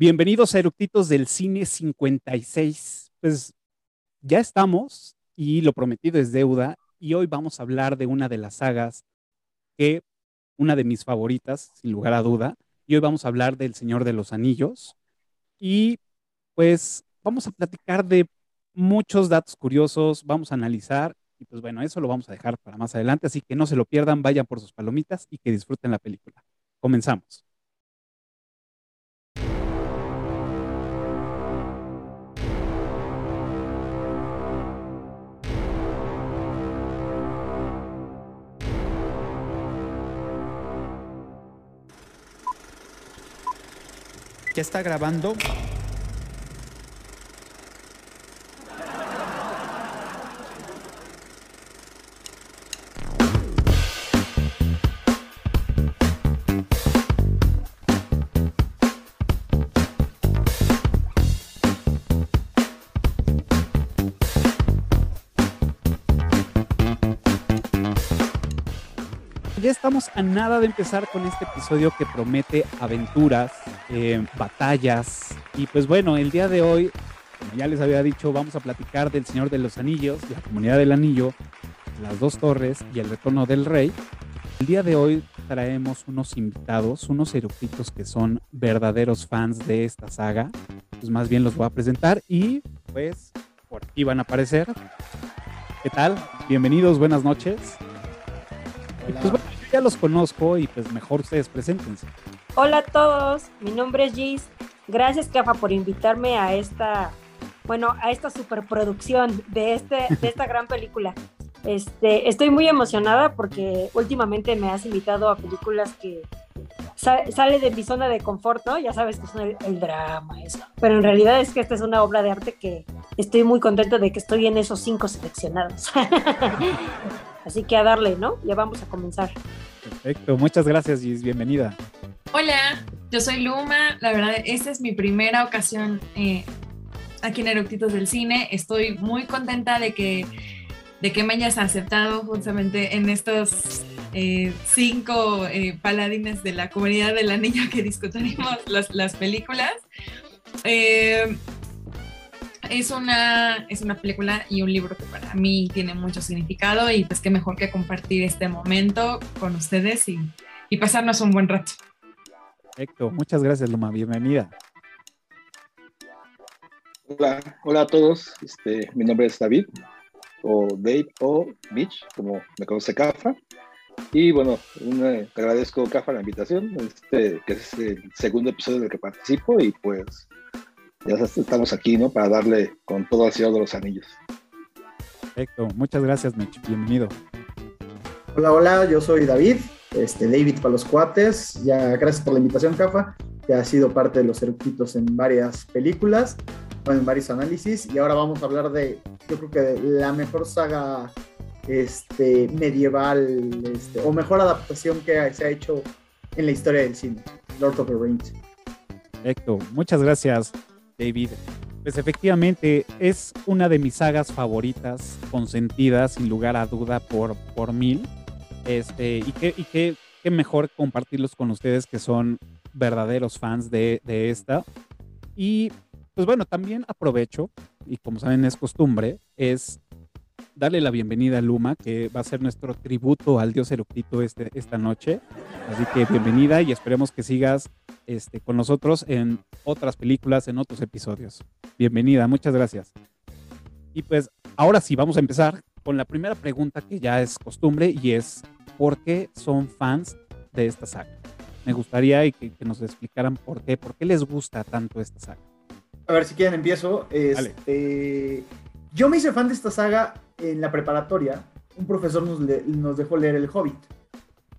Bienvenidos a Eructitos del Cine 56. Pues ya estamos y lo prometido es deuda y hoy vamos a hablar de una de las sagas que, una de mis favoritas, sin lugar a duda, y hoy vamos a hablar del Señor de los Anillos y pues vamos a platicar de muchos datos curiosos, vamos a analizar y pues bueno, eso lo vamos a dejar para más adelante, así que no se lo pierdan, vayan por sus palomitas y que disfruten la película. Comenzamos. ¿Ya está grabando? Ya estamos a nada de empezar con este episodio que promete aventuras, eh, batallas. Y pues bueno, el día de hoy, como ya les había dicho, vamos a platicar del Señor de los Anillos, la comunidad del anillo, las dos torres y el retorno del rey. El día de hoy traemos unos invitados, unos eructitos que son verdaderos fans de esta saga. Pues más bien los voy a presentar y pues por aquí van a aparecer. ¿Qué tal? Bienvenidos, buenas noches. Pues bueno, yo ya los conozco y pues mejor ustedes preséntense. Hola a todos, mi nombre es Gis. Gracias, Cafa, por invitarme a esta, bueno, a esta superproducción de, este, de esta gran película. Este, estoy muy emocionada porque últimamente me has invitado a películas que sa- sale de mi zona de confort, ¿no? Ya sabes que es el, el drama, eso. Pero en realidad es que esta es una obra de arte que estoy muy contenta de que estoy en esos cinco seleccionados. Así que a darle, ¿no? Ya vamos a comenzar. Perfecto, muchas gracias Gis, bienvenida. Hola, yo soy Luma. La verdad, esta es mi primera ocasión eh, aquí en Eructitos del Cine. Estoy muy contenta de que, de que me hayas aceptado justamente en estos eh, cinco eh, paladines de la comunidad del anillo que discutiremos las, las películas. Eh, es una, es una película y un libro que para mí tiene mucho significado y pues qué mejor que compartir este momento con ustedes y, y pasarnos un buen rato. Perfecto, muchas gracias Luma, bienvenida. Hola, hola a todos. Este, mi nombre es David, o Dave, o Mitch, como me conoce Cafa. Y bueno, una- te agradezco, Cafa, la invitación, este, que es el segundo episodio en el que participo, y pues ya estamos aquí, ¿no? Para darle con todo al Señor de los Anillos. Perfecto, muchas gracias Mitch, bienvenido. Hola, hola, yo soy David, este, David para los cuates. Ya gracias por la invitación, Cafa, que ha sido parte de los eructitos en varias películas, en varios análisis. Y ahora vamos a hablar de, yo creo que de la mejor saga este, medieval, este, o mejor adaptación que se ha hecho en la historia del cine, Lord of the Rings. Perfecto, muchas gracias David. Pues efectivamente es una de mis sagas favoritas, consentidas sin lugar a duda por, por mil. Este, y qué, y qué, qué mejor compartirlos con ustedes que son verdaderos fans de, de esta. Y pues bueno, también aprovecho, y como saben es costumbre, es darle la bienvenida a Luma, que va a ser nuestro tributo al dios eructito este, esta noche. Así que bienvenida y esperemos que sigas este, con nosotros en otras películas, en otros episodios. Bienvenida, muchas gracias. Y pues ahora sí, vamos a empezar con la primera pregunta que ya es costumbre y es, ¿por qué son fans de esta saga? Me gustaría y que, que nos explicaran por qué, por qué les gusta tanto esta saga. A ver si quieren empiezo. Este, yo me hice fan de esta saga en la preparatoria. Un profesor nos, dejó leer El Hobbit.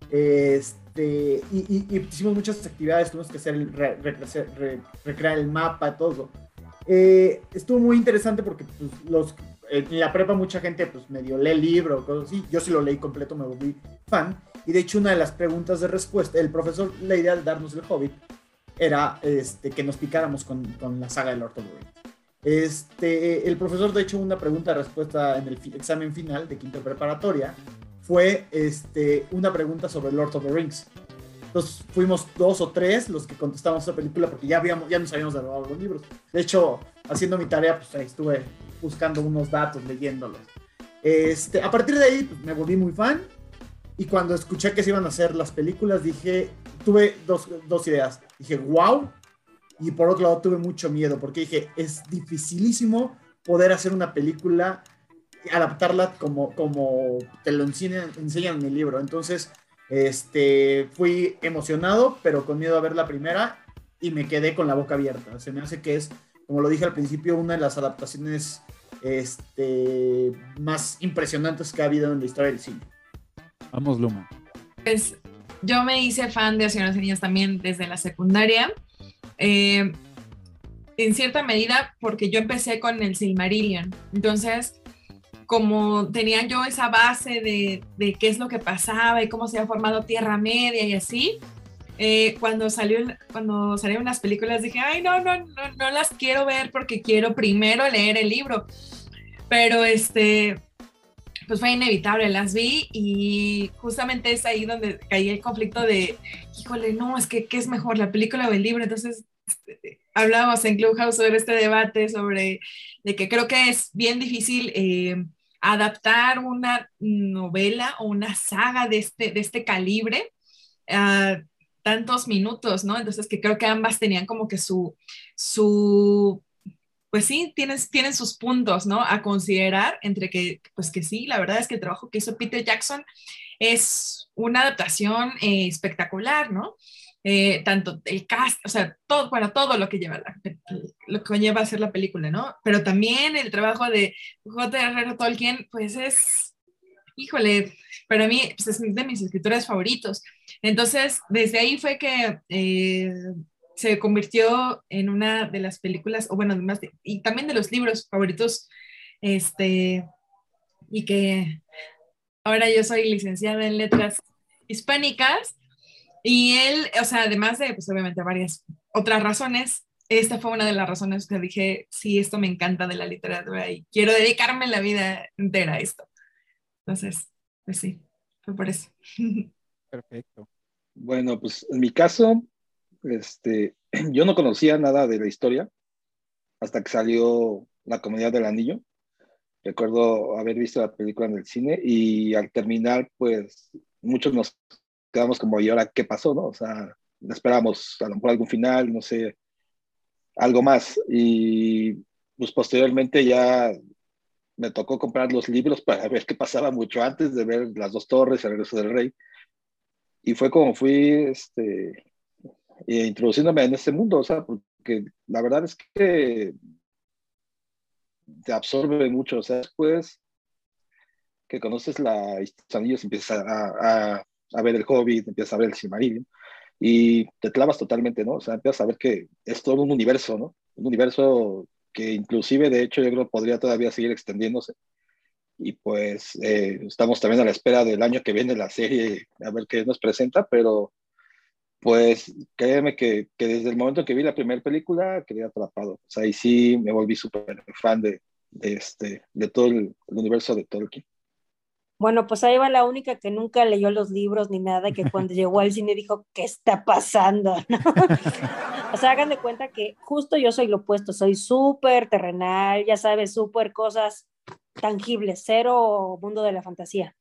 Este, y, hicimos muchas actividades, tuvimos que hacer el re- recrear, re- recrear el mapa, todo. Eh, estuvo muy interesante porque pues, en la prepa mucha gente pues medio lee el libro, cosas así. Yo sí lo leí completo, me volví fan. Y de hecho una de las preguntas de respuesta, el profesor, la idea de darnos el Hobbit era este, que nos picáramos con, la saga de Lord of the Rings. Este, el profesor, de hecho, una pregunta de respuesta en el examen final de quinto preparatoria fue este, una pregunta sobre Lord of the Rings. Entonces fuimos dos o tres los que contestamos esa película porque ya, habíamos, ya nos habíamos grabado los libros. De hecho, haciendo mi tarea, pues ahí estuve buscando unos datos, leyéndolos. Este, a partir de ahí pues, me volví muy fan y cuando escuché que se iban a hacer las películas dije, tuve dos, dos ideas. Dije, wow, y por otro lado tuve mucho miedo porque dije, es dificilísimo poder hacer una película, adaptarla como, como te lo enseñan, enseñan en el libro. Entonces, este, fui emocionado, pero con miedo a ver la primera y me quedé con la boca abierta. Se me hace que es, como lo dije al principio, una de las adaptaciones este, más impresionantes que ha habido en la historia del cine. Vamos, Luma. Pues yo me hice fan de Señoras y Niñas también desde la secundaria. Eh, en cierta medida porque yo empecé con el Silmarillion. Entonces, como tenía yo esa base de, de, qué es lo que pasaba y cómo se había formado Tierra Media y así, eh, cuando, salió, cuando salieron las películas dije, ay, no, no, no, no las quiero ver porque quiero primero leer el libro. Pero este, pues fue inevitable, las vi y justamente es ahí donde caí el conflicto de, híjole, no, es que, ¿qué es mejor, la película o el libro? Entonces, hablábamos en Clubhouse sobre este debate, sobre de que creo que es bien difícil eh, adaptar una novela o una saga de este, de este calibre a tantos minutos, ¿no? Entonces, que creo que ambas tenían como que su, su pues sí, tienes, tienen sus puntos, ¿no? A considerar entre que, pues que sí, la verdad es que el trabajo que hizo Peter Jackson es una adaptación eh, espectacular, ¿no? Eh, tanto el cast, o sea, todo, bueno, todo lo que lleva, lo que lleva a hacer la película, ¿no? Pero también el trabajo de J.R.R. Tolkien, pues es, híjole, para mí pues es de mis escritores favoritos. Entonces, desde ahí fue que eh, se convirtió en una de las películas, o bueno, además, y también de los libros favoritos, este, y que ahora yo soy licenciada en letras hispánicas, y él, o sea, además de, pues obviamente varias otras razones, esta fue una de las razones que dije, sí, esto me encanta de la literatura y quiero dedicarme la vida entera a esto. Entonces, pues sí, fue por eso. Perfecto. Bueno, pues en mi caso, este, yo no conocía nada de la historia hasta que salió La Comunidad del Anillo. Recuerdo haber visto la película en el cine y al terminar, pues muchos nos quedamos como, ¿y ahora qué pasó? ¿no? O sea, esperamos a lo mejor algún final, no sé, algo más. Y pues posteriormente ya me tocó comprar los libros para ver qué pasaba mucho antes de ver Las Dos Torres, El Regreso del Rey. Y fue como fui este, e introduciéndome en este mundo, o sea, porque la verdad es que te absorbe mucho, o sea, después que conoces la anillos, empiezas a, a, a, ver el Hobbit, empiezas a ver el Silmarillion, y te clavas totalmente, ¿no? O sea, empiezas a ver que es todo un universo, ¿no? Un universo que inclusive, de hecho, yo creo podría todavía seguir extendiéndose. Y pues eh, estamos también a la espera del año que viene la serie, a ver qué nos presenta, pero pues créeme que, que, desde el momento que vi la primera película quedé atrapado. O sea, y sí me volví súper fan de, de, este, de todo el, el, universo de Tolkien. Bueno, pues ahí va la única que nunca leyó los libros ni nada, que cuando llegó al cine dijo, ¿qué está pasando? ¿No? o sea, hagan de cuenta que justo yo soy lo opuesto, soy súper terrenal, ya sabes, súper cosas tangibles, cero mundo de la fantasía.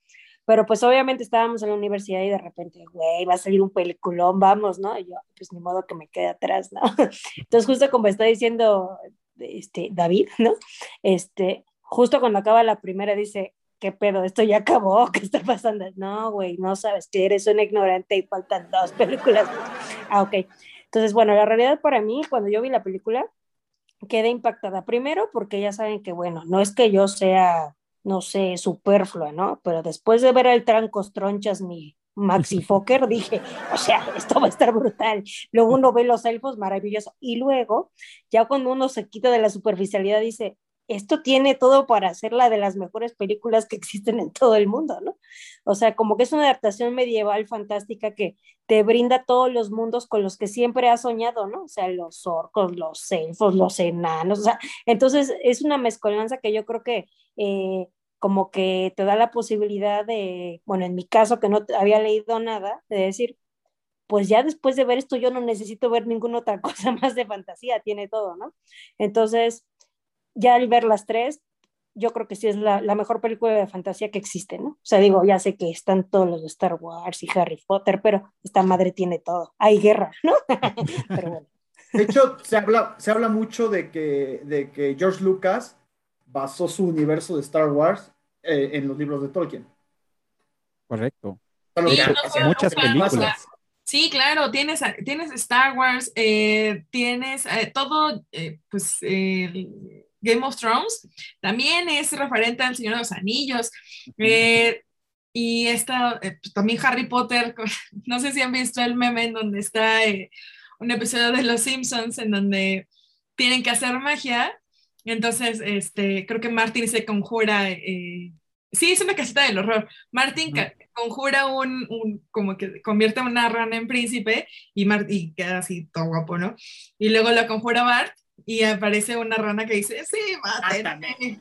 Pero pues obviamente estábamos en la universidad y de repente, güey, va a salir un peliculón, vamos, ¿no? Y yo, pues ni modo que me quede atrás, ¿no? Entonces justo como está diciendo este, David, ¿no? Este, justo cuando acaba la primera dice, ¿qué pedo? ¿Esto ya acabó? ¿Qué está pasando? No, güey, no sabes que eres un ignorante y faltan dos películas. Ah, ok. Entonces, bueno, la realidad para mí, cuando yo vi la película, quedé impactada. Primero, porque ya saben que, bueno, no es que yo sea no sé, superflua, ¿no? Pero después de ver el Trancos Tronchas, mi Maxi Fokker, dije, o sea, esto va a estar brutal. Luego uno ve los elfos, maravilloso. Y luego, ya cuando uno se quita de la superficialidad, dice, esto tiene todo para ser la de las mejores películas que existen en todo el mundo, ¿no? O sea, como que es una adaptación medieval fantástica que te brinda todos los mundos con los que siempre has soñado, ¿no? O sea, los orcos, los elfos, los enanos, o sea, entonces es una mezcolanza que yo creo que eh, como que te da la posibilidad de, bueno, en mi caso que no había leído nada, de decir, pues ya después de ver esto yo no necesito ver ninguna otra cosa más de fantasía, tiene todo, ¿no? Entonces, ya al ver las tres, yo creo que sí es la, la, mejor película de fantasía que existe, ¿no? O sea, digo, ya sé que están todos los de Star Wars y Harry Potter, pero esta madre tiene todo. Hay guerra, ¿no? pero bueno. De hecho, se habla, se habla mucho de que, de que George Lucas basó su universo de Star Wars eh, en los libros de Tolkien. Correcto. Sí, hecho, no, muchas claro, películas. Sí, claro, tienes, tienes Star Wars, eh, tienes eh, todo, eh, pues Game of Thrones, también es referente al Señor de los Anillos. eh, y esta, pues, también Harry Potter, no sé si han visto el meme en donde está un episodio de Los Simpsons en donde tienen que hacer magia. Entonces, este, creo que Martin se conjura Sí, es una casita del horror. Martin conjura un, un, como que convierte a una rana en príncipe y, Mart y queda así todo guapo, ¿no? Y luego lo conjura Bart y aparece una rana que dice, sí, mátenme.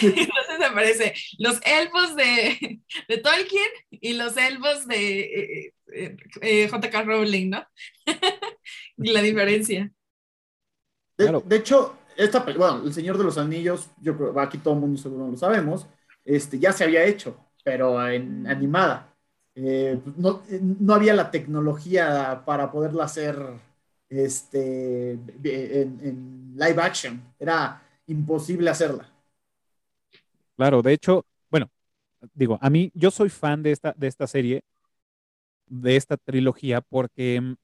Entonces aparece los elfos de, de, Tolkien y los elfos de eh, eh, eh, J.K. Rowling, ¿no? La diferencia. De, claro. de hecho, esta, bueno, El Señor de los Anillos, yo creo, aquí todo el mundo seguro lo sabemos, este, ya se había hecho, pero en animada. Eh, no, no, había la tecnología para poderla hacer este, en, en, live action. Era imposible hacerla. Claro, de hecho, bueno, digo, a mí, yo soy fan de esta, de esta serie, de esta trilogía, porque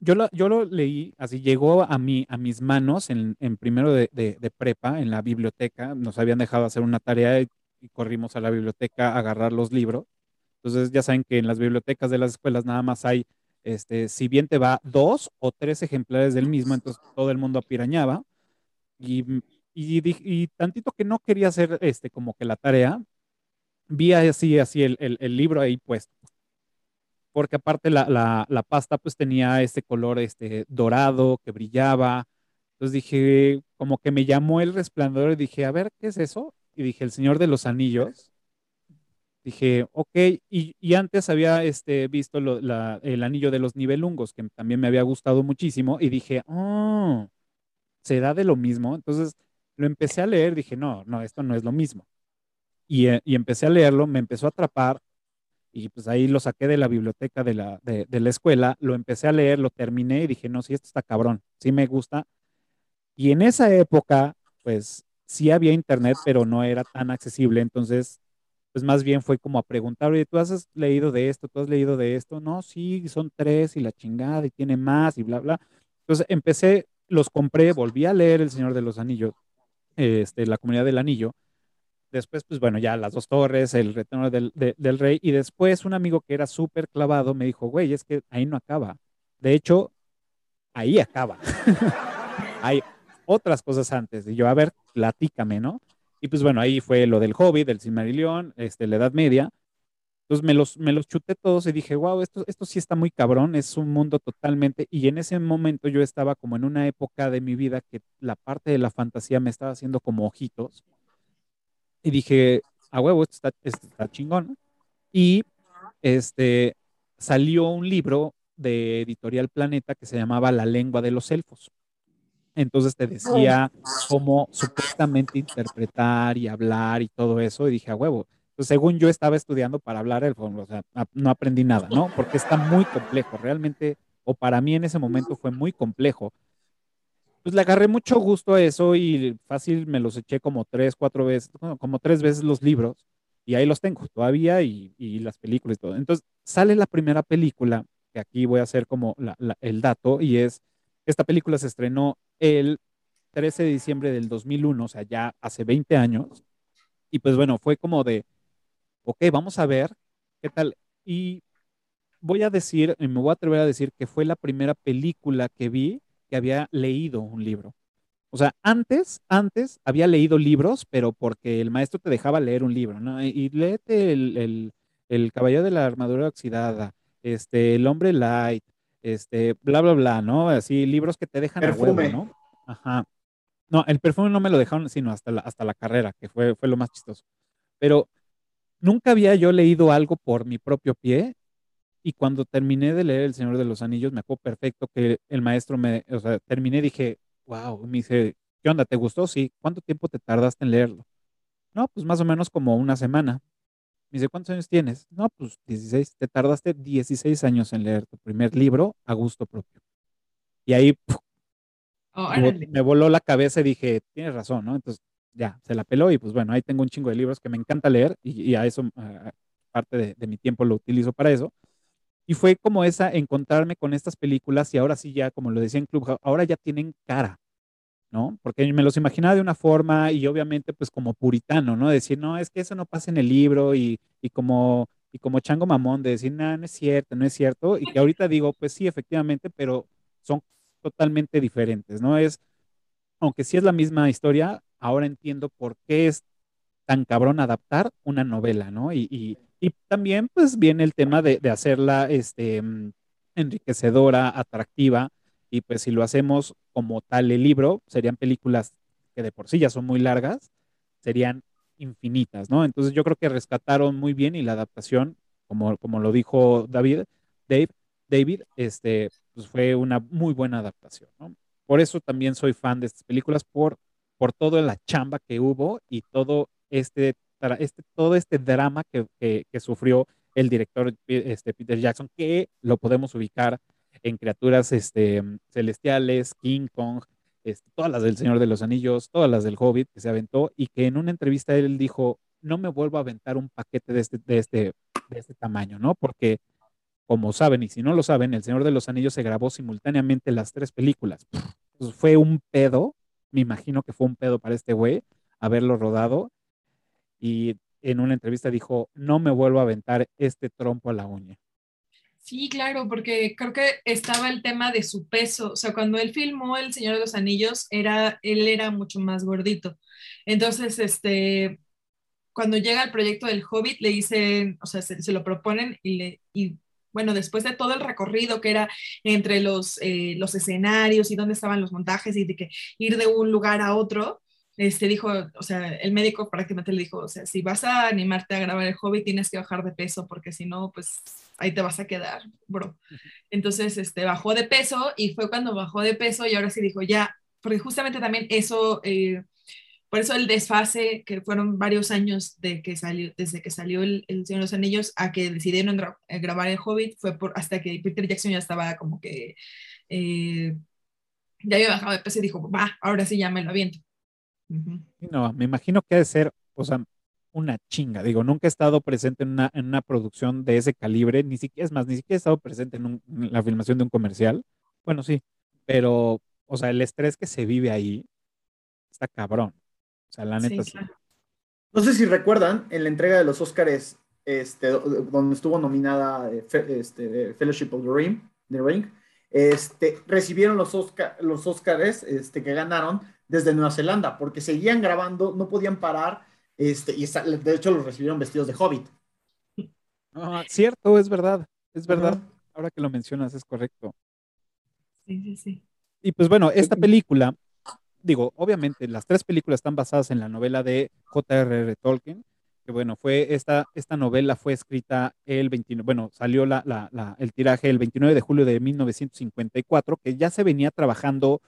yo lo, yo lo leí, así llegó a, mí, a mis manos en, en primero de, de, de, prepa, en la biblioteca. Nos habían dejado hacer una tarea y, y, corrimos a la biblioteca a agarrar los libros. Entonces ya saben que en las bibliotecas de las escuelas nada más hay, este, si bien te va dos o tres ejemplares del mismo, entonces todo el mundo apirañaba. Y, y, y tantito que no quería hacer este, como que la tarea, vi así, así el, el, el libro ahí puesto porque aparte la, la, la, pasta pues tenía este color este, dorado que brillaba. Entonces dije, como que me llamó el resplandor y dije, a ver, ¿qué es eso? Y dije, El Señor de los Anillos. Dije, ok, y, y antes había este, visto lo, la, el Anillo de los Nivelungos, que también me había gustado muchísimo, y dije, oh, ¿será de lo mismo? Entonces lo empecé a leer, dije, no, no, esto no es lo mismo. Y, y empecé a leerlo, me empezó a atrapar, y pues ahí lo saqué de la biblioteca de la, de, de, la escuela, lo empecé a leer, lo terminé y dije, no, sí, esto está cabrón, sí me gusta. Y en esa época, pues sí había internet, pero no era tan accesible, entonces, pues más bien fue como a preguntar, oye, ¿tú has leído de esto? ¿Tú has leído de esto? No, sí, son tres y la chingada y tiene más y bla, bla. Entonces empecé, los compré, volví a leer El Señor de los Anillos, este, La Comunidad del Anillo, Después, pues bueno, ya las dos torres, el retorno del, de, del rey. Y después un amigo que era súper clavado me dijo, güey, es que ahí no acaba. De hecho, ahí acaba. Hay otras cosas antes. Y yo, a ver, platícame, ¿no? Y pues bueno, ahí fue lo del Hobbit, del Silmarillion, este, la Edad Media. Entonces me los, me los chuté todos y dije, wow, esto, esto sí está muy cabrón, es un mundo totalmente. Y en ese momento yo estaba como en una época de mi vida que la parte de la fantasía me estaba haciendo como ojitos y dije, a huevo, esto está, esto está chingón. Y este, salió un libro de Editorial Planeta que se llamaba La lengua de los elfos. Entonces te decía cómo supuestamente interpretar y hablar y todo eso. Y dije, a huevo. Entonces, según yo estaba estudiando para hablar elfo, o sea, no aprendí nada, ¿no? Porque está muy complejo. Realmente, o para mí en ese momento fue muy complejo pues le agarré mucho gusto a eso y fácil me los eché como tres, cuatro veces, como tres veces los libros y ahí los tengo todavía y, y las películas y todo. Entonces sale la primera película, que aquí voy a hacer como la, la, el dato, y es, esta película se estrenó el 13 de diciembre del 2001, o sea, ya hace 20 años, y pues bueno, fue como de, ok, vamos a ver qué tal. Y voy a decir, me voy a atrever a decir que fue la primera película que vi que había leído un libro. O sea, antes, antes había leído libros, pero porque el maestro te dejaba leer un libro, ¿no? Y, léete el, el, el, Caballero de la Armadura Oxidada, este, El Hombre Light, este, bla, bla, bla, ¿no? Así, libros que te dejan perfume. a huevo, ¿no? Ajá. No, el perfume no me lo dejaron, sino hasta la, hasta la carrera, que fue, fue lo más chistoso. Pero nunca había yo leído algo por mi propio pie y cuando terminé de leer El Señor de los Anillos, me acuerdo perfecto que el maestro me, o sea, terminé, dije, wow, me dice, ¿qué onda? ¿Te gustó? Sí. ¿Cuánto tiempo te tardaste en leerlo? No, pues más o menos como una semana. Me dice, ¿cuántos años tienes? No, pues 16. Te tardaste 16 años en leer tu primer libro a gusto propio. Y ahí me voló la cabeza y dije, tienes razón, ¿no? Entonces ya, se la peló y pues bueno, ahí tengo un chingo de libros que me encanta leer y, a eso, parte de, de, mi tiempo lo utilizo para eso. Y fue como esa, encontrarme con estas películas y ahora sí ya, como lo decía en Club, ahora ya tienen cara, ¿no? Porque me los imaginaba de una forma y obviamente pues como puritano, ¿no? Decir, no, es que eso no pasa en el libro y, y como, y como chango mamón de decir, no, no es cierto, no es cierto. Y que ahorita digo, pues sí, efectivamente, pero son totalmente diferentes, ¿no? Es, aunque sí es la misma historia, ahora entiendo por qué es tan cabrón adaptar una novela, ¿no? Y, y, y también pues viene el tema de, de hacerla este, mm, enriquecedora, atractiva, y pues si lo hacemos como tal el libro, serían películas que de por sí ya son muy largas, serían infinitas, ¿no? Entonces yo creo que rescataron muy bien y la adaptación, como, como lo dijo David, Dave, David, este, pues fue una muy buena adaptación, ¿no? Por eso también soy fan de estas películas, por, por toda la chamba que hubo y todo este, este, todo este drama que, que, que sufrió el director este, Peter Jackson, que lo podemos ubicar en criaturas este, celestiales, King Kong, este, todas las del Señor de los Anillos, todas las del Hobbit que se aventó y que en una entrevista él dijo, no me vuelvo a aventar un paquete de este, de este, de este tamaño, ¿no? Porque, como saben, y si no lo saben, El Señor de los Anillos se grabó simultáneamente las tres películas. Pues fue un pedo, me imagino que fue un pedo para este güey haberlo rodado. Y en una entrevista dijo, no me vuelvo a aventar este trompo a la uña. Sí, claro, porque creo que estaba el tema de su peso. O sea, cuando él filmó El Señor de los Anillos, era, él era mucho más gordito. Entonces, este, cuando llega el proyecto del Hobbit, le dicen, o sea, se, lo proponen y, le, y bueno, después de todo el recorrido que era entre los, eh, los escenarios y dónde estaban los montajes y de que ir de un lugar a otro, este dijo, o sea, el médico prácticamente le dijo, o sea, si vas a animarte a grabar el hobby, tienes que bajar de peso, porque si no, pues ahí te vas a quedar, bro. Entonces, este, bajó de peso y fue cuando bajó de peso y ahora sí dijo, ya, porque justamente también eso, eh, por eso el desfase, que fueron varios años de que salió, desde que salió el, el Señor de los Anillos a que decidieron eh, grabar el Hobbit, fue por, hasta que Peter Jackson ya estaba como que, eh, ya había bajado de peso y dijo, va, ahora sí ya me lo aviento. No, me imagino que ha de ser, o sea, una chinga. Digo, nunca he estado presente en una, en una producción de ese calibre, ni siquiera, es más, ni siquiera he estado presente en, la filmación de un comercial. Bueno, sí, pero, o sea, el estrés que se vive ahí está cabrón. O sea, la neta sí. No sé si recuerdan, en la entrega de los Oscars, este, donde estuvo nominada eh, este, Fellowship of the Ring, the Ring este, recibieron los, Oscar, los Oscars este, que ganaron desde Nueva Zelanda, porque seguían grabando, no podían parar, este, y de hecho los recibieron vestidos de hobbit. Ah, cierto, es verdad, es verdad. Ahora que lo mencionas, es correcto. Sí, sí, sí. Y pues bueno, esta película, digo, obviamente las tres películas están basadas en la novela de J.R.R. Tolkien, que bueno, fue esta, esta novela fue escrita el 29, bueno, salió la, la, el tiraje el 29 de julio de 1954, que ya se venía trabajando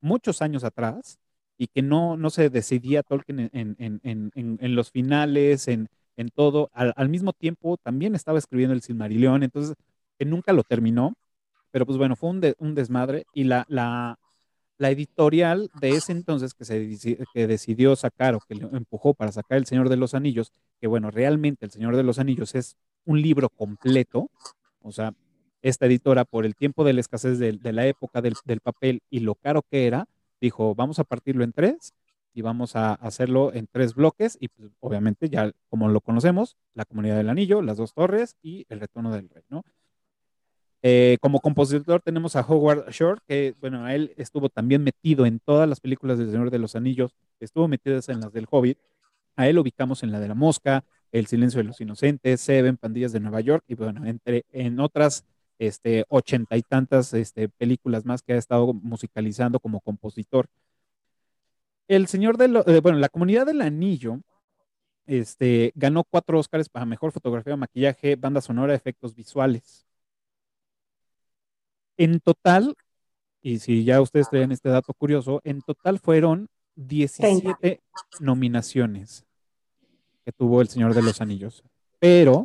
muchos años atrás, y que no, no se decidía Tolkien en, en, en, en los finales, en, todo. Al, al, mismo tiempo también estaba escribiendo el Silmarillion, entonces que nunca lo terminó, pero pues bueno, fue un, un desmadre y la, la, la, editorial de ese entonces que, se, que decidió sacar o que le empujó para sacar El Señor de los Anillos, que bueno, realmente El Señor de los Anillos es un libro completo, o sea, esta editora por el tiempo de la escasez de, de la época del, del papel y lo caro que era, dijo, vamos a partirlo en tres y vamos a hacerlo en tres bloques y pues, obviamente ya como lo conocemos, la comunidad del anillo, las dos torres y el retorno del rey, ¿no? Eh, como compositor tenemos a Howard Shore, que bueno, él estuvo también metido en todas las películas del Señor de los Anillos, estuvo metido en las del Hobbit, a él ubicamos en la de la Mosca, El Silencio de los Inocentes, Seven, Pandillas de Nueva York y bueno, entre en otras este, ochenta y tantas este, películas más que ha estado musicalizando como compositor. El señor de, eh, bueno, la comunidad del anillo este, ganó cuatro Oscars para mejor fotografía, maquillaje, banda sonora, efectos visuales. En total, y si ya ustedes traían este dato curioso, en total fueron 17 nominaciones que tuvo El Señor de los Anillos, pero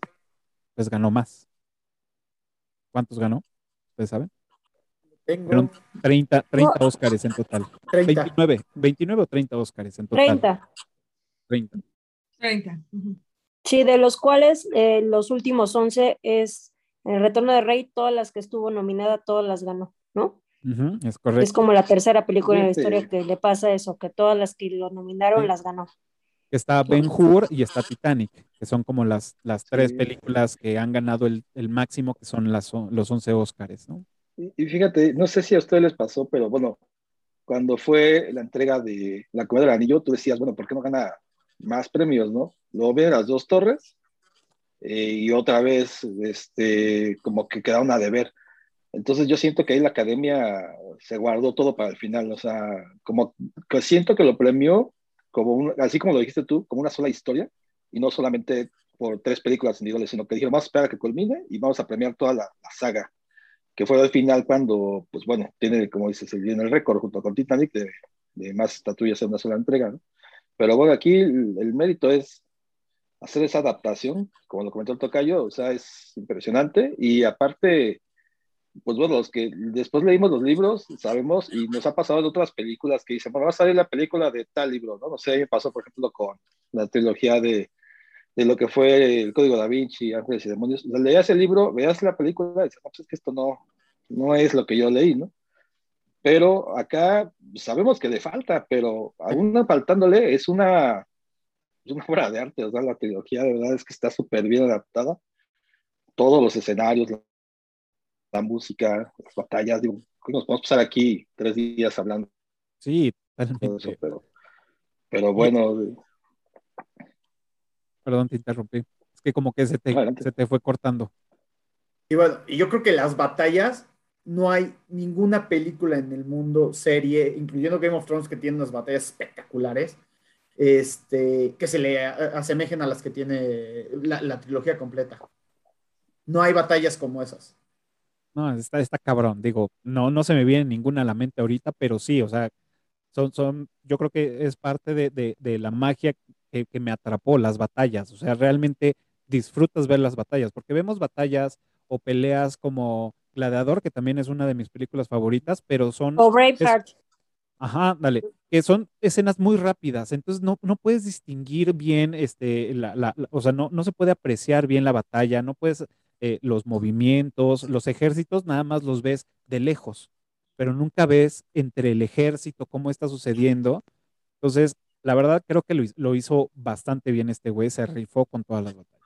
pues ganó más. ¿Cuántos ganó? ¿Ustedes saben? Tengo Fueron 30, 30 Óscares en total. 30. 29, 29 o 30 Óscares en total. 30. 30. 30. ujú. Sí, de los cuales eh, los últimos 11 es El Retorno de Rey, todas las que estuvo nominada, todas las ganó, ¿no? Ujú, es Es correcto. como la tercera película en la historia que le pasa eso, que todas las que lo nominaron Sí. las ganó. Está Ben Hur y está Titanic, que son como las, las tres Sí. películas que han ganado el, el máximo, que son las, los 11 Óscares, ¿no? Y, y fíjate, no sé si a ustedes les pasó, pero bueno, cuando fue la entrega de La Comedia del Anillo, tú decías, bueno, ¿por qué no gana más premios, no? Luego ven las dos torres eh, y otra vez, este, como que quedaron a deber. Entonces yo siento que ahí la academia se guardó todo para el final, o sea, como que siento que lo premió como un, así como lo dijiste tú, como una sola historia y no solamente por tres películas individuales, sino que dijeron, vamos a esperar a que culmine y vamos a premiar toda la, la saga, que fue al final cuando, pues bueno, tiene, como dices, el, el récord junto con Titanic de, de más estatuillas en una sola entrega, ¿no? Pero bueno, aquí el, el mérito es hacer esa adaptación, como lo comentó el Tocayo, o sea, es impresionante y aparte pues bueno, los que después leímos los libros, sabemos, y nos ha pasado en otras películas que dicen, bueno, va a salir la película de tal libro, ¿no? No sé, me pasó, por ejemplo, con la trilogía de, de lo que fue el Código da Vinci, Ángeles y Demonios. Leías el libro, veías la película y dices, no, pues es que esto no, no es lo que yo leí, ¿no? Pero acá sabemos que le falta, pero aún faltándole es una, es una obra de arte, o sea, la trilogía de verdad es que está súper bien adaptada. Todos los escenarios, la música, las batallas, digo, nos podemos pasar aquí tres días hablando Sí, todo eso, pero, pero bueno, Perdón, te interrumpí. Es que como que se te, Adelante. se te fue cortando. Y bueno, yo creo que las batallas, no hay ninguna película en el mundo, serie, incluyendo Game of Thrones, que tiene unas batallas espectaculares, este, que se le asemejen a las que tiene la, la trilogía completa. No hay batallas como esas. No, está, está cabrón. Digo, no, no se me viene ninguna a la mente ahorita, pero sí, o sea, son, son, yo creo que es parte de, de- de la magia que, que me atrapó, las batallas. O sea, realmente disfrutas ver las batallas, porque vemos batallas o peleas como Gladiador, que también es una de mis películas favoritas, pero son, O Braveheart. ajá, dale, que son escenas muy rápidas, entonces no, no puedes distinguir bien, este, la, la- la- o sea, no, no se puede apreciar bien la batalla, no puedes, eh, los movimientos, los ejércitos, nada más los ves de lejos, pero nunca ves entre el ejército cómo está sucediendo. Entonces, la verdad creo que lo, hi- lo hizo bastante bien este güey, se rifó con todas las batallas.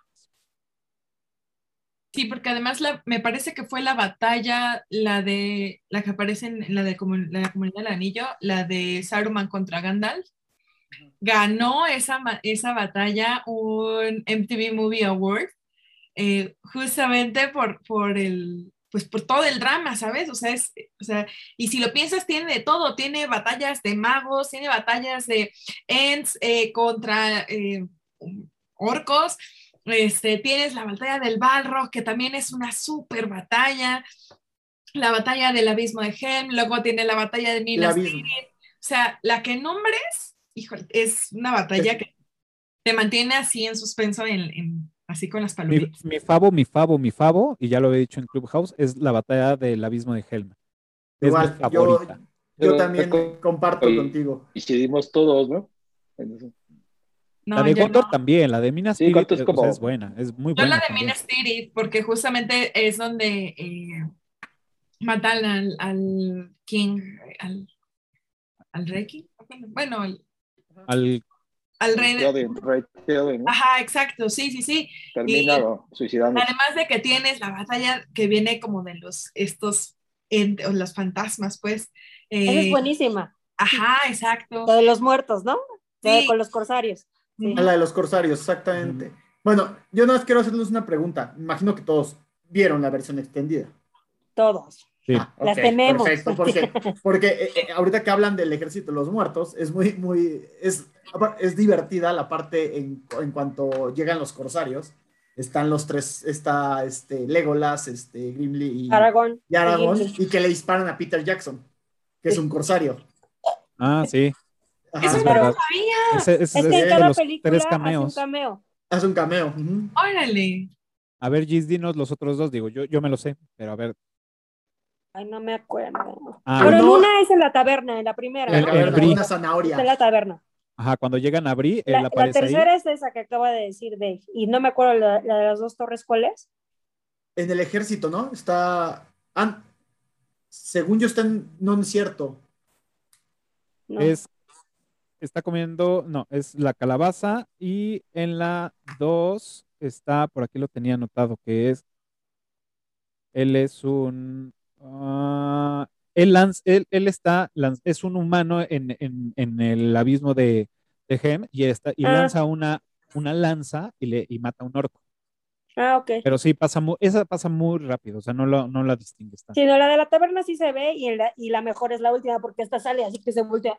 Sí, porque además la- me parece que fue la batalla, la de la que aparece en la de comun- la comunidad del anillo, la de Saruman contra Gandalf. Ganó esa, esa batalla un MTV Movie Award, eh, justamente por, por el, pues por todo el drama, ¿sabes? O sea, es, o sea, y si lo piensas, tiene de todo, tiene batallas de magos, tiene batallas de Ents eh, contra eh, orcos, este, tienes la batalla del Balrog, que también es una súper batalla, la batalla del abismo de Helm, luego tiene la batalla de Minas. Tirith. O sea, la que nombres, híjole, es una batalla que te mantiene así en suspenso, en, en- así con las Mi, palomitas. mi favo, mi favo, mi favo, y ya lo he dicho en Clubhouse, es la batalla del abismo de Helm. Es Igual, mi yo, favorita. yo Pero- también pero- comparto y- contigo. y decidimos todos, ¿no? La de Gondor no. también, la de Minas Sí, Tirith, ¿cuánto es o sea, como? es buena, es muy Yo buena la de también. Minas Tirith, porque justamente es donde eh, matan al, al King, al, al rey King, bueno, al, Al, al rey de... Theoden, Rey Theoden, ¿no? Ajá, exacto, sí, sí, sí. termina suicidando. Además de que tienes la batalla que viene como de los, estos, los fantasmas, pues. Esa eh, es buenísima. Ajá, exacto. La de los muertos, ¿no? La de Sí. con los corsarios. Sí. La de los corsarios, exactamente. Bueno, yo nada más quiero hacerles una pregunta. Imagino que todos vieron la versión extendida. Todos. Sí. Ah, Las tememos. Perfecto, porque, porque eh, eh, ahorita que hablan del ejército de los muertos, es muy, muy, es, es divertida la parte en, en cuanto llegan los corsarios, están los tres, está este, Legolas, este, Gimli y Aragorn. y Aragorn, Gimli. y que le disparan a Peter Jackson, que es un corsario. Ah, sí. Ajá. Eso es no lo sabía. Ese, ese Es es que en de cada película tres hace un cameos. cameo. Hace un cameo. Órale. A ver, Gis, dinos los otros dos. Digo, yo, yo me lo sé, pero a ver. Ay, no me acuerdo. Ah, Pero en una es en la taberna, en la primera. El- ¿no? El Bri. una Es zanahoria. en la taberna. Ajá, cuando llegan a Bri, La, él la aparece ahí. tercera es esa que acaba de decir Dave. Y no me acuerdo la, la de las dos torres, ¿cuál es? En el ejército, ¿no? Está. ah, según yo, está en. No es cierto. No. Es, está comiendo, no, es la calabaza y en la 2 está, por aquí lo tenía anotado, que es, él es un, ah, él, lanz- él, él está, lanz- es un humano en, en- en el abismo de, de Hem y, está, y Ah. lanza una, una lanza y, le, y mata a un orco. Ah, ok. Pero sí, pasa mu- esa pasa muy rápido, o sea, no, lo, no la distingues tanto. Sí, no, la de la taberna sí se ve y, la, y la mejor es la última porque esta sale así que se voltea.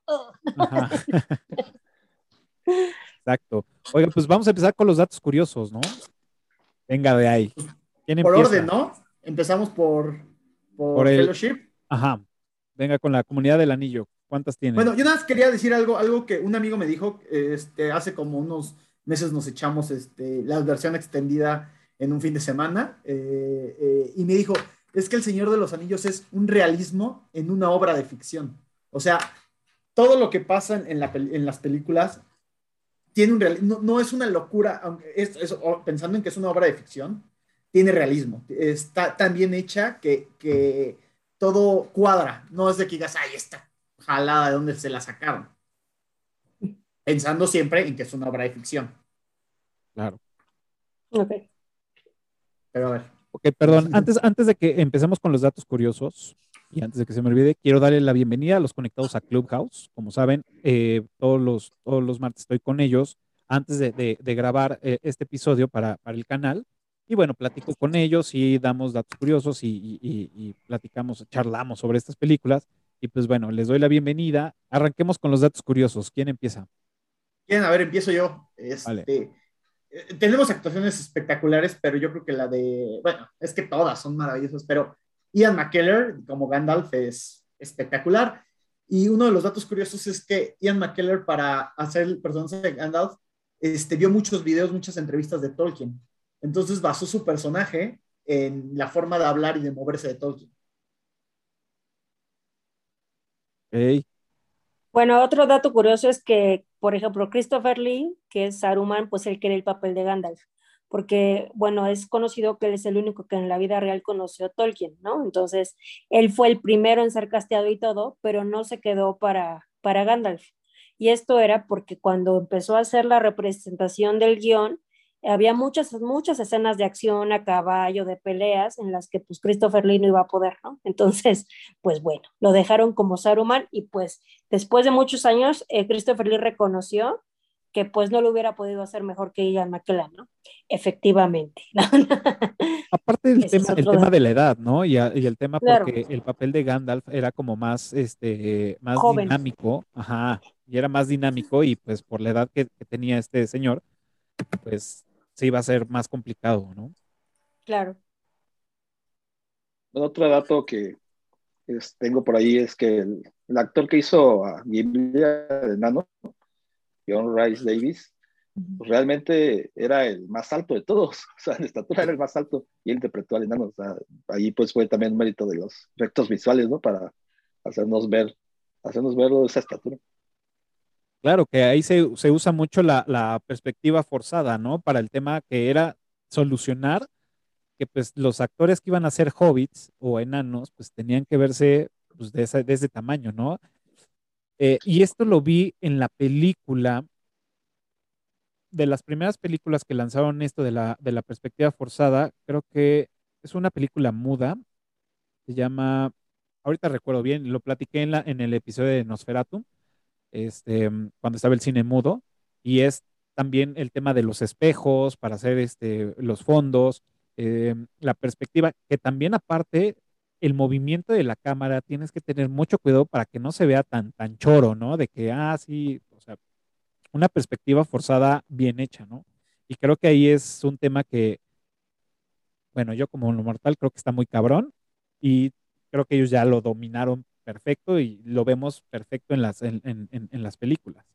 Exacto. Oiga, pues vamos a empezar con los datos curiosos, ¿no? Venga de ahí. ¿Quién Por empieza? orden, ¿no? Empezamos por. Por, Por el- Fellowship. Ajá. Venga con la comunidad del anillo. ¿Cuántas tienen? Bueno, yo nada más quería decir algo, algo que un amigo me dijo, este, hace como unos meses nos echamos este, la versión extendida en un fin de semana, eh, eh, y me dijo, es que El Señor de los Anillos es un realismo en una obra de ficción. O sea, todo lo que pasa en, la en las películas tiene un real, no, no es una locura, aunque es, pensando en que es una obra de ficción, tiene realismo. Está tan bien hecha que, que todo cuadra. No es de que digas, ay, está jalada de dónde se la sacaron. Pensando siempre en que es una obra de ficción. Claro. Ok. Pero a ver. Ok, perdón. Antes, antes de que empecemos con los datos curiosos y antes de que se me olvide, quiero darle la bienvenida a los conectados a Clubhouse. Como saben, eh, todos, los, todos los martes estoy con ellos antes de, de- de grabar eh, este episodio para, para el canal. Y bueno, platico con ellos y damos datos curiosos y, y- y- y platicamos, charlamos sobre estas películas. Y pues bueno, les doy la bienvenida. Arranquemos con los datos curiosos. ¿Quién empieza? Bien, a ver, empiezo yo. Este, Vale. eh, tenemos actuaciones espectaculares, pero yo creo que la de, bueno, es que todas son maravillosas, pero Ian McKellar como Gandalf es espectacular. Y uno de los datos curiosos es que Ian McKellar para hacer el personaje de Gandalf este, vio muchos videos, muchas entrevistas de Tolkien. Entonces basó su personaje en la forma de hablar y de moverse de Tolkien. Ok. Bueno, otro dato curioso es que, por ejemplo, Christopher Lee, que es Saruman, pues él quiere el papel de Gandalf, porque, bueno, es conocido que él es el único que en la vida real conoció a Tolkien, ¿no? Entonces, él fue el primero en ser casteado y todo, pero no se quedó para, para Gandalf. Y esto era porque cuando empezó a hacer la representación del guion, había muchas, muchas escenas de acción a caballo, de peleas, en las que pues Christopher Lee no iba a poder, ¿no? Entonces, pues bueno, lo dejaron como Saruman y pues después de muchos años, eh, Christopher Lee reconoció que pues no lo hubiera podido hacer mejor que Ian McKellen, ¿no? Efectivamente. Aparte del tema, el tema de la edad, ¿no? Y, a- y el tema Claro. porque el papel de Gandalf era como más, este, más Joven. dinámico, ajá, y era más dinámico y pues por la edad que, que tenía este señor, pues sí iba a ser más complicado, ¿no? claro. Bueno, otro dato que es- tengo por ahí es que el, el actor que hizo a Gimli de enano, John Rice Davis, pues realmente era el más alto de todos, o sea, en estatura era el más alto y él interpretó al enano, o sea, ahí pues fue también un mérito de los rectos visuales, ¿no? Para hacernos ver, hacernos verlo de esa estatura. Claro que ahí se, se usa mucho la, la perspectiva forzada, ¿no? Para el tema que era solucionar que pues los actores que iban a ser hobbits o enanos, pues tenían que verse pues, de, ese, de tamaño, ¿no? Eh, y esto lo vi en la película, de las primeras películas que lanzaron esto de la, de la perspectiva forzada, creo que es una película muda, se llama, ahorita recuerdo bien, lo platiqué en, la, en el episodio de Nosferatu, este, cuando estaba el cine mudo, y es también el tema de los espejos para hacer este, los fondos, eh, la perspectiva, que también aparte el movimiento de la cámara tienes que tener mucho cuidado para que no se vea tan, tan choro, ¿no? De que, ah, sí, o sea, una perspectiva forzada bien hecha, ¿no? Y creo que ahí es un tema que, bueno, yo como lo mortal creo que está muy cabrón y creo que ellos ya lo dominaron perfecto y lo vemos perfecto en las, en, en- en- las películas.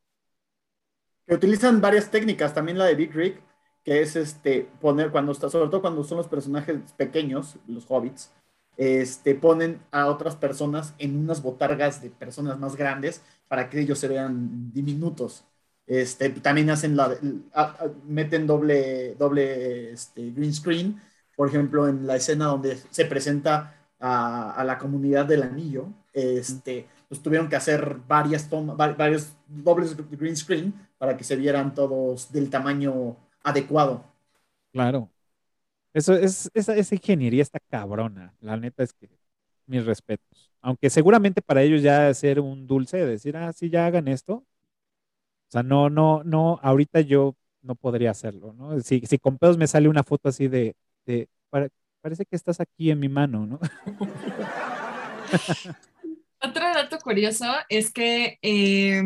que utilizan varias técnicas, también la de Big Rick, que es este poner cuando está, sobre todo cuando son los personajes pequeños, los hobbits, este ponen a otras personas en unas botargas de personas más grandes para que ellos se vean diminutos. Este, también hacen la, meten doble, doble este, green screen, por ejemplo, en la escena donde se presenta a, a la comunidad del anillo, este, pues tuvieron que hacer varias tomas, va- varios dobles de green screen para que se vieran todos del tamaño adecuado. Claro. Eso es, esa, esa ingeniería está cabrona. La neta es que mis respetos. Aunque seguramente para ellos ya hacer un dulce, decir, ah, sí, ya hagan esto. O sea, no, no, no, ahorita yo no podría hacerlo, ¿no? Si, si con pedos me sale una foto así de, de pare- parece que estás aquí en mi mano, ¿no? Otro dato curioso es que eh,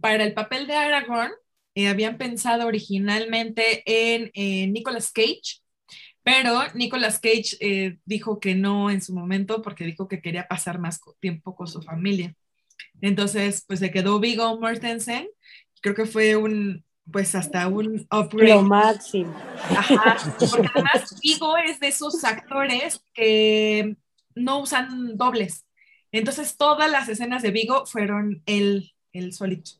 para el papel de Aragorn eh, habían pensado originalmente en eh, Nicolas Cage, pero Nicolas Cage eh, dijo que no en su momento porque dijo que quería pasar más tiempo con su familia. Entonces, pues se quedó Viggo Mortensen. Creo que fue un, pues hasta un Lo upgrade. máximo. Ajá, porque además Vigo es de esos actores que no usan dobles. Entonces todas las escenas de Vigo fueron él, él solito.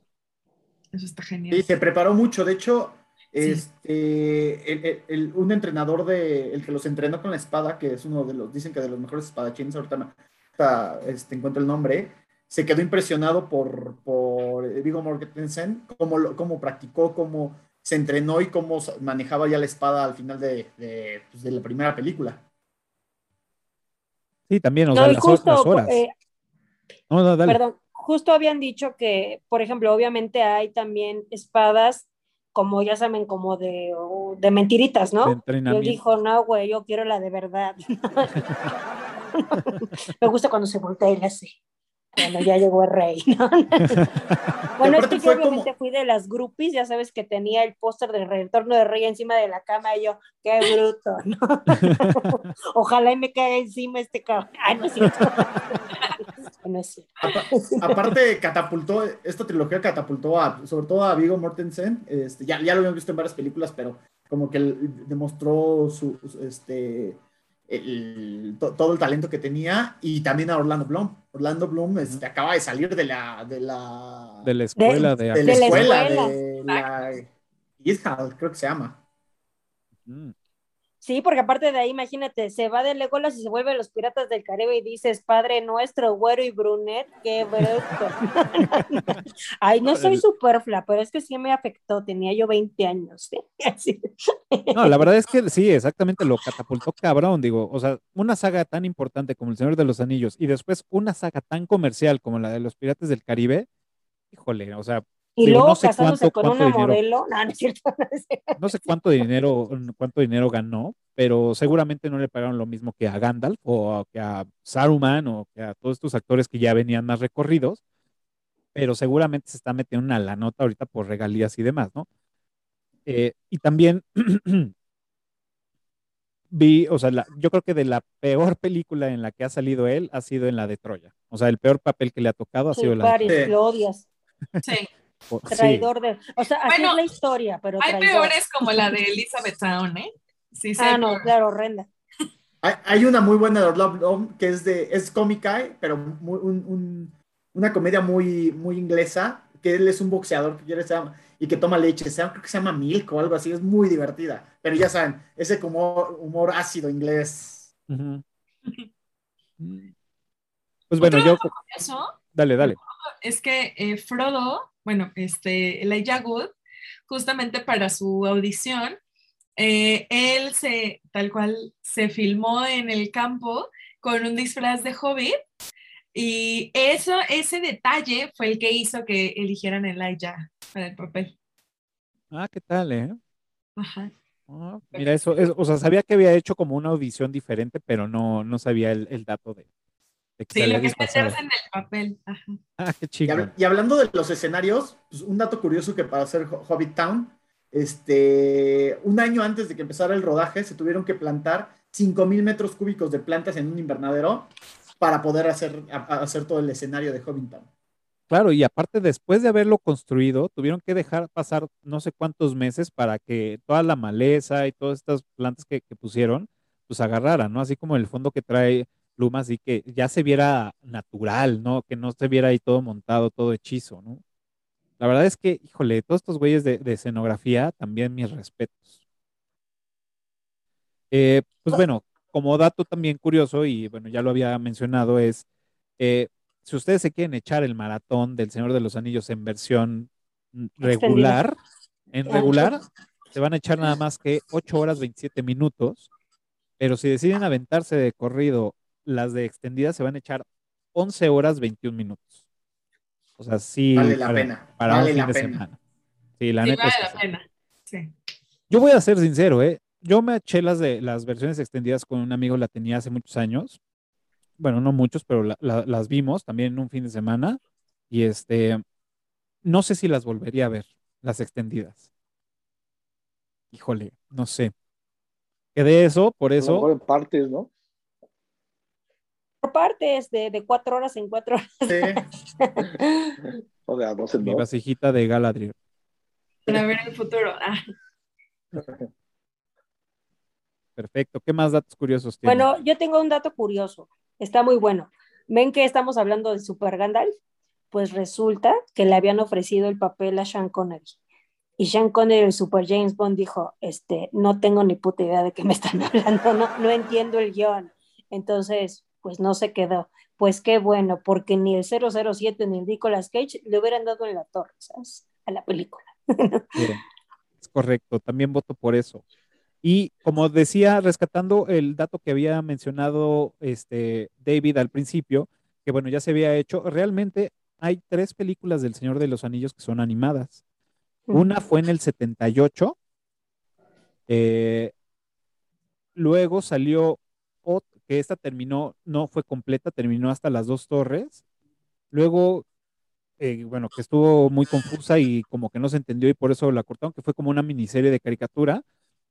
Eso está genial. Y se preparó mucho, de hecho, Sí. este, el- el- el- un entrenador de, el que los entrenó con la espada, que es uno de los, dicen que de los mejores espadachines, ahorita, ahorita, este, encuentro el nombre, se quedó impresionado por, por Viggo Mortensen, cómo, lo- cómo practicó, cómo se entrenó y cómo manejaba ya la espada al final de, de, pues, de la primera película. Sí, también, o No, sea, las, justo, horas. eh, no, no, dale. perdón, justo habían dicho que, por ejemplo, obviamente hay también espadas, como ya saben, como de, de mentiritas, de ¿no? Y él entrenamiento. dijo, no, güey, yo quiero la de verdad. Me gusta cuando se voltea y le hace. Cuando ya llegó el rey. ¿no? bueno, es que yo como- obviamente fui de las groupies, ya sabes que tenía el póster del retorno de rey encima de la cama y yo, qué bruto, ¿no? Ojalá y me caiga encima este cabrón. Ay, no es cierto. no es cierto. Aparte, catapultó, esta trilogía catapultó a, sobre todo a Viggo Mortensen, este, ya, ya lo habíamos visto en varias películas, pero como que demostró su, su- este, el- to- todo el talento que tenía, y también a Orlando Bloom. Orlando Bloom este, acaba de salir de la, de la, De la escuela de, de la de la escuela, escuela. de la creo que se llama. Sí, porque aparte de ahí, imagínate, se va de Legolas y se vuelve a los piratas del Caribe y dices, Padre nuestro, güero y brunet, qué bruto. Ay, no soy superflua, pero es que sí me afectó, tenía yo 20 años. ¿eh? No, la verdad es que sí, exactamente lo catapultó cabrón, digo, o sea, una saga tan importante como El Señor de los Anillos y después una saga tan comercial como la de los Piratas del Caribe, híjole, o sea, Y Digo, luego no sé casándose cuánto- con cuánto una dinero. modelo. No, no es cierto. no es cierto. no sé cuánto dinero, cuánto dinero ganó, pero seguramente no le pagaron lo mismo que a Gandalf o que a Saruman o que a todos estos actores que ya venían más recorridos, pero seguramente se está metiendo una la nota ahorita por regalías y demás, ¿no? Eh, y también vi, o sea, la- yo creo que de la peor película en la que ha salido él ha sido en la de Troya. O sea, el peor papel que le ha tocado ha Sí, sido la de Paris, Sí. Sí. Traidor de. O sea, así Bueno, es la historia, pero Hay traidor. peores como la de Elizabeth Town, ¿eh? Sí, sí. Ah, no, claro, horrenda. Hay, hay una muy buena de Orlando Bloom que es de es cómica, pero muy- un- un- una comedia muy, muy inglesa, que él es un boxeador que quiere ser- y que toma leche, se creo que se llama Milk o algo así, es muy divertida, pero ya saben, ese como humor ácido inglés. Pues bueno, yo, dale, dale. es que eh, Frodo, bueno, este, Elijah Wood, justamente para su audición, eh, él se, tal cual, se filmó en el campo con un disfraz de hobbit y eso, ese detalle fue el que hizo que eligieran a Elijah para el papel. Ah, ¿qué tal, eh? Ajá. Ah, mira, eso, es- o sea, sabía que había hecho como una audición diferente, pero no, no sabía el, el dato de, Sí, lo que es meterse en el papel. Ajá. Ah, qué Y, chido. hab- y hablando de los escenarios, pues, un dato curioso que para hacer Ho- Hobbit Town, este, un año antes de que empezara el rodaje, se tuvieron que plantar 5000 metros cúbicos de plantas en un invernadero para poder hacer, hacer todo el escenario de Hobbiton. Claro, y aparte después de haberlo construido, tuvieron que dejar pasar no sé cuántos meses para que toda la maleza y todas estas plantas que, pusieron, pues agarraran, ¿no? Así como el fondo que trae plumas y que ya se viera natural, ¿no? Que no se viera ahí todo montado, todo hechizo, ¿no? La verdad es que, híjole, todos estos güeyes de, escenografía, también mis respetos. Eh, pues bueno, como dato también curioso, y bueno, ya lo había mencionado, es eh, si ustedes se quieren echar el maratón del Señor de los Anillos en versión regular, en regular, se van a echar nada más que 8 horas 27 minutos, pero si deciden aventarse de corrido las de extendida, se van a echar 11 horas 21 minutos. O sea, sí. Vale la pena. Para vale un fin de pena. semana. Sí, la neta. vale es que la pena. Sí. Yo voy a ser sincero, ¿eh? Yo me eché las de las versiones extendidas con un amigo, la tenía hace muchos años bueno, no muchos, pero las vimos también en un fin de semana y este, no sé si las volvería a ver, las extendidas. Híjole, no sé. Que de eso, por A lo eso, mejor en partes, ¿no? Por partes, de, de cuatro horas en cuatro horas. Sí. O sea, mi vasijita de Galadriel. Para ver el futuro. Ah, Perfecto. ¿Qué más datos curiosos tienen? Bueno, yo tengo un dato curioso. Está muy bueno. ¿Ven que estamos hablando de Super Gandalf? Pues resulta que le habían ofrecido el papel a Sean Connery. Y Sean Connery, el Super James Bond, dijo, este, no tengo ni puta idea de qué me están hablando, no, no entiendo el guion. Entonces, pues no se quedó. Pues qué bueno, porque ni el 007 ni el Nicolas Cage le hubieran dado en la torre, ¿sabes? A la película. Es correcto, también voto por eso. Y como decía, rescatando el dato que había mencionado este David al principio, que bueno, ya se había hecho, realmente hay tres películas del Señor de los Anillos que son animadas. Una fue en el 78, eh, luego salió, que esta terminó, no fue completa, terminó hasta las dos torres, luego eh, bueno, que estuvo muy confusa y como que no se entendió y por eso la cortaron, que fue como una miniserie de caricatura.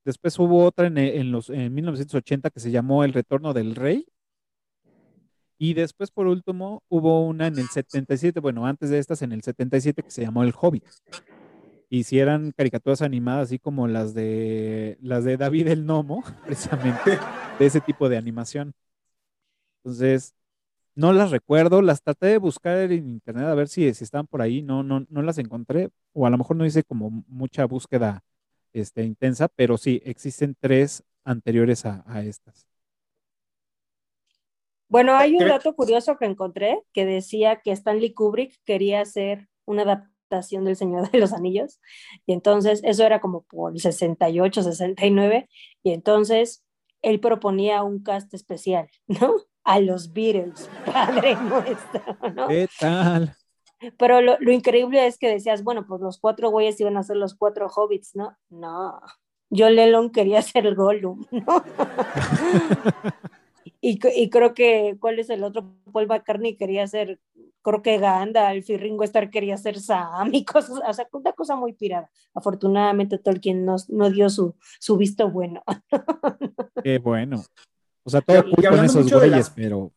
Después hubo otra en, eh, en los, en 1980 que se llamó El Retorno del Rey. Y después, por último, hubo una en el 77, bueno, antes de estas, en el 77 que se llamó El Hobbit. Y si eran caricaturas animadas, así como las de las de David el Nomo, precisamente, de ese tipo de animación. Entonces, no las recuerdo, las traté de buscar en internet a ver si, si estaban por ahí, no, no, no las encontré, o a lo mejor no hice como mucha búsqueda este, intensa, pero sí, existen tres anteriores a, a estas. Bueno, hay un dato curioso que encontré que decía que Stanley Kubrick quería hacer una adaptación del Señor de los Anillos y entonces eso era como por el 68, 69 y entonces él proponía un cast especial, ¿no? A los Beatles, padre nuestro, ¿no? ¿Qué tal? Pero lo, lo increíble es que decías, bueno, pues los cuatro güeyes iban a ser los cuatro hobbits, ¿no? No, John Lennon quería ser el Gollum, ¿no? y, y creo que, ¿cuál es el otro? Paul McCartney quería ser, creo que Gandalf y Ringo Starr quería ser Sam y cosas, o sea, una cosa muy pirada. Afortunadamente Tolkien nos, no dio su, su visto bueno. Qué bueno. O sea, todo cool con esos güeyes, las- pero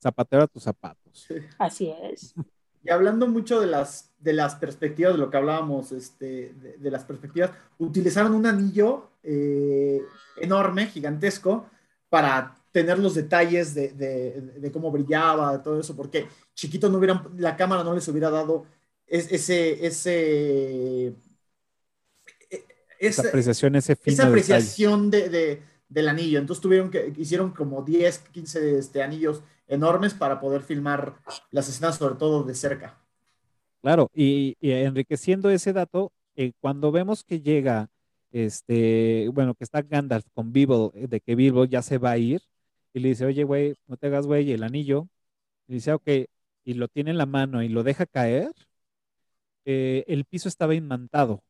zapatero a tus zapatos. Así es. Y hablando mucho de las, de las perspectivas, de lo que hablábamos, este, de, de las perspectivas, utilizaron un anillo eh, enorme, gigantesco, para tener los detalles de, de- de cómo brillaba, todo eso, porque chiquito no hubieran, la cámara no les hubiera dado es- ese, ese, e- Esa apreciación, ese esa apreciación de, de- del anillo. Entonces tuvieron que, hicieron como 10, 15 este, anillos enormes para poder filmar las escenas, sobre todo de cerca. Claro, y, y enriqueciendo ese dato, eh, cuando vemos que llega, este, bueno, que está Gandalf con Bilbo, eh, de que Bilbo ya se va a ir, y le dice, oye, güey, no te hagas, güey, el anillo, y dice, ok, y lo tiene en la mano y lo deja caer, eh, el piso estaba inmantado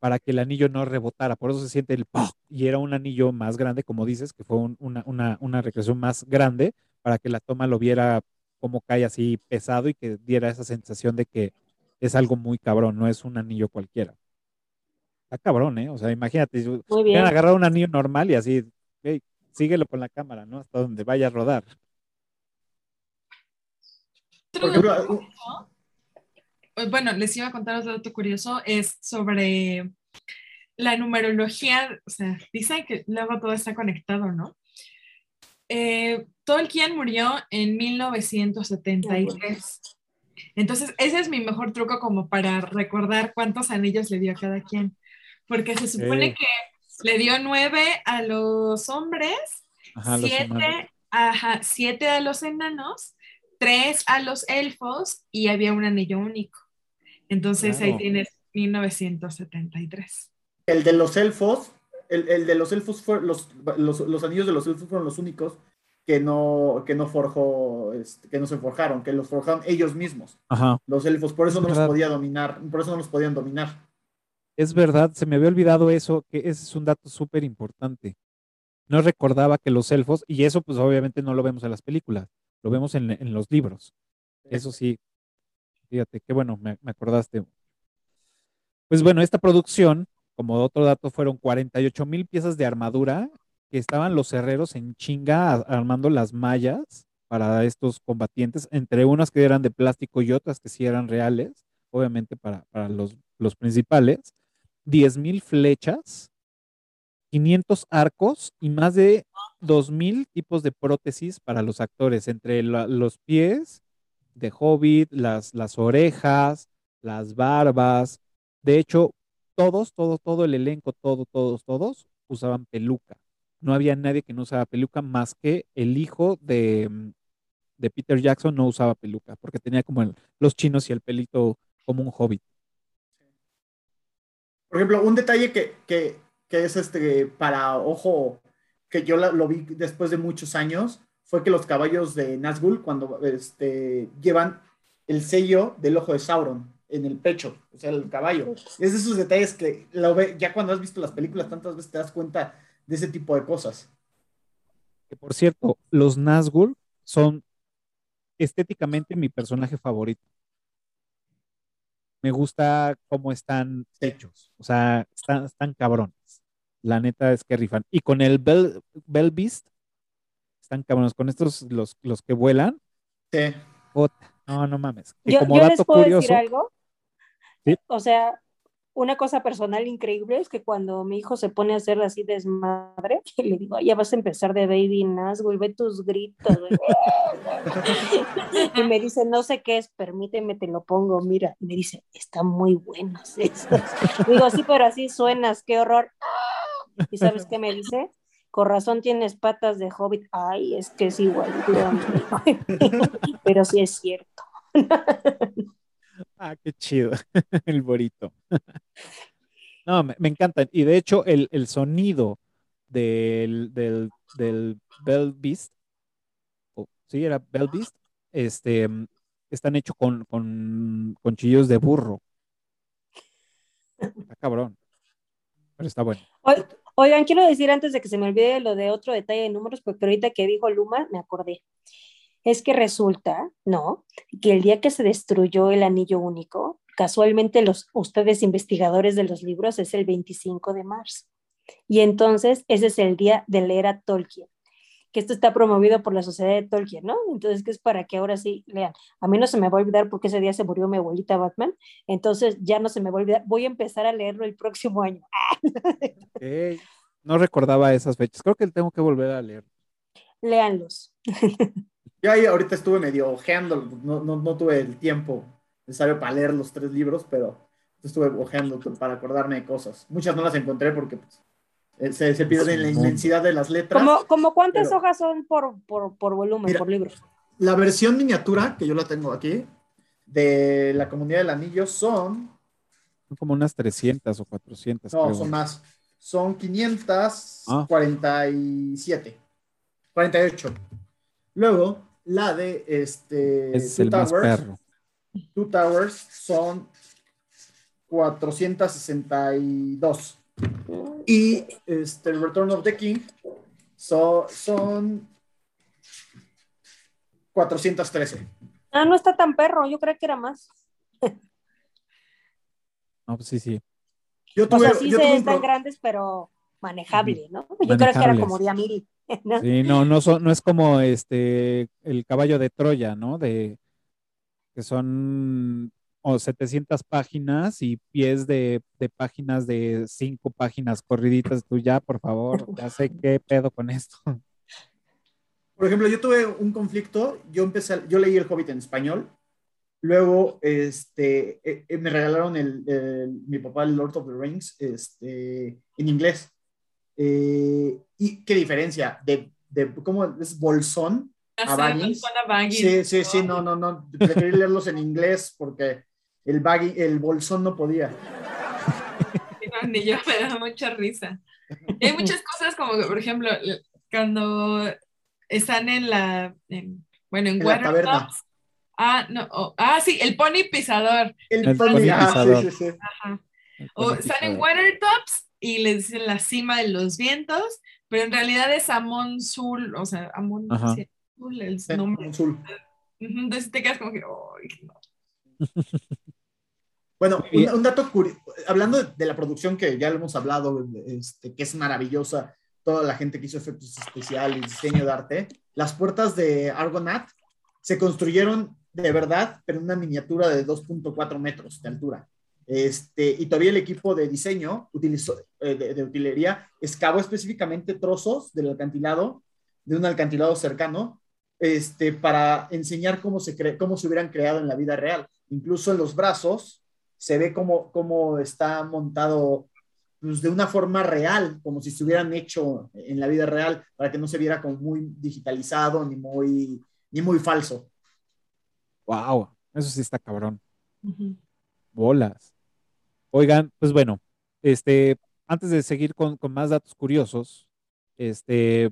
para que el anillo no rebotara, por eso se siente el ¡pum! y era un anillo más grande, como dices, que fue un- una, una, una recreación más grande, para que la toma lo viera como cae así pesado y que diera esa sensación de que es algo muy cabrón, no es un anillo cualquiera. Está cabrón, ¿eh? O sea, imagínate, hubieran agarrado un anillo normal y así, "Ey, síguelo con la cámara, ¿no? Hasta donde vaya a rodar. Eh, Bueno, les iba a contar otro dato curioso, es sobre la numerología, o sea, dicen que luego todo está conectado, ¿no? Eh, Tolkien murió en 1973. Entonces, ese es mi mejor truco como para recordar cuántos anillos le dio a cada quien. Porque se supone Ok. que le dio nueve a los hombres, Ajá, los humanos. siete, ajá, siete a los enanos, tres a los elfos y había un anillo único. Entonces ahí tienes 1973. el de los elfos, el, el de los elfos fue, los, los, los anillos de los elfos fueron los únicos que no, que no forjó, este, que no se forjaron, que los forjaron ellos mismos, Ajá. los elfos, por eso Es no los podía dominar, por eso no los podían dominar. Es verdad, se me había olvidado eso, que ese es un dato súper importante. No recordaba que los elfos, y eso pues obviamente no lo vemos en las películas, lo vemos en, en los libros. Eso sí, fíjate, qué bueno, me, me acordaste. Pues bueno, esta producción, como otro dato, fueron 48 mil piezas de armadura que estaban los herreros en chinga armando las mallas para estos combatientes, entre unas que eran de plástico y otras que sí eran reales, obviamente para, para los, los principales. 10 mil flechas, 500 arcos y más de 2.000 tipos de prótesis para los actores, entre los pies de Hobbit, las, las orejas, las barbas. De hecho, todos, todo, todo el elenco, todo, todos, todos usaban peluca. No había nadie que no usaba peluca más que el hijo de, de Peter Jackson no usaba peluca, porque tenía como el- los chinos y el pelito como un hobbit. Por ejemplo, un detalle que, que, es este para ojo, que yo lo vi después de muchos años, fue que los caballos de Nazgûl, cuando este, llevan el sello del ojo de Sauron en el pecho, o sea, el caballo. Es de esos detalles que ya cuando has visto las películas tantas veces te das cuenta de ese tipo de cosas. Por cierto, los Nazgûl son estéticamente mi personaje favorito. Me gusta cómo están Sí. hechos. O sea, están, están cabrones. La neta es que rifan. Y con el Bell, Bell Beast, están cabrones. Con estos, los, los que vuelan, Sí. puta, no, no mames. Que Yo, como yo dato les puedo curioso, decir algo. Sí. O sea, una cosa personal increíble es que cuando mi hijo se pone a hacer así desmadre, le digo, ya vas a empezar de baby Nazgûl, ve tus gritos. güey". y me dice, no sé qué es, permíteme, te lo pongo, mira. Y me dice, están muy buenos esos. Digo, sí, pero así suenas, qué horror. ¿Y sabes qué me dice? Con razón tienes patas de hobbit. Ay, es que es igual. pero sí es cierto. Ah, qué chido. el borito. no, me, me encantan. Y de hecho, el, el sonido del, del, del Bell Beast, o- sí, era Bell Beast, este, están hechos con, con, con chillos de burro. Está cabrón. Pero está bueno. Oi- Oigan, quiero decir antes de que se me olvide lo de otro detalle de números, porque ahorita que dijo Luma, me acordé. Es que resulta, ¿no? Que el día que se destruyó el anillo único, casualmente los, ustedes investigadores de los libros es el 25 de marzo. Y entonces ese es el día de leer a Tolkien, que esto está promovido por la Sociedad de Tolkien, ¿no? Entonces, que es para que ahora sí lean. A mí no se me va a olvidar porque ese día se murió mi abuelita Batman, entonces ya no se me va a olvidar. Voy a empezar a leerlo el próximo año. Ok. No recordaba esas fechas. Creo que tengo que volver a leer. Léanlos. Yo ahí ahorita estuve medio ojeando, no, no, no tuve el tiempo necesario para leer los tres libros, pero estuve ojeando para acordarme de cosas. Muchas no las encontré porque pues, eh, se, se pierden en la inmensidad de las letras. ¿Como, como cuántas pero- hojas son por, por, por volumen, Mira, por libro? La versión miniatura, que yo la tengo aquí, de la comunidad del anillo son, Son como unas 300 o 400. no, creo. son más, son 547, 48. Luego, la de este, es Two el más Towers, perro. Two Towers son 462. Y este, Return of the King so- son 413. Ah, no está tan perro, yo creo que era más. No, pues sí, sí. Yo O tuve, sea, sí yo se tuve están grandes, pero manejable, ¿no? Yo creo que era como de a mil. ¿no? Sí, no, no, no es como este el caballo de Troya, ¿no? De que son o 700 páginas y pies de, de, páginas de cinco páginas corriditas. Tú ya, por favor, ya sé qué pedo con esto. Por ejemplo, yo tuve un conflicto, yo empecé, yo leí El Hobbit en español, luego este, eh, eh, me regalaron el, mi papá el Lord of the Rings este, en inglés. Eh, ¿Y qué diferencia? De, de ¿Cómo es? Bolsón a Baggins. Sí, sí, sí, no, no, no. Preferí leerlos en inglés porque el, baggy, el bolsón no podía. No, ni yo me da mucha risa. hay muchas cosas como, por ejemplo, cuando están en la, bueno, en, en Ah, no, ah, sí, el pony pisador. El, pony, pisador. Sí, sí, Ajá. O están en Weathertops y le dicen la cima de los vientos, pero en realidad es Amon Sul, o sea, Amon Sul, el nombre. Sul. Entonces te quedas como que, no. Bueno, un, dato curioso, hablando de, la producción que ya lo hemos hablado, este, que es maravillosa, toda la gente que hizo efectos especiales, diseño de arte, las puertas de Argonaut se construyeron de verdad, pero en una miniatura de 2.4 metros de altura. Este, y todavía el equipo de diseño utilizó, eh, de, utilería excavó específicamente trozos del acantilado, de un acantilado cercano, este, para enseñar cómo se, cre cómo se hubieran creado en la vida real. Incluso en los brazos se ve cómo, cómo está montado pues, de una forma real, como si se hubieran hecho en la vida real, para que no se viera como muy digitalizado ni muy, ni muy falso. Wow, eso sí está cabrón. Bolas. Oigan, pues bueno, este, antes de seguir con, más datos curiosos, este,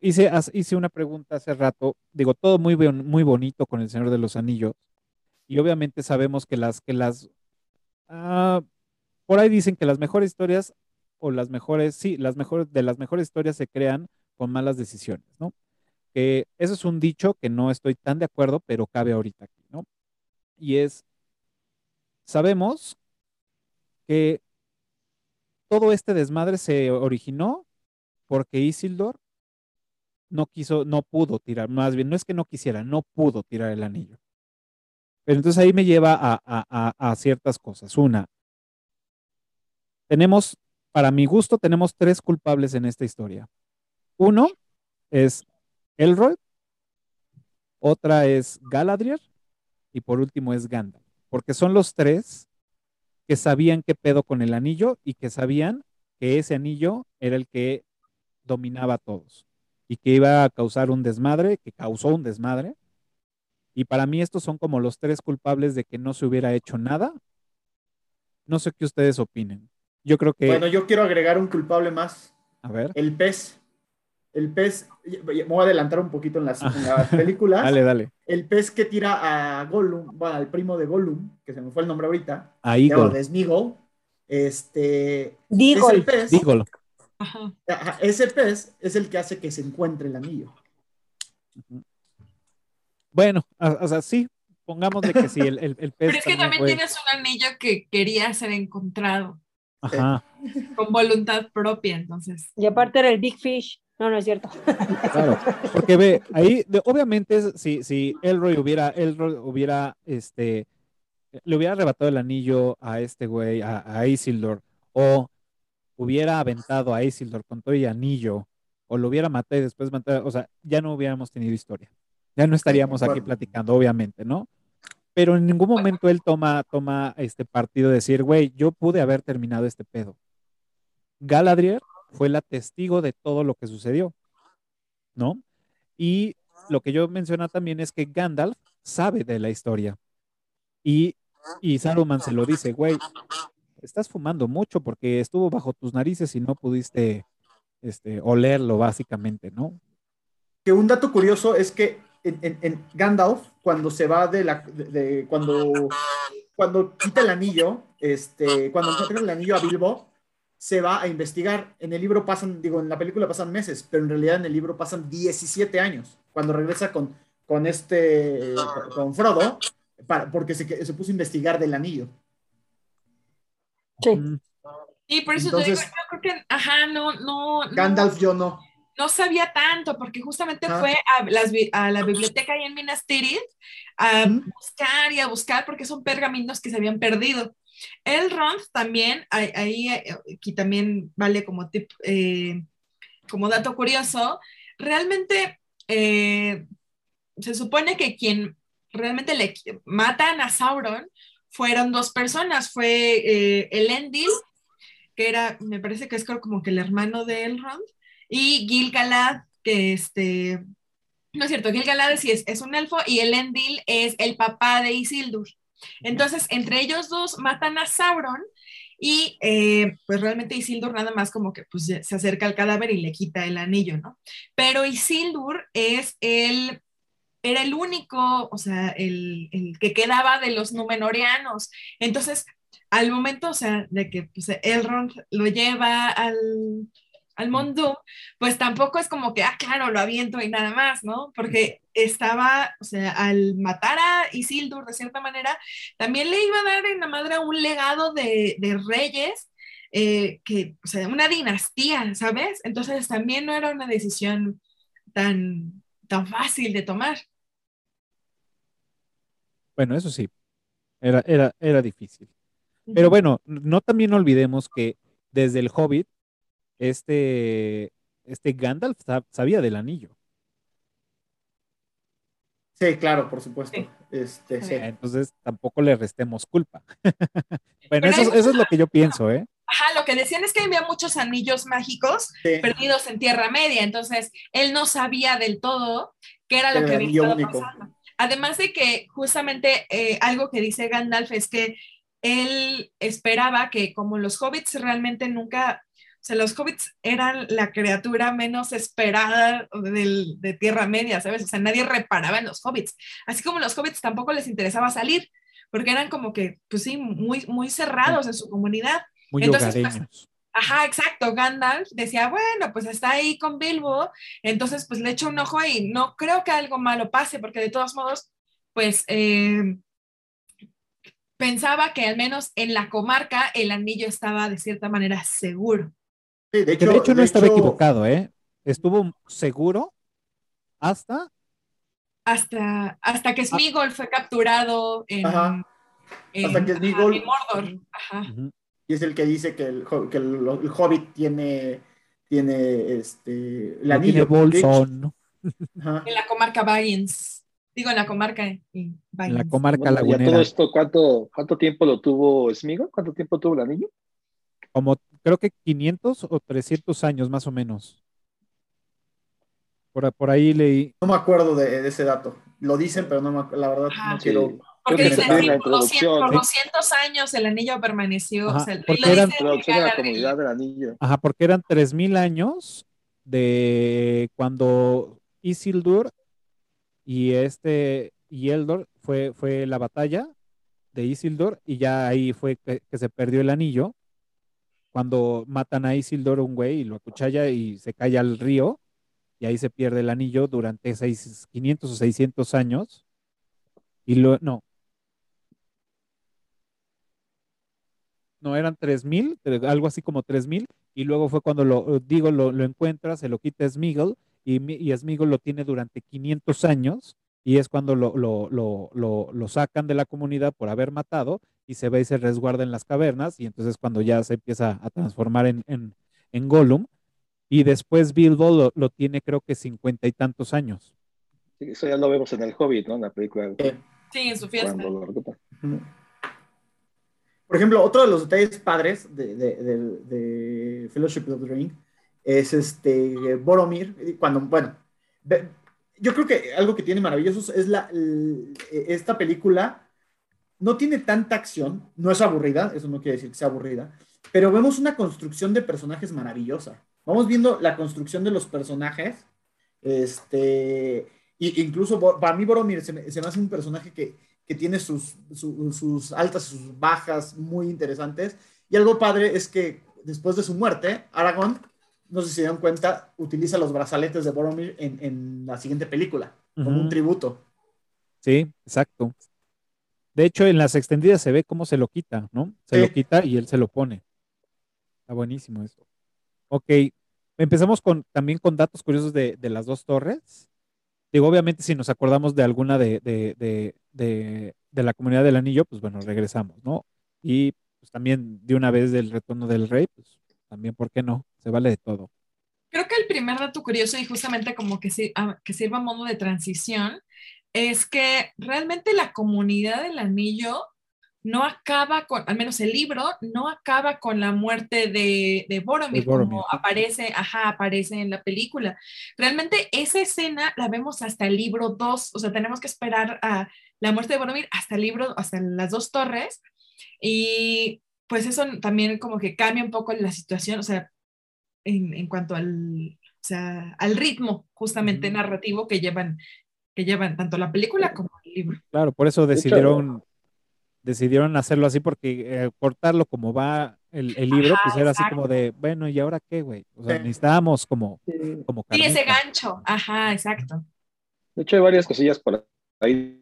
hice, hice una pregunta hace rato, digo, todo muy, muy bonito con el Señor de los Anillos, y obviamente sabemos que las, que las, ah, por ahí dicen que las mejores historias o las mejores, sí, las mejores, de las mejores historias se crean con malas decisiones, ¿no? Que eso es un dicho que no estoy tan de acuerdo, pero cabe ahorita aquí, ¿no? Y es, sabemos que todo este desmadre se originó porque Isildur no quiso, no pudo tirar, más bien, no es que no quisiera, no pudo tirar el anillo. Pero entonces ahí me lleva a, ciertas cosas. Una, tenemos, para mi gusto, tenemos tres culpables en esta historia. Uno es Elroy, otra es Galadriel y por último es Gandalf, porque son los tres que sabían qué pedo con el anillo y que sabían que ese anillo era el que dominaba a todos y que iba a causar un desmadre, que causó un desmadre. Y para mí estos son como los tres culpables de que no se hubiera hecho nada. No sé qué ustedes opinen. Yo creo que. Bueno, yo quiero agregar un culpable más. A ver. El pez. El pez, me voy a adelantar un poquito en las, películas. dale, dale. El pez que tira a Gollum, bueno, al primo de Gollum, que se me fue el nombre ahorita. A Eagle. Es Este. Es el pez. Ese pez es el que hace que se encuentre el anillo. Bueno, o sea, sí, pongamos de que sí, el, el, pez. Pero es que también tienes un anillo que quería ser encontrado. Ajá. Con voluntad propia, entonces. Y aparte era el Big Fish. No, no es cierto. Claro, porque ve, ahí, obviamente, si, si Elroy hubiera, Elroy hubiera, este, le hubiera arrebatado el anillo a este güey, a, Isildur, o hubiera aventado a Isildur con todo el anillo, o lo hubiera matado y después matado, o sea, ya no hubiéramos tenido historia. Ya no estaríamos aquí platicando, obviamente, ¿no? pero en ningún momento él toma, toma este partido de decir, güey, yo pude haber terminado este pedo. Galadriel fue la testigo de todo lo que sucedió, ¿no? Y lo que yo menciono también es que Gandalf sabe de la historia. Y, y Saruman se lo dice, güey, estás fumando mucho porque estuvo bajo tus narices y no pudiste este, olerlo, básicamente, ¿no? Que un dato curioso es que en, Gandalf, cuando se va de la. De, cuando, cuando quita el anillo, este, cuando entrega el anillo a Bilbo, se va a investigar. En el libro pasan, digo, en la película pasan meses, pero en realidad en el libro pasan 17 años. Cuando regresa con, con este. con Frodo, para, porque se, se puso a investigar del anillo. Sí. Y por eso te digo, yo creo que, ajá, no, no. Gandalf yo no. No sabía tanto, porque justamente fue a, las, a, la biblioteca ahí en Minas Tirith a buscar y a buscar, porque son pergaminos que se habían perdido. El Elrond también, ahí, eh, aquí también vale como tip, eh, como dato curioso, realmente eh, se supone que quien realmente le matan a Sauron fueron dos personas, fue eh, Elendil, que era, me parece que es como que el hermano de Elrond, y Gil-galad, que este, no es cierto, Gil-galad es, es un elfo y Elendil es el papá de Isildur. Entonces, entre ellos dos matan a Sauron y eh, pues realmente Isildur nada más como que pues se acerca al cadáver y le quita el anillo, ¿no? Pero Isildur es el era el único, o sea, el, el, que quedaba de los Númenóreanos. Entonces, al momento, o sea, de que pues, Elrond lo lleva al, al pues tampoco es como que, ah, claro, lo aviento y nada más, ¿no? Porque estaba, o sea, al matar a Isildur de cierta manera, también le iba a dar en la madre un legado de, de reyes, eh, que, o sea, una dinastía, ¿sabes? Entonces también no era una decisión tan, tan fácil de tomar. Bueno, eso sí, era, era, era difícil. Pero bueno, no también olvidemos que desde el Hobbit, este, este Gandalf sabía del anillo. Sí, claro, por supuesto. Este, Entonces tampoco le restemos culpa. bueno, eso, eso, es lo que yo pienso, ¿eh? Ajá, lo que decían es que había muchos anillos mágicos perdidos en Tierra Media, entonces él no sabía del todo qué era lo que había estado pasando. Además de que justamente eh, algo que dice Gandalf es que él esperaba que como los hobbits realmente nunca, o sea, los hobbits eran la criatura menos esperada de Tierra Media, ¿sabes? O sea, nadie reparaba en los hobbits. Así como los hobbits tampoco les interesaba salir, porque eran como que, pues sí, muy, muy cerrados en su comunidad. Muy Entonces, pues, Ajá, exacto. Gandalf decía, bueno, pues está ahí con Bilbo, entonces pues le echo un ojo y no creo que algo malo pase, porque de todos modos, pues eh, pensaba que al menos en la comarca el anillo estaba de cierta manera seguro. De hecho, no estaba equivocado, ¿eh? Estuvo seguro hasta... Hasta, hasta que ah. Smigol fue capturado en, hasta que Smigol... en Mordor. Ajá y es el que dice que el, que el, Hobbit tiene, tiene este, el anillo. Bolsón. En la comarca Baggins. Digo, en la comarca. En la comarca lagunera. todo esto, ¿cuánto, ¿cuánto tiempo lo tuvo Smigo? ¿Cuánto tiempo tuvo el anillo? Como creo que 500 o 300 años más o menos. Por, por ahí leí. No me acuerdo de, ese dato. Lo dicen, pero no me, la verdad no quiero porque dice, por, 200, años el anillo permaneció. Ajá, o sea, porque eran, la comunidad del anillo. Ajá, porque eran 3.000 años de cuando Isildur y este y Eldor fue, fue la batalla de Isildur y ya ahí fue que, se perdió el anillo. Cuando matan a Isildur un güey y lo acuchalla y se cae al río y ahí se pierde el anillo durante seis, 500 o 600 años. Y lo, no, no eran 3000, algo así como 3000, y luego fue cuando lo digo, lo, encuentra, se lo quita Smigol, y, y Smigol lo tiene durante 500 años, y es cuando lo, lo, lo, sacan de la comunidad por haber matado, y se ve y se resguarda en las cavernas, y entonces cuando ya se empieza a transformar en, en, en Gollum, y después Bilbo lo, tiene creo que cincuenta y tantos años. eso ya lo vemos en el Hobbit, ¿no? En la película. Sí, en su fiesta. Por ejemplo, otro de los detalles padres de, de, Fellowship of the Ring es este Boromir, cuando, bueno, yo creo que algo que tiene maravilloso es la, esta película no tiene tanta acción, no es aburrida, eso no quiere decir que sea aburrida, pero vemos una construcción de personajes maravillosa. Vamos viendo la construcción de los personajes, este, incluso para mí Boromir se me hace un personaje que, que tiene sus, sus altas y sus bajas muy interesantes. Y algo padre es que después de su muerte, Aragorn, no sé si se dieron cuenta, utiliza los brazaletes de Boromir en, en la siguiente película, como un tributo. Sí, exacto. De hecho, en las extendidas se ve cómo se lo quita, ¿no? Se lo quita y él se lo pone. Está buenísimo eso. Ok, empezamos con, también con datos curiosos de, de las dos torres. Digo, obviamente, si nos acordamos de alguna de, de, de, la comunidad del anillo, pues bueno, regresamos, ¿no? Y pues también de una vez del retorno del rey, pues también, ¿por qué no? Se vale de todo. Creo que el primer dato curioso y justamente como que, si- ah, que sirva a modo de transición es que realmente la comunidad del anillo no acaba con, al menos el libro, no acaba con la muerte de, de Boromir, como aparece, ajá, aparece en la película. Realmente esa escena la vemos hasta el libro 2, o sea, tenemos que esperar a la muerte de Boromir hasta el libro, hasta las dos torres, y pues eso también como que cambia un poco la situación, o sea, en, en cuanto al, o sea, al ritmo justamente narrativo que llevan, que llevan tanto la película como el libro. Claro, por eso decidieron, decidieron hacerlo así, porque eh, cortarlo como va el, el libro, Ajá, pues era así como de, bueno, ¿y ahora qué, güey? O sea, Sí. necesitábamos como, Sí. como Sí, ese gancho, ajá, exacto. De hecho, hay varias cosillas por ahí.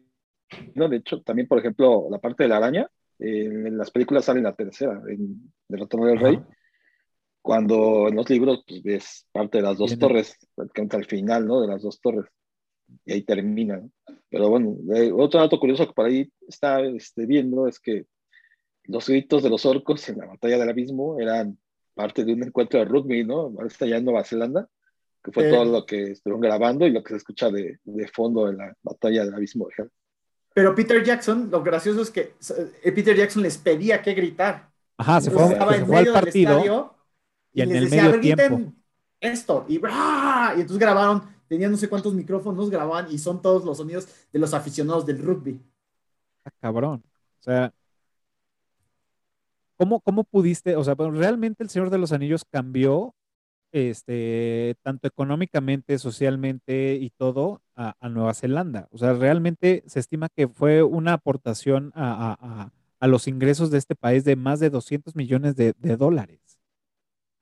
¿no? De hecho, también, por ejemplo, la parte de la araña, eh, en las películas sale en la tercera, en El Retorno del Rey, cuando en los libros pues, ves parte de las dos Viene. torres, al final, ¿no? De las dos torres. Y ahí termina. ¿no? Pero bueno, eh, otro dato curioso que por ahí está este, viendo es que los gritos de los orcos en la batalla del abismo eran parte de un encuentro de rugby, ¿no? Ahora está ya en Nueva Zelanda, que fue Sí. todo lo que estuvieron grabando y lo que se escucha de, de fondo en la batalla del abismo Hell. Pero Peter Jackson, lo gracioso es que eh, Peter Jackson les pedía que gritar. Ajá, se fue, estaba se en fue al medio del partido estadio y y, en les el decía, medio tiempo. esto. Y, ¡bra! y entonces grabaron, tenían no sé cuántos micrófonos, grababan y son todos los sonidos de los aficionados del rugby. Ah, cabrón. O sea, ¿cómo, cómo pudiste? O sea, realmente el Señor de los Anillos cambió, este, tanto económicamente, socialmente y todo a, a Nueva Zelanda. O sea, realmente se estima que fue una aportación a, a- a- a los ingresos de este país de más de 200 millones de, de dólares.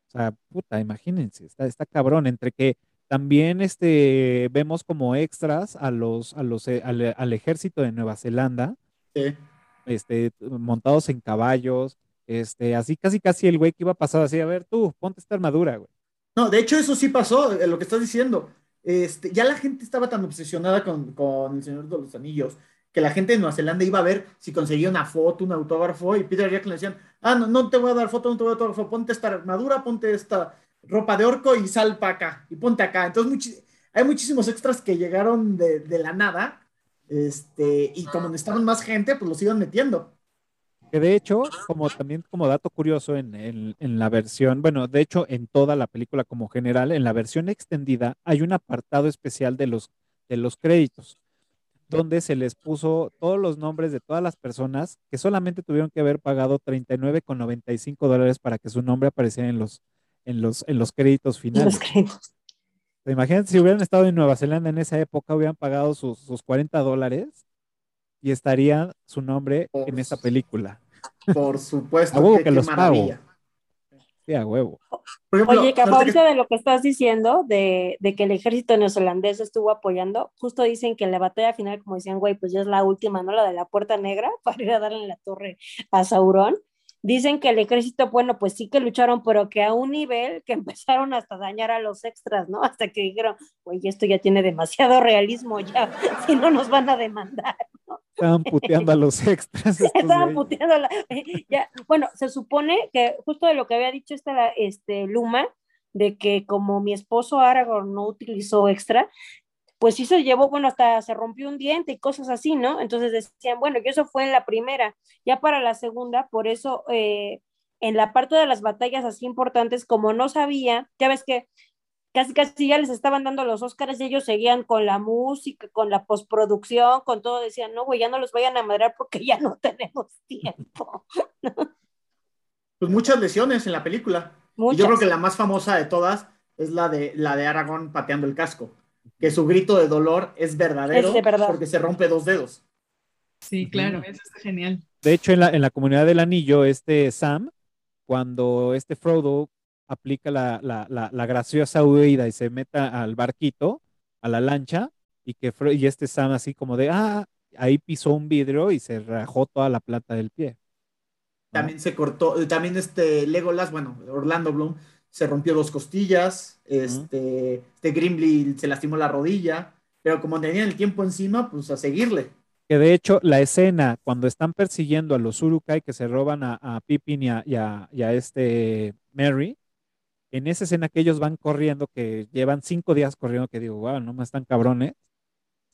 O sea, puta, imagínense, está, está cabrón, entre que también este, vemos como extras a los, a los, eh, al, al ejército de Nueva Zelanda, Sí. este, montados en caballos, este, así casi casi el güey que iba a pasar así, a ver, tú, ponte esta armadura, güey. No, de hecho eso sí pasó, eh, lo que estás diciendo. Este, ya la gente estaba tan obsesionada con, con El Señor de los Anillos que la gente de Nueva Zelanda iba a ver si conseguía una foto, un autógrafo, y Peter Jackson le decían, ah, no, no te voy a dar foto, no te voy a dar autógrafo, ponte esta armadura, ponte esta ropa de orco y sal para acá, y ponte acá. Entonces hay muchísimos extras que llegaron de, la nada, este, y como necesitaban más gente, pues los iban metiendo. Que de hecho, como también como dato curioso en la versión, bueno, de hecho en toda la película como general, en la versión extendida hay un apartado especial de los, de los créditos, donde se les puso todos los nombres de todas las personas que solamente tuvieron que haber pagado 39,95 dólares para que su nombre apareciera en los, en los, en los créditos Los finales. créditos. Imagínate si hubieran estado en Nueva Zelanda en esa época, hubieran pagado sus, sus 40 dólares y estaría su nombre en esa película. Por supuesto, A huevo que qué los pago. Sí, a huevo. Por ejemplo, Oye, que- ahorita de lo que estás diciendo, de, de que el ejército neozelandés estuvo apoyando, justo dicen que la batalla final, como decían, güey, pues ya es la última, ¿no? La de la Puerta Negra, para ir a darle en la torre a Sauron. Dicen que el ejército, bueno, pues sí que lucharon, pero que a un nivel que empezaron hasta a dañar a los extras, ¿no? Hasta que dijeron, güey, esto ya tiene demasiado realismo, ya, si no nos van a demandar. Estaban puteando a los extras. Estaban puteando la- ya, bueno, se supone que justo de lo que había dicho esta, este, Luma, de que como mi esposo Aragorn no utilizó extra, pues sí se llevó, bueno, hasta se rompió un diente y cosas así, ¿no? Entonces decían, bueno, que eso fue en la primera, ya para la segunda, por eso eh, en la parte de las batallas así importantes, como no sabía, ya ves que casi casi ya les estaban dando los Óscares y ellos seguían con la música, con la postproducción, con todo, decían, no, güey, ya no los vayan a madrar porque ya no tenemos tiempo. pues muchas lesiones en la película. Y Muchas. yo creo que la más famosa de todas es la de, la de Aragorn pateando el casco, que su grito de dolor es verdadero Es de verdad. porque se rompe dos dedos. Sí, claro, eso está genial. De hecho, en la, en la comunidad del anillo, este Sam, cuando este Frodo aplica la, la, la, la graciosa huida y se meta al barquito, a la lancha, y que Fro- y este Sam así como de, ah, ahí pisó un vidrio y se rajó toda la plata del pie. También se cortó, también este Legolas, bueno, Orlando Bloom se rompió dos costillas, este, este Grimly se lastimó la rodilla, pero como tenían el tiempo encima, pues a seguirle. Que de hecho, la escena cuando están persiguiendo a los Urukai que se roban a, a Pippin y a, y a- y a este Mary, en esa escena que ellos van corriendo, que llevan cinco días corriendo, que digo, wow, no me están cabrones,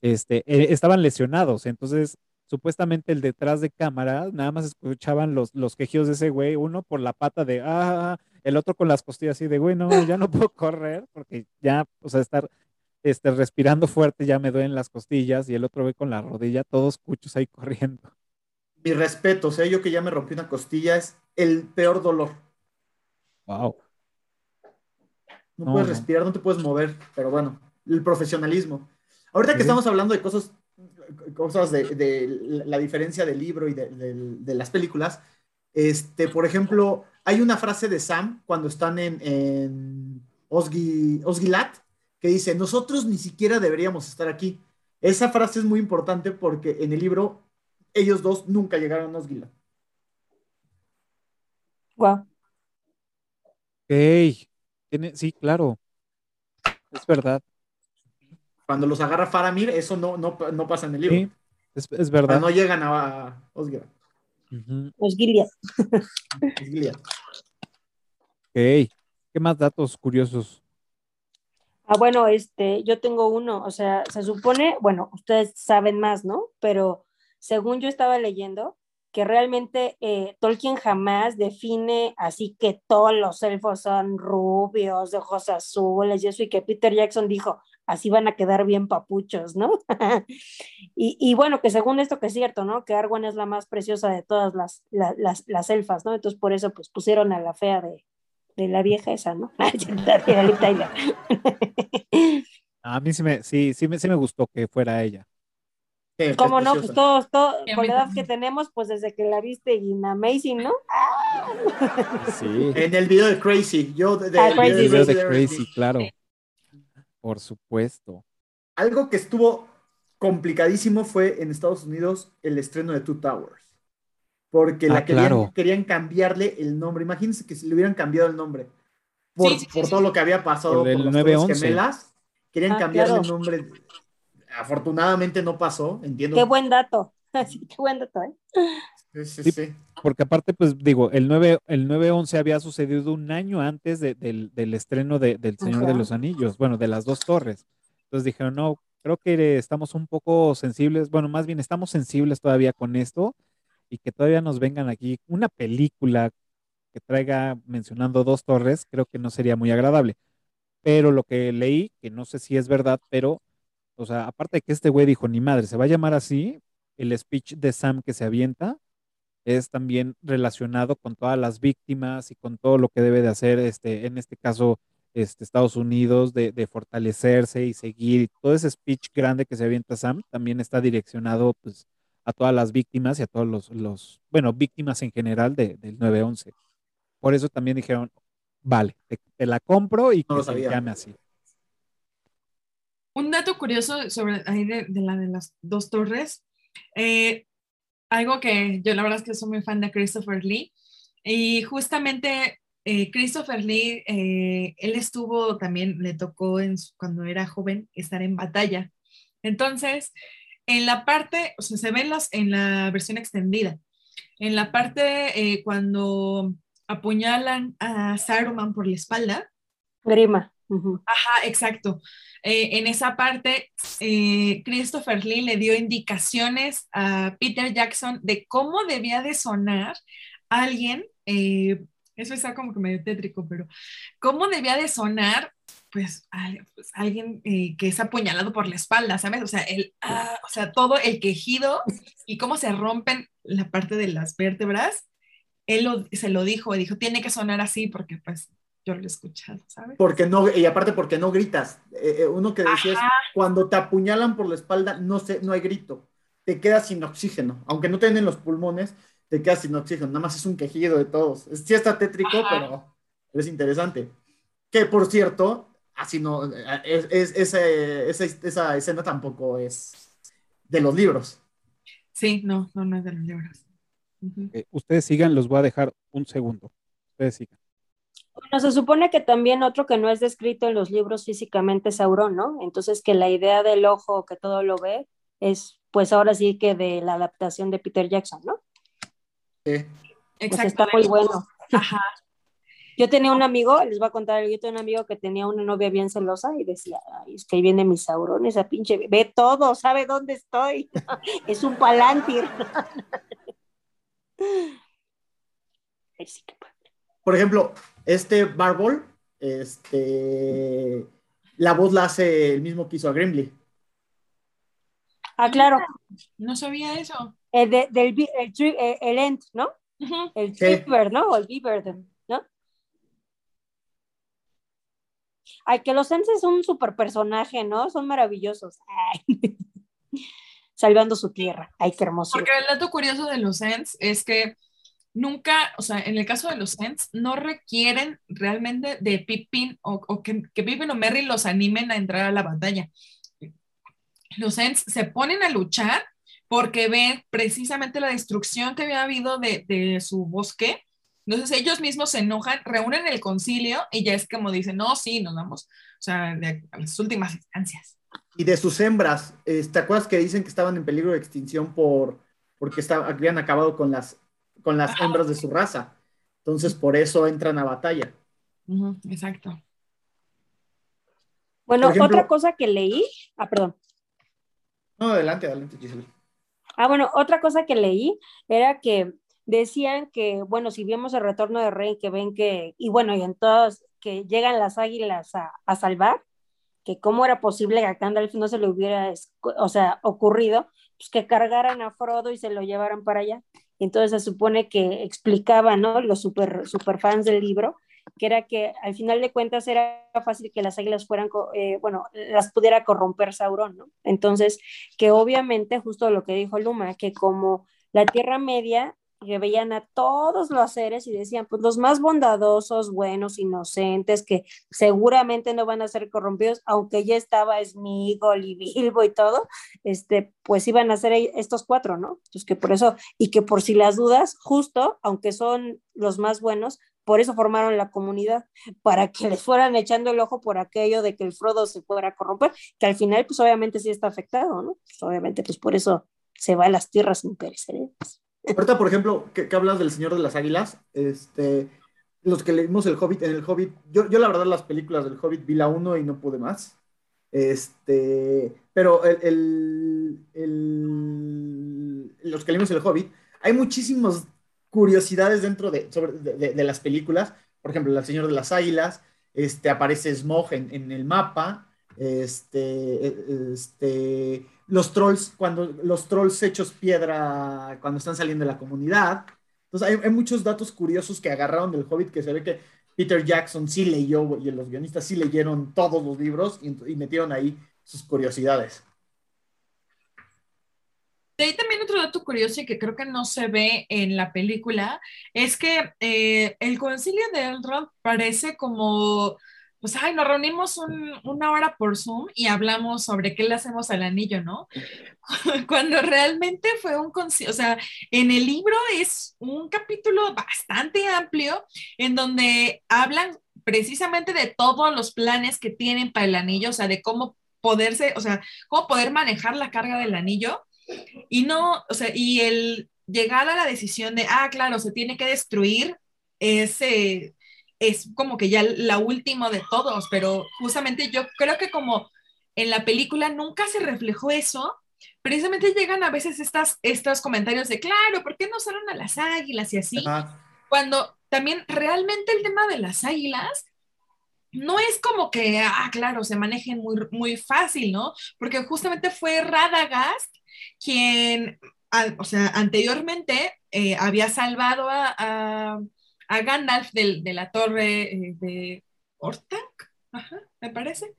este, eh, estaban lesionados. Entonces, supuestamente el detrás de cámara, nada más escuchaban los, los quejidos de ese güey, uno por la pata de, ah, el otro con las costillas así de, güey, no, ya no puedo correr, porque ya, o sea, estar este, respirando fuerte ya me duelen las costillas, y el otro güey con la rodilla, todos cuchos ahí corriendo. Mi respeto, o sea, yo que ya me rompí una costilla es el peor dolor. Wow. No, No, puedes no. respirar, no te puedes mover, pero bueno, el profesionalismo. Ahorita que Sí. estamos hablando de cosas, cosas de, de la diferencia del libro y de, de- de las películas, este, por ejemplo, hay una frase de Sam cuando están en, en Osgi- Osgilat que dice, nosotros ni siquiera deberíamos estar aquí. Esa frase es muy importante porque en el libro ellos dos nunca llegaron a Osgilat. Wow. Tiene- sí, claro. Es verdad. Cuando los agarra Faramir, eso no, no, no pasa en el libro. Sí, es, es verdad. Cuando no llegan a, a Osgilat. Los Gilead. Ok. ¿Qué más datos curiosos? Ah, bueno, este, yo tengo uno, o sea, se supone, bueno, ustedes saben más, ¿no? Pero según yo estaba leyendo, que realmente eh, Tolkien jamás define así que todos los elfos son rubios, de ojos azules y eso, y que Peter Jackson dijo, así van a quedar bien papuchos, ¿no? y, y bueno, que según esto que es cierto, ¿no? Que Arwen es la más preciosa de todas las, la- las, las elfas, ¿no? Entonces por eso pues pusieron a la fea de, de la vieja esa, ¿no? de. A mí sí me, sí, sí me, sí me gustó que fuera ella. Sí, ¿Cómo no? Pues todos, todos, con la edad que tenemos, pues desde que la viste en Amazing, ¿no? Sí. En el video de Crazy. Yo de, de- Ah, el Crazy. El video de Crazy. Crazy, claro. Por supuesto. Algo que estuvo complicadísimo fue en Estados Unidos el estreno de Two Towers. Porque la Ah, querían, claro. querían cambiarle el nombre. Imagínense que si le hubieran cambiado el nombre. Por, Sí, sí, sí, por sí. todo lo que había pasado Por las 9-11. Torres gemelas. Querían Ah, cambiarle claro. el nombre. Afortunadamente no pasó, entiendo. Qué buen dato. Sí, qué buen dato, ¿eh? Sí, sí, Sí. Porque aparte, pues digo, el 9, el 9-11 había sucedido un año antes de- del, del estreno de, del Señor de Ajá. los Anillos, bueno, de las dos torres. Entonces dijeron, no, creo que estamos un poco sensibles, bueno, más bien estamos sensibles todavía con esto y que todavía nos vengan aquí una película que traiga mencionando dos torres, creo que no sería muy agradable. Pero lo que leí, que no sé si es verdad, pero, o sea, aparte de que este güey dijo, ni madre, se va a llamar así, el speech de Sam que se avienta es también relacionado con todas las víctimas y con todo lo que debe de hacer, este, en este caso, este, Estados Unidos, de, de fortalecerse y seguir. Y todo ese speech grande que se avienta Sam también está direccionado pues, a todas las víctimas y a todos los, los bueno, víctimas en general de- del 9-11. Por eso también dijeron, vale, te, te la compro y No que se llame así. Un dato curioso sobre ahí de, de la de las dos torres. Eh, algo que yo la verdad es que soy muy fan de Christopher Lee. Y justamente eh, Christopher Lee, eh, él estuvo también, le tocó en su- cuando era joven estar en batalla. Entonces, en la parte, o sea, se ve en, las, en la versión extendida. En la parte eh, cuando apuñalan a Saruman por la espalda, Grima. Ujú. Ajá, exacto. Eh, en esa parte, eh, Christopher Lee le dio indicaciones a Peter Jackson de cómo debía de sonar alguien, eh, eso está como que medio tétrico, pero cómo debía de sonar, pues, pues, alguien que es apuñalado por la espalda, ¿sabes? O sea, el, ah, o sea, todo el quejido y cómo se rompen la parte de las vértebras. Él se lo dijo, dijo, tiene que sonar así porque pues yo lo he escuchado, ¿sabes? Porque no, y aparte porque no gritas. Eh, eh, uno que decía es, Ajá. cuando te apuñalan por la espalda, no, sé, no hay grito. Te quedas sin oxígeno. Aunque no te den en los pulmones, te quedas sin oxígeno. Nada más es un quejido de todos. Sí está tétrico, Ajá. pero es interesante. Que por cierto, así no, es, es- ese- esa, esa escena tampoco es de los libros. Sí, no, no, no es de los libros. Eh, ustedes sigan, los voy a dejar un segundo. Ustedes sigan. Bueno, se supone que también otro que no es descrito en los libros físicamente es Sauron, ¿no? Entonces que la idea del ojo que todo lo ve es pues ahora sí que de la adaptación de Peter Jackson, ¿no? Sí. Pues está muy bueno. Ajá. Yo tenía un amigo, les voy a contar, yo tenía un amigo que tenía una novia bien celosa y decía, Ay, es que ahí viene mi Sauron, esa pinche, ve todo, sabe dónde estoy, es un palantir. Por ejemplo, este Barbol, este, la voz la hace el mismo que hizo a Grimly. Ah, claro, No sabía eso. el, de- del, vi- el, tri- eh, el Ent, ¿no? El Sí. Beaver, ¿no? O el Beaver, ¿no? Ay, que los Ents es un super personaje, ¿no? Son maravillosos. Ay. Salvando su tierra. Ay, qué hermoso. Porque el dato curioso de los Ents es que nunca, o sea, en el caso de los Ents, no requieren realmente de Pippin o, que, que Pippin o Merry los animen a entrar a la batalla. Los Ents se ponen a luchar porque ven precisamente la destrucción que había habido de, su bosque. Entonces ellos mismos se enojan, reúnen el concilio y ya es como dicen, no, sí, nos vamos, o sea, a las últimas instancias. Y de sus hembras, eh, ¿te acuerdas que dicen que estaban en peligro de extinción por, porque estaba- habían acabado con las, con las hembras de su raza? Entonces, por eso entran a batalla. Exacto. Bueno, ejemplo- otra cosa que leí, ah, perdón. No, adelante, adelante, Giselle. Ah, bueno, otra cosa que leí era que decían que, bueno, si vemos el retorno de Rey, que ven que, y bueno, y en todos, que llegan las águilas a, a salvar, que cómo era posible que a Gandalf no se le hubiera, o sea, ocurrido, pues que cargaran a Frodo y se lo llevaran para allá. Entonces se supone que explicaban, ¿no? Los super, super fans del libro, que era que al final de cuentas era fácil que las águilas fueran, eh, bueno, las pudiera corromper Sauron, ¿no? Entonces, que obviamente, justo lo que dijo Luma, que como la Tierra Media, que veían a todos los seres y decían, pues los más bondadosos, buenos, inocentes, que seguramente no van a ser corrompidos, aunque ya estaba Smigol y Bilbo y todo, este, pues iban a ser estos cuatro, ¿no? Pues que por eso, y que por si las dudas, justo, aunque son los más buenos, por eso formaron la comunidad, para que les fueran echando el ojo por aquello de que el Frodo se fuera corromper, que al final, pues obviamente sí está afectado, ¿no? Pues obviamente, pues por eso se va a las tierras imperecederas. Ahorita, por ejemplo, que, hablas del Señor de las Águilas, este, los que leímos el Hobbit, en el Hobbit, yo, yo la verdad las películas del Hobbit vi la uno y no pude más. Este, pero el, el- los que leímos el Hobbit, hay muchísimas curiosidades dentro de, sobre, de, las películas. Por ejemplo, el Señor de las Águilas, este, aparece Smog en, en el mapa, este, este, los trolls, cuando los trolls hechos piedra, cuando están saliendo de la comunidad. Entonces, hay, hay muchos datos curiosos que agarraron del Hobbit que se ve que Peter Jackson sí leyó y los guionistas sí leyeron todos los libros y, y metieron ahí sus curiosidades. De ahí también otro dato curioso y que creo que no se ve en la película es que eh, el concilio de Elrond parece como, pues, ay, nos reunimos un- una hora por Zoom y hablamos sobre qué le hacemos al anillo, ¿no? Cuando realmente fue un o sea, en el libro es un capítulo bastante amplio en donde hablan precisamente de todos los planes que tienen para el anillo, o sea, de cómo poderse, o sea, cómo poder manejar la carga del anillo. Y no, o sea, y el llegar a la decisión de, ah, claro, se tiene que destruir, ese es como que ya la última de todos, pero justamente yo creo que como en la película nunca se reflejó eso, precisamente llegan a veces estas, estos comentarios de, claro, ¿por qué no usaron a las águilas y así? Ajá. Cuando también realmente el tema de las águilas no es como que, ah, claro, se manejen muy, muy fácil, ¿no? Porque justamente fue Radagast quien, o sea, anteriormente eh, había salvado a, a, a Gandalf del- de la torre eh, de Orthanc, ajá, me parece.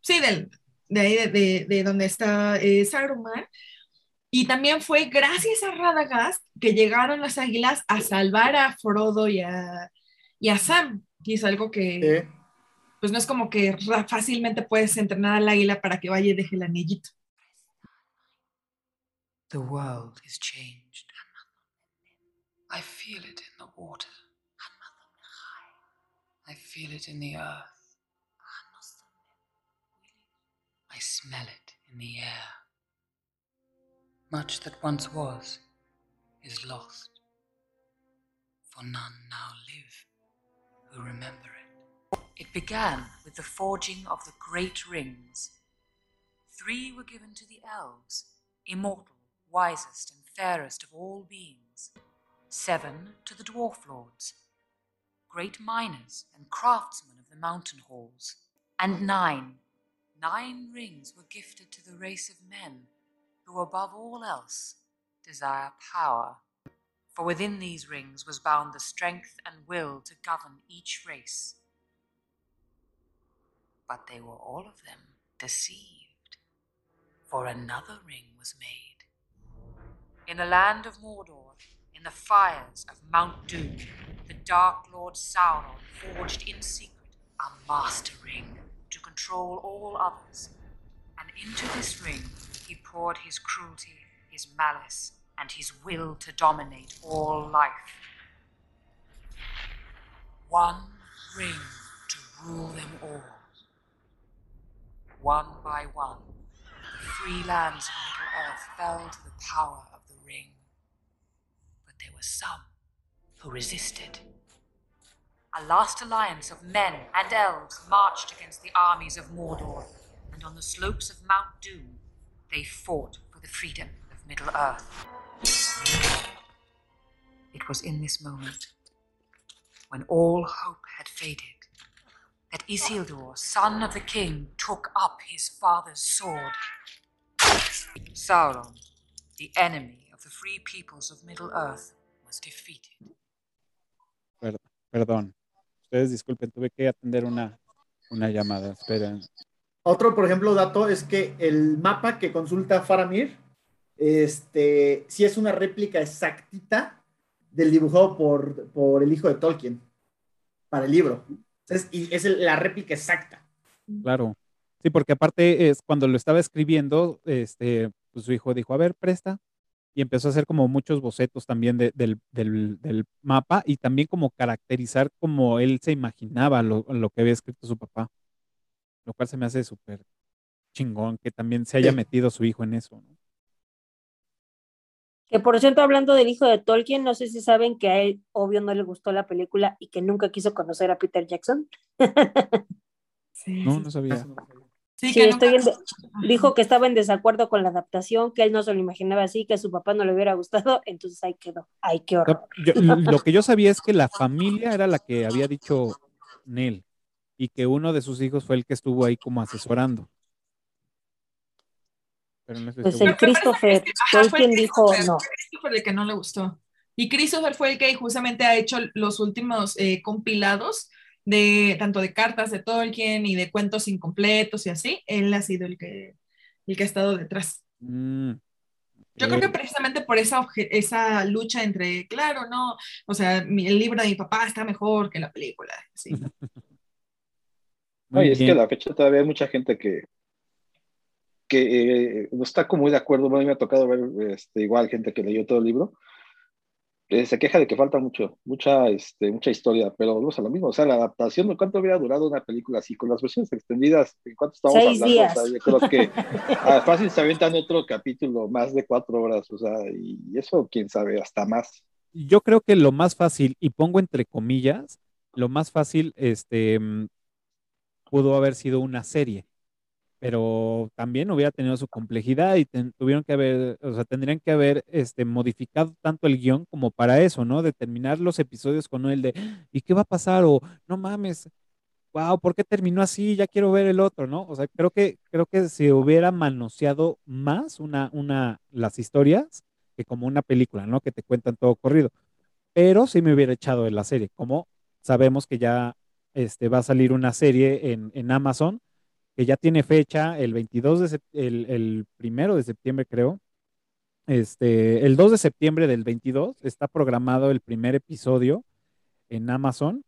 Sí, del, de ahí de, de- de donde está eh, Saruman. Y también fue gracias a Radagast que llegaron las águilas a salvar a Frodo y a, y a Sam. Y es algo que, Eh, pues no es como que fácilmente puedes entrenar al águila para que vaya y deje el anillito. The world is changed. I feel it in the water. Feel it in the earth. I smell it in the air. Much that once was is lost, for none now live who remember it. It began with the forging of the great rings. Three were given to the elves, immortal, wisest, and fairest of all beings. Seven to the dwarf lords, great miners and craftsmen of the mountain halls. And nine, nine rings were gifted to the race of men, who above all else desire power. For within these rings was bound the strength and will to govern each race. But they were all of them deceived, for another ring was made. In the land of Mordor, in the fires of Mount Doom, the Dark Lord Sauron forged in secret a master ring to control all others, and into this ring he poured his cruelty, his malice, and his will to dominate all life. One ring to rule them all. One by one, the free lands of Middle Earth fell to the power of the ring. But there were some who resisted. A last alliance of men and elves marched against the armies of Mordor, and on the slopes of Mount Doom they fought for the freedom of Middle Earth. It was in this moment, when all hope had faded, that Isildur, son of the king, took up his father's sword. Sauron, the enemy of the free peoples of Middle Earth, was defeated. Per- perdón. Ustedes disculpen, tuve que atender una, una llamada. Esperen. Otro, por ejemplo, dato es que el mapa que consulta Faramir, este, sí es una réplica exactita del dibujado por, por el hijo de Tolkien para el libro. Es, y es la réplica exacta. Claro. Sí, porque aparte es cuando lo estaba escribiendo, este, pues su hijo dijo, a ver, presta. Y empezó a hacer como muchos bocetos también de- del, del- del mapa y también como caracterizar como él se imaginaba lo, lo que había escrito su papá. Lo cual se me hace súper chingón que también se haya metido su hijo en eso. ¿no? Que por cierto, hablando del hijo de Tolkien, no sé si saben que a él, obvio, no le gustó la película y que nunca quiso conocer a Peter Jackson. Sí, No, sí, no sabía. Sí, Sí, que estoy nunca- en- Dijo que estaba en desacuerdo con la adaptación, que él no se lo imaginaba así, que a su papá no le hubiera gustado, entonces ahí quedó. Ay, qué horror. yo- lo que yo sabía es que la familia era la que había dicho Nel y que uno de sus hijos fue el que estuvo ahí como asesorando. Pero no Pues seguro. el Christopher, Ajá, fue el quien dijo Christopher, no. Christopher el que no le gustó. Y Christopher fue el que justamente ha hecho los últimos eh, compilados de tanto de cartas de Tolkien y de cuentos incompletos y así. Él ha sido el que, el que ha estado detrás. Mm, Yo creo que precisamente por esa, esa lucha entre, claro, no, o sea, mi- el libro de mi papá está mejor que la película. Sí. Oye, es que a la fecha todavía hay mucha gente que, que eh, no está como muy de acuerdo. Bueno, a mí me ha tocado ver este, igual gente que leyó todo el libro. Eh, se queja de que falta mucho, mucha, este, mucha historia, pero volvemos a lo mismo. O sea, la adaptación, ¿de ¿cuánto hubiera durado una película así? Con las versiones extendidas, ¿en cuánto estamos Seis hablando? días. O sea, yo creo que ah, fácil se aventan otro capítulo, más de cuatro horas, o sea, y eso, quién sabe, hasta más. Yo creo que lo más fácil, y pongo entre comillas, lo más fácil, este, mm, pudo haber sido una serie, pero también hubiera tenido su complejidad y tuvieron que haber, o sea, tendrían que haber, este, modificado tanto el guion como para eso, ¿no? Determinar los episodios con el de, ¿y qué va a pasar? O, no mames, wow, ¿por qué terminó así? Ya quiero ver el otro, ¿no? O sea, creo que, creo que se hubiera manoseado más una, una, las historias que como una película, ¿no? Que te cuentan todo corrido. Pero sí me hubiera echado en la serie, como sabemos que ya este, va a salir una serie en, en Amazon, que ya tiene fecha el 22 de el, el primero de septiembre, creo. Este, el 2 de septiembre del 22 está programado el primer episodio en Amazon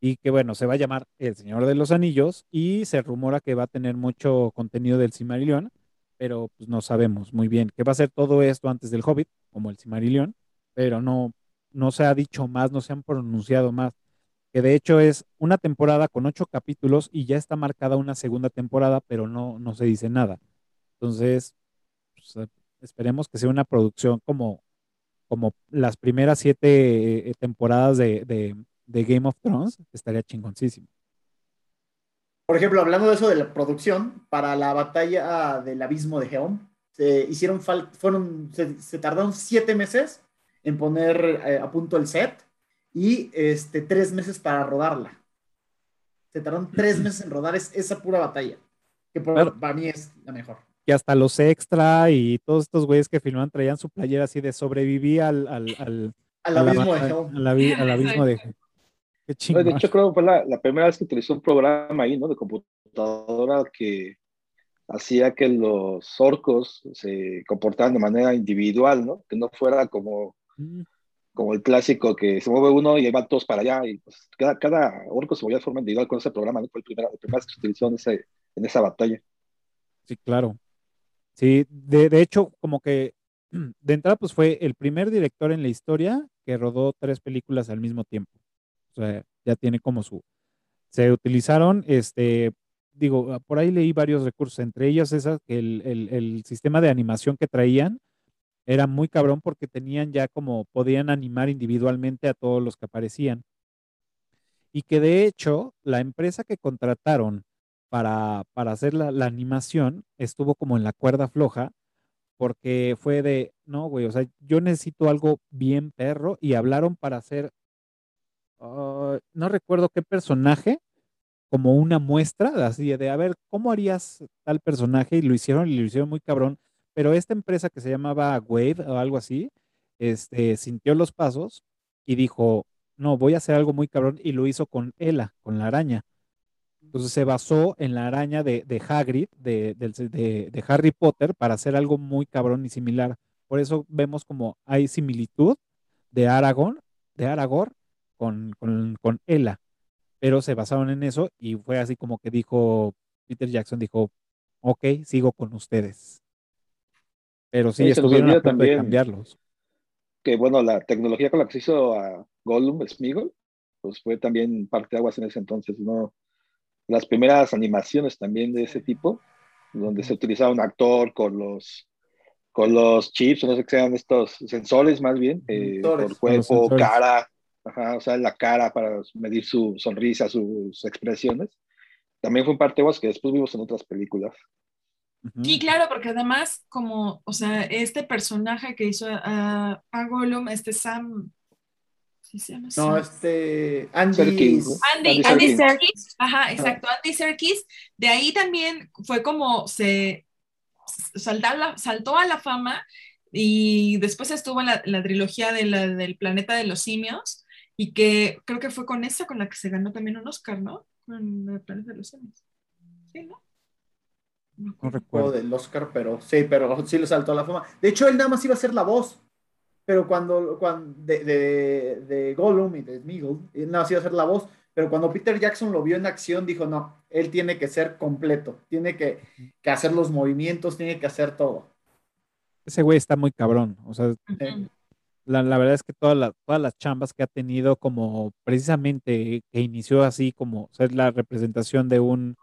y que bueno, se va a llamar El Señor de los Anillos y se rumora que va a tener mucho contenido del Silmarillion, pero pues no sabemos muy bien que va a ser todo esto antes del Hobbit, como el Silmarillion, pero no, no se ha dicho más, no se han pronunciado más. Que de hecho es una temporada con ocho capítulos y ya está marcada una segunda temporada, pero no, no se dice nada. Entonces, pues, eh, esperemos que sea una producción como, como las primeras siete eh, temporadas de, de- Game of Thrones, estaría chingoncísimo. Por ejemplo, hablando de eso de la producción, para la batalla del abismo de Helm, se hicieron fueron, se, se tardaron siete meses en poner eh, a punto el set y este, tres meses para rodarla. Se tardaron tres meses en rodar es- esa pura batalla, que por- Claro. para mí es la mejor. que hasta los extra y todos estos güeyes que filmaban traían su playera así de sobreviví al, al, al, Al la abismo de al abi- al abismo de Qué No, chingón. De hecho, creo que fue la, la primera vez que utilizó un programa ahí, ¿no? De computadora que hacía que los orcos se comportaran de manera individual, ¿no? Que no fuera como, Mm, como el clásico que se mueve uno y ahí van todos para allá. Y pues, cada, cada orco se movía de forma individual con ese programa, ¿no? Fue el primera, la primera vez que se utilizó en, ese, en esa batalla. Sí, claro. Sí, de, de hecho, como que de entrada, pues fue el primer director en la historia que rodó tres películas al mismo tiempo. O sea, ya tiene como su. Se utilizaron, este, digo, por ahí leí varios recursos, entre ellos esas, el, el- el sistema de animación que traían era muy cabrón porque tenían ya como, podían animar individualmente a todos los que aparecían. Y que de hecho, la empresa que contrataron para, para hacer la, la animación estuvo como en la cuerda floja porque fue de, no, güey, o sea, yo necesito algo bien perro y hablaron para hacer, ah, no recuerdo qué personaje, como una muestra, así de, a ver, ¿cómo harías tal personaje? Y lo hicieron y lo hicieron muy cabrón, pero esta empresa que se llamaba Wave o algo así, este, sintió los pasos y dijo, no, voy a hacer algo muy cabrón y lo hizo con Ella, con la araña. Entonces se basó en la araña de, Hagrid, de, de- de Harry Potter, para hacer algo muy cabrón y similar. Por eso vemos como hay similitud de Aragorn, de Aragorn con, con, con Ella. Pero se basaron en eso y fue así como que dijo, Peter Jackson dijo, ok, sigo con ustedes. Pero sí, Sí, estuvieron a punto de también cambiarlos. Que bueno, la tecnología con la que se hizo a Gollum, Smeagol, pues fue también parte de aguas en ese entonces, ¿no? Las primeras animaciones también de ese tipo, donde se utilizaba un actor con los con los chips, o no sé qué sean estos sensores más bien, eh, por cuerpo, cara, ajá, o sea, la cara para medir su sonrisa, sus expresiones. También fue parte de que después vimos en otras películas. Ujú. Sí, claro, porque además, como, o sea, este personaje que hizo a, a Gollum, este Sam, ¿sí se llama No, este. Andy. Serkis. Andy, Andy Andy Serkis. Ajá, exacto, Andy Serkis, de ahí también fue como se saltó a la fama y después estuvo en la, la trilogía de la- del planeta de los simios y que creo que fue con esa con la que se ganó también un Oscar, ¿no? Con el planeta de los simios. Sí, ¿no? No recuerdo. del Oscar, pero sí, pero sí le saltó a la fama. De hecho, él nada más iba a ser la voz. Pero cuando, cuando de, de, de Gollum y de Smeagol, él nada más iba a ser la voz. Pero cuando Peter Jackson lo vio en acción, dijo, no, él tiene que ser completo. Tiene que, que hacer los movimientos, tiene que hacer todo. Ese güey está muy cabrón. O sea. La, la verdad es que todas las, todas las chambas que ha tenido como precisamente que inició así como ser la representación de un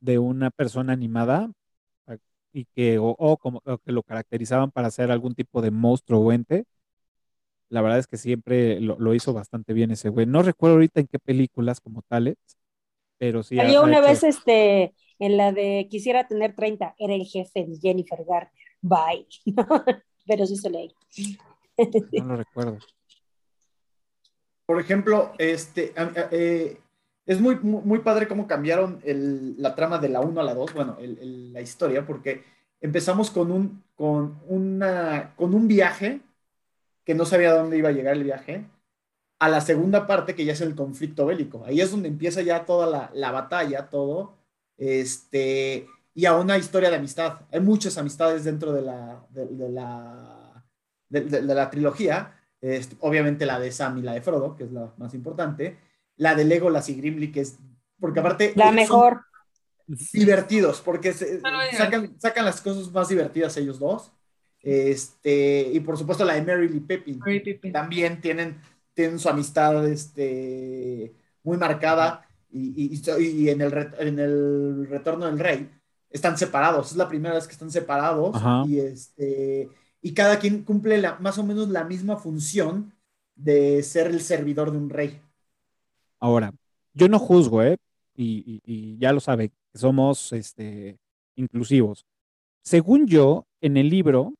de una persona animada y que o, o como o que lo caracterizaban para ser algún tipo de monstruo o ente. La verdad es que siempre lo, lo hizo bastante bien ese güey. No recuerdo ahorita en qué películas como tales, pero sí. Salió una hecho- vez este, en la de Quisiera tener 30, era el jefe de Jennifer Garner. Bye. Pero sí se leí. No lo recuerdo. Por ejemplo, este, eh, es muy, muy, padre cómo cambiaron la trama de la 1 a la 2, bueno, la historia, porque empezamos con un, con, una, con un viaje que no sabía dónde iba a llegar el viaje, a la segunda parte que ya es el conflicto bélico. Ahí es donde empieza ya toda la, la batalla, todo, este, y a una historia de amistad. Hay muchas amistades dentro de la, de, de la, de- de la trilogía, este, obviamente la de Sam y la de Frodo, que es la más importante, la de Legolas y Gimli, que es, porque aparte... La mejor. Divertidos, porque se- sacan, sacan las cosas más divertidas ellos dos. Este, y por supuesto la de Merrily Pippin. Mary Pippin. También tienen tienen su amistad este, muy marcada y, y- y en, el re- en el retorno del rey están separados. Es la primera vez que están separados Ajá. y, este, y cada quien cumple la, más o menos la misma función de ser el servidor de un rey. Ahora, yo no juzgo, ¿eh? Y, ya lo sabe, que somos este, inclusivos. Según yo, en el libro,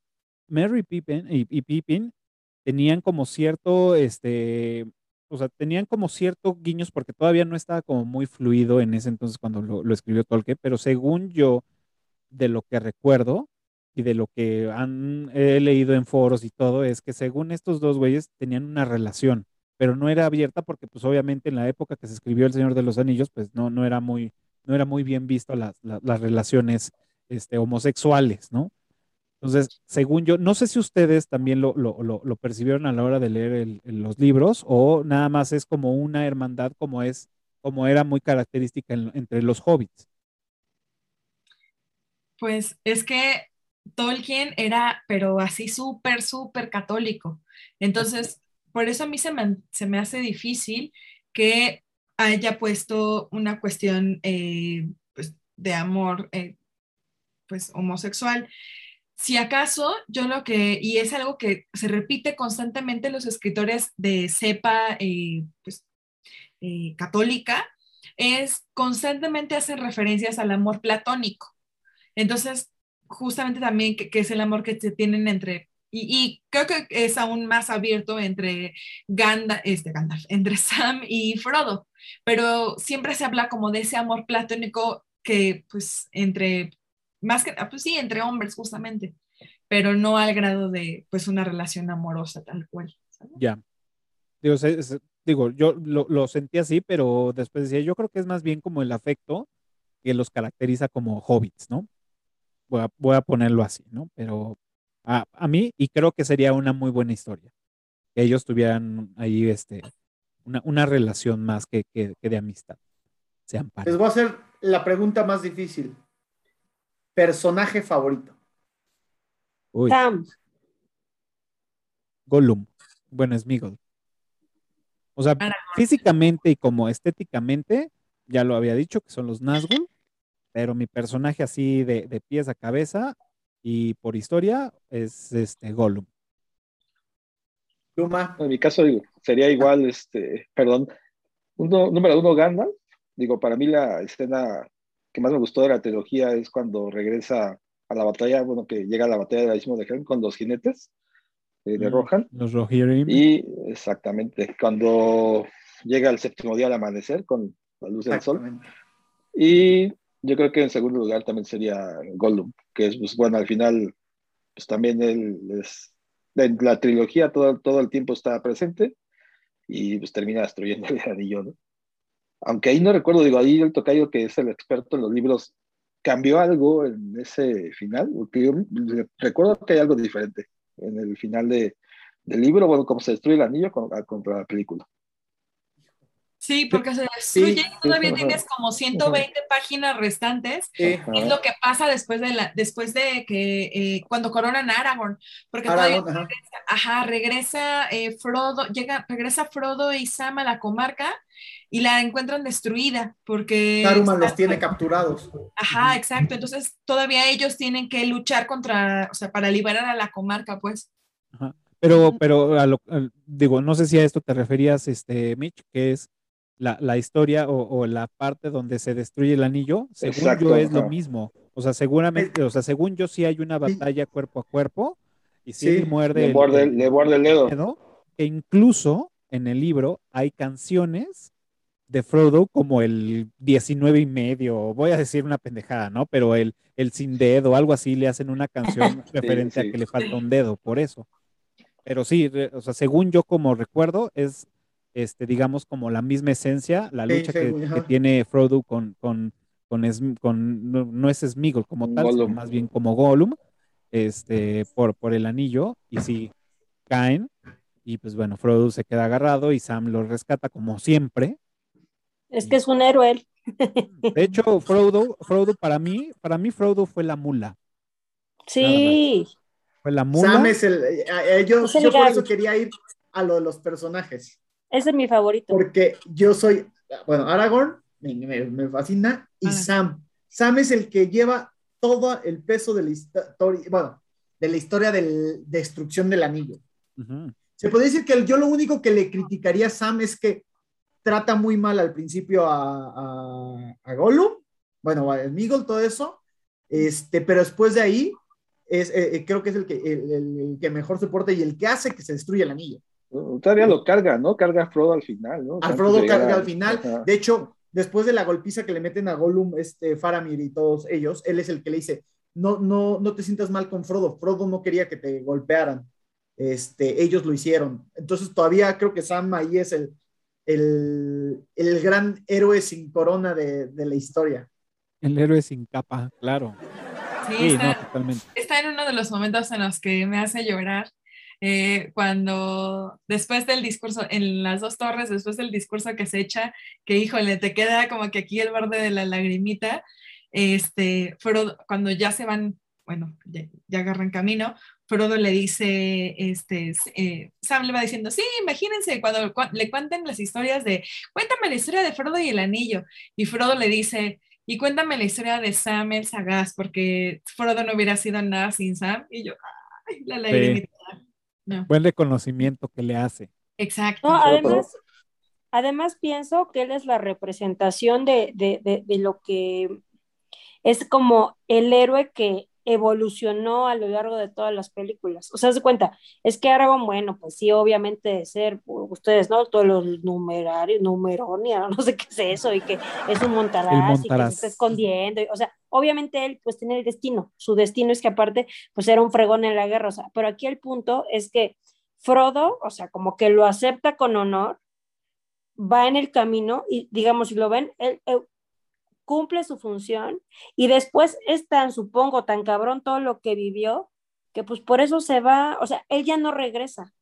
Mary Pippin y, y Pippin tenían como cierto, este, o sea, tenían como cierto guiños porque todavía no estaba como muy fluido en ese entonces cuando lo, lo escribió Tolkien, pero según yo, de lo que recuerdo y de lo que han, he leído en foros y todo, es que según estos dos güeyes tenían una relación pero no era abierta porque pues obviamente en la época que se escribió El Señor de los Anillos, pues no, no era muy, no era muy bien visto las, las, las relaciones este, homosexuales, ¿no? Entonces, según yo, no sé si ustedes también lo, lo, lo, lo percibieron a la hora de leer el- el- los libros o nada más es como una hermandad como es, como era muy característica en- entre los hobbits. Pues es que Tolkien era, pero así súper, súper católico. Entonces, por eso a mí se me, se me hace difícil que haya puesto una cuestión eh, pues, de amor eh, pues, homosexual. Si acaso, yo lo que, y es algo que se repite constantemente en los escritores de cepa eh, pues, católica, es constantemente hacen referencias al amor platónico. Entonces, justamente también que es el amor que se tienen entre, y, y creo que es aún más abierto entre Gandalf, este Gandalf, entre Sam y Frodo, pero siempre se habla como de ese amor platónico que pues entre, más que, ah, pues sí, entre hombres justamente, pero no al grado de pues una relación amorosa tal cual. Ya. Digo yo lo, lo sentí así, pero después decía, yo creo que es más bien como el afecto que los caracteriza como hobbits, ¿no? Voy a, voy a ponerlo así, ¿no? Pero a, a mí, y creo que sería una muy buena historia, que ellos tuvieran ahí este, una, una relación más que, que, que de amistad. Sean Les voy a hacer la pregunta más difícil. Personaje favorito. Uy, Sam, Gollum. Bueno, Smeagol. O sea, Aragorn. físicamente y como estéticamente, ya lo había dicho, que son los Nazgûl, pero mi personaje así de, de pies a cabeza y por historia es este Gollum. Luma. En mi caso, digo, sería igual, este, perdón, uno, número uno, Gandalf. Digo, para mí la escena que más me gustó de la trilogía es cuando regresa a la batalla, bueno, que llega a la batalla del Abismo de Helm con los jinetes eh, de Mm, Rohan. Los Rohirrim. Y exactamente, cuando llega el séptimo día al amanecer con la luz del sol. Y yo creo que en segundo lugar también sería Gollum, que es, pues bueno, al final, pues también él es, la trilogía todo, todo el tiempo está presente y pues termina destruyendo el anillo, ¿no? Aunque ahí no recuerdo, digo, ahí el tocayo que es el experto en los libros, ¿cambió algo en ese final? Porque yo recuerdo que hay algo diferente en el final de, del libro, bueno, cómo se destruye el anillo con- contra la película. Sí, porque se destruye Sí, y todavía ajá. tienes como 120 páginas restantes Sí. Ajá. es lo que pasa después de la, después de que eh, cuando coronan a Aragorn, porque todavía Aragorn, ajá. regresa, ajá, regresa eh, Frodo, llega, regresa Frodo y Sam a la comarca y la encuentran destruida porque Saruman está- los tiene capturados. Ajá, exacto. Entonces todavía ellos tienen que luchar contra, o sea, para liberar a la comarca, pues. Ajá. Pero, pero a lo- digo, no sé si a esto te referías, este, Mitch, que es la, la historia o, o la parte donde se destruye el anillo, según Exacto, yo es lo ajá. mismo. O sea, seguramente, o sea, según yo sí hay una batalla cuerpo a cuerpo y sí, Sí, le muerde Le el- muerde, el- le muerde el dedo. dedo, que incluso en el libro hay canciones de Frodo como el 19 y medio, voy a decir una pendejada, ¿no? Pero el, el sin dedo, algo así, le hacen una canción referente sí. a que le falta un dedo, por eso. Pero sí, o sea, según yo como recuerdo, es, este, digamos, como la misma esencia, la Sí, lucha que, tiene Frodo con, con, con, Sm- con- no, no es Smeagol como tal, sino más bien como Gollum, este, por, por el anillo, y sí, caen, y pues bueno, Frodo se queda agarrado y Sam lo rescata como siempre. es que es un héroe. él. De hecho, Frodo, Frodo para mí, para mí Frodo fue la mula, Sí, fue la mula. Sam es el. eh, eh, yo Es el yo por eso quería ir a lo de los personajes. Ese es mi favorito. Porque yo soy, bueno, Aragorn me, me- me fascina y Ah. Sam. Sam es el que lleva todo el peso de la historia, bueno, de la historia de la destrucción del anillo. Se puede decir que yo lo único que le criticaría a Sam es que trata muy mal al principio a, a, a Gollum, bueno, a Smeagol, todo eso, este, pero después de ahí es, eh, eh, creo que es el que, el, el- el que mejor se porta y el que hace que se destruya el anillo. Todavía lo carga, ¿no? Carga a Frodo al final, ¿no? A Frodo llegar carga al final. Ajá. De hecho, después de la golpiza que le meten a Gollum, este, Faramir y todos ellos, él es el que le dice, no, no, no te sientas mal con Frodo. Frodo no quería que te golpearan. Este, ellos lo hicieron. Entonces todavía creo que Sam ahí es el, el, el gran héroe sin corona de, de la historia. El héroe sin capa, claro. Sí, Sí, está, no, totalmente. está en uno de los momentos en los que me hace llorar. Eh, cuando después del discurso, en las dos torres, después del discurso que se echa, que híjole, te queda como que aquí el borde de la lagrimita, este, Frodo, cuando ya se van, bueno, ya, ya agarran camino, Frodo le dice, este, eh, Sam le va diciendo, sí, imagínense, cuando cua- le cuenten las historias de, cuéntame la historia de Frodo y el anillo, y Frodo le dice, y cuéntame la historia de Sam el Sagaz, porque Frodo no hubiera sido nada sin Sam. Y yo, ay, la lagrimita. No, Buen reconocimiento que le hace. exacto. No, además, además pienso que él es la representación de, de, de, de lo que es como el héroe que evolucionó a lo largo de todas las películas. O sea, se cuenta, es que Aragorn, bueno, pues sí, obviamente de ser, ustedes, ¿no? Todos los numerarios, numeronia, no sé qué es eso, y que es un montaraz, y que se está escondiendo. y- o sea, obviamente él pues tiene el destino. Su destino es que aparte, pues era un fregón en la guerra. O sea, pero aquí el punto es que Frodo, o sea, como que lo acepta con honor, va en el camino y digamos, si lo ven, él, él cumple su función y después es tan, supongo, tan cabrón todo lo que vivió, que pues por eso se va, o sea, él ya no regresa.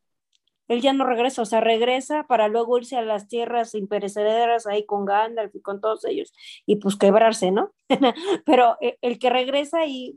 Él ya no regresa, o sea, regresa para luego irse a las tierras imperecederas ahí con Gandalf y con todos ellos y pues quebrarse, ¿no? Pero eh, el que regresa y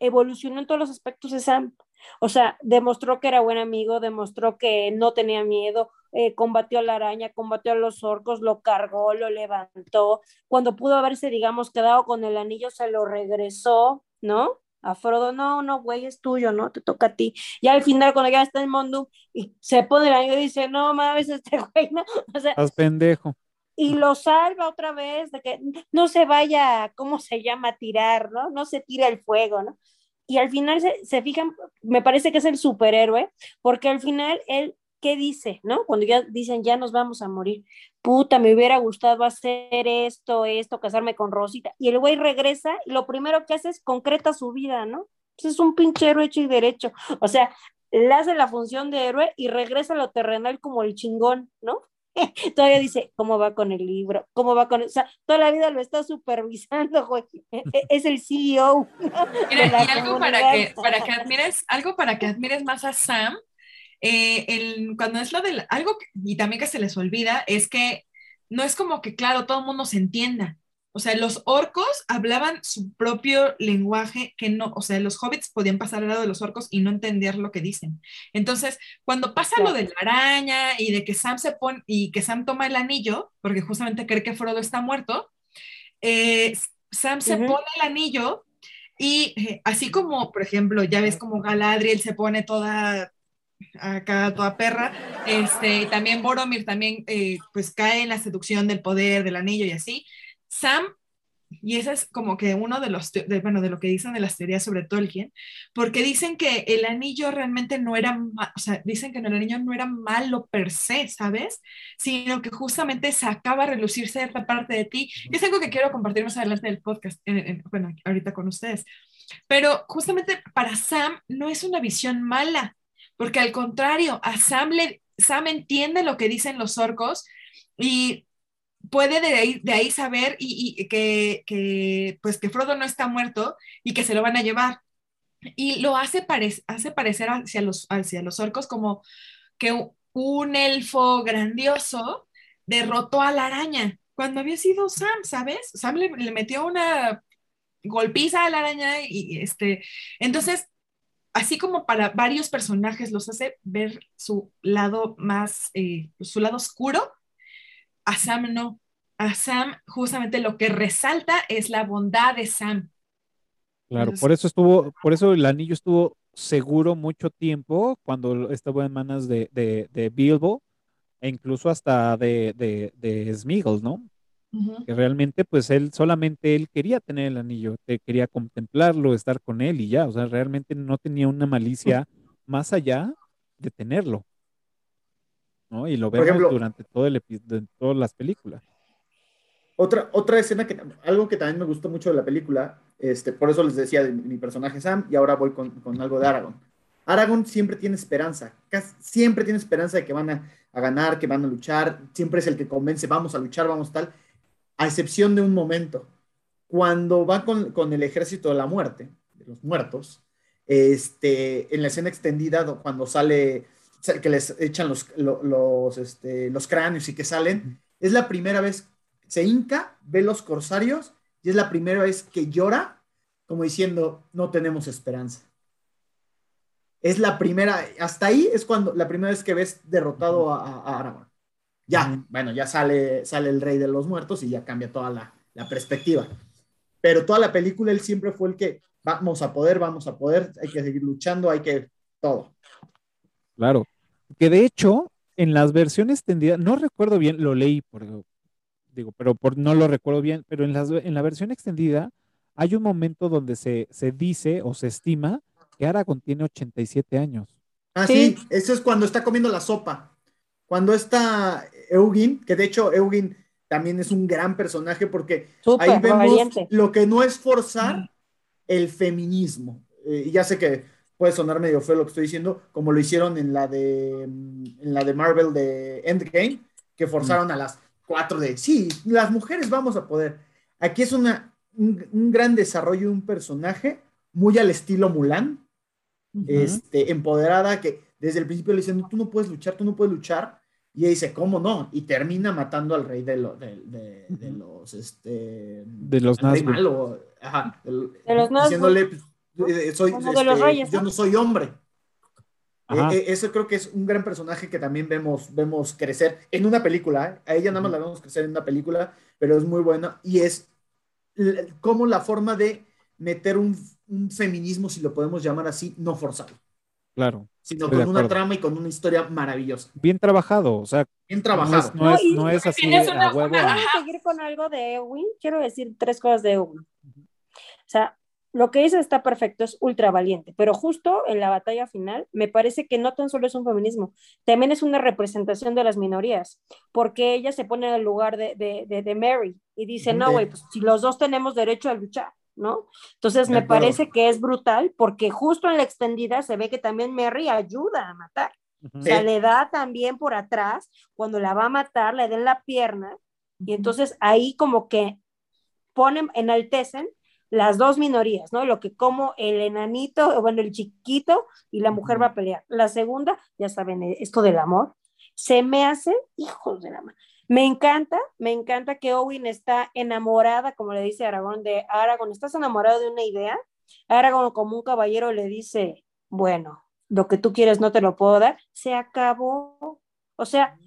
evolucionó en todos los aspectos es Sam. O sea, demostró que era buen amigo, demostró que no tenía miedo, eh, combatió a la araña, combatió a los orcos, lo cargó, lo levantó. Cuando pudo haberse, digamos, quedado con el anillo, se lo regresó, ¿no? A Frodo, no, no, güey, es tuyo, ¿no? Te toca a ti. Y al final, cuando ya está en Mondo y se pone el anillo y dice, no mames, este güey, ¿no? O sea, Estás pendejo. y lo salva otra vez de que no se vaya, ¿cómo se llama? Tirar, ¿no? No se tira el fuego, ¿no? Y al final se, se fijan, me parece que es el superhéroe, porque al final él, ¿qué dice, no? Cuando ya dicen, ya nos vamos a morir, puta, me hubiera gustado hacer esto, esto, casarme con Rosita. Y el güey regresa y lo primero que hace es concreta su vida, ¿no? Pues es un pinche héroe hecho y derecho. O sea, le hace la función de héroe y regresa a lo terrenal como el chingón, ¿no? Todavía dice, ¿cómo va con el libro? ¿Cómo va con...? O sea, toda la vida lo está supervisando, güey. E- Es el CEO. ¿no? Mira, y algo para que, para que admires, algo para que admires más a Sam, eh, el- cuando es lo del, algo, que- y también que se les olvida, es que no es como que, claro, todo el mundo se entienda. O sea, los orcos hablaban su propio lenguaje que no, o sea, los hobbits podían pasar al lado de los orcos y no entender lo que dicen. Entonces, cuando pasa lo de la araña y de que Sam se pone y que Sam toma el anillo, porque justamente cree que Frodo está muerto, eh, Sam se pone el anillo y eh, así como, por ejemplo, ya ves como Galadriel se pone toda acá, toda perra, este, también Boromir también eh, pues cae en la seducción del poder, del anillo y así. Sam, y ese es como que uno de los, de, bueno, de lo que dicen de las teorías sobre Tolkien, porque dicen que el anillo realmente no era, o sea, dicen que el anillo no era malo per se, ¿sabes? Sino que justamente sacaba a relucir cierta parte de ti. Y es algo que quiero compartir más adelante del podcast, en- en- bueno, ahorita con ustedes. Pero justamente para Sam no es una visión mala, porque al contrario, Sam, entiende lo que dicen los orcos y puede de ahí, saber y, que, pues que Frodo no está muerto y que se lo van a llevar. Y lo hace, pare- hace parecer hacia los, hacia los orcos como que un elfo grandioso derrotó a la araña cuando había sido Sam, ¿sabes? Sam le, le metió una golpiza a la araña y este, entonces así como para varios personajes los hace ver su lado más, eh, su lado oscuro, a Sam no. A Sam justamente lo que resalta es la bondad de Sam. Claro, por eso estuvo, por eso el anillo estuvo seguro mucho tiempo cuando estuvo en manos de, de, de Bilbo e incluso hasta de, de, de Smeagol, ¿no? Que realmente, pues él, solamente él quería tener el anillo, quería contemplarlo, estar con él y ya, o sea, realmente no tenía una malicia más allá de tenerlo, ¿no? Y lo vemos durante todo el de todas las películas. Otra, otra escena que, algo que también me gustó mucho de la película, este, por eso les decía de mi personaje Sam, y ahora voy con, con algo de Aragorn. Aragorn siempre tiene esperanza, siempre tiene esperanza de que van a, a, ganar, que van a luchar, siempre es el que convence, vamos a luchar, vamos tal, a excepción de un momento, cuando va con, con el ejército de la muerte, de los muertos, este, en la escena extendida, cuando sale, que les echan los, los, este, los cráneos y que salen, es la primera vez, se hinca, ve los corsarios y es la primera vez que llora, como diciendo, no tenemos esperanza. Es la primera, hasta ahí es cuando la primera vez que ves derrotado a, a Aragorn ya, bueno, ya sale, sale el rey de los muertos y ya cambia toda la, perspectiva. Pero toda la película él siempre fue el que vamos a poder, vamos a poder, hay que seguir luchando, hay que todo. Claro, que de hecho en las versiones extendidas, no recuerdo bien, lo leí, por, digo, pero por, no lo recuerdo bien, pero en, las, en la versión extendida hay un momento donde se, se dice o se estima que Aragorn tiene 87 años. Ah, sí, eso es cuando está comiendo la sopa. Cuando está Eugin, que de hecho Eugin también es un gran personaje porque ahí vemos lo que no es forzar el feminismo. Eh, y ya sé que puede sonar medio feo lo que estoy diciendo, como lo hicieron en la de, mm, en la de Marvel de Endgame, que forzaron a las cuatro de, sí, las mujeres vamos a poder. Aquí es una, un, gran desarrollo de un personaje muy al estilo Mulan, este, empoderada, que desde el principio le dicen, tú no puedes luchar, tú no puedes luchar, y ella dice, ¿cómo no? Y termina matando al rey de, de, de, los, este... De los Nazgûl. de los Diciéndole, pues, eh, soy, este, yo no soy hombre. E, e, eso creo que es un gran personaje que también vemos, vemos crecer en una película. ¿eh? A ella nada más la vemos crecer en una película, pero es muy buena. Y es como la forma de meter un, un feminismo, si lo podemos llamar así, no forzado. Claro. Sino con una trama y con una historia maravillosa. Bien trabajado, o sea. Bien trabajado. No es, no es, así a huevo. seguir con algo de Ewin, quiero decir tres cosas de Ewin. O sea, lo que dice está perfecto, es ultra valiente, pero justo en la batalla final me parece que no tan solo es un feminismo, también es una representación de las minorías, porque ella se pone en el lugar de, de, de, Mary y dice, no, güey, pues si los dos tenemos derecho a luchar. ¿No? Entonces me parece que es brutal porque justo en la extendida se ve que también Mary ayuda a matar. O sea, le da también por atrás, cuando la va a matar, le den la pierna y entonces ahí como que ponen, enaltecen las dos minorías, ¿no? Lo que como el enanito, bueno, el chiquito y la mujer va a pelear. La segunda, ya saben, esto del amor, se me hace, hijos de la mano, me encanta, me encanta que Owen está enamorada, como le dice Aragón, de Aragón, ¿estás enamorado de una idea? Aragón, como un caballero, le dice, bueno, lo que tú quieres no te lo puedo dar, se acabó. O sea,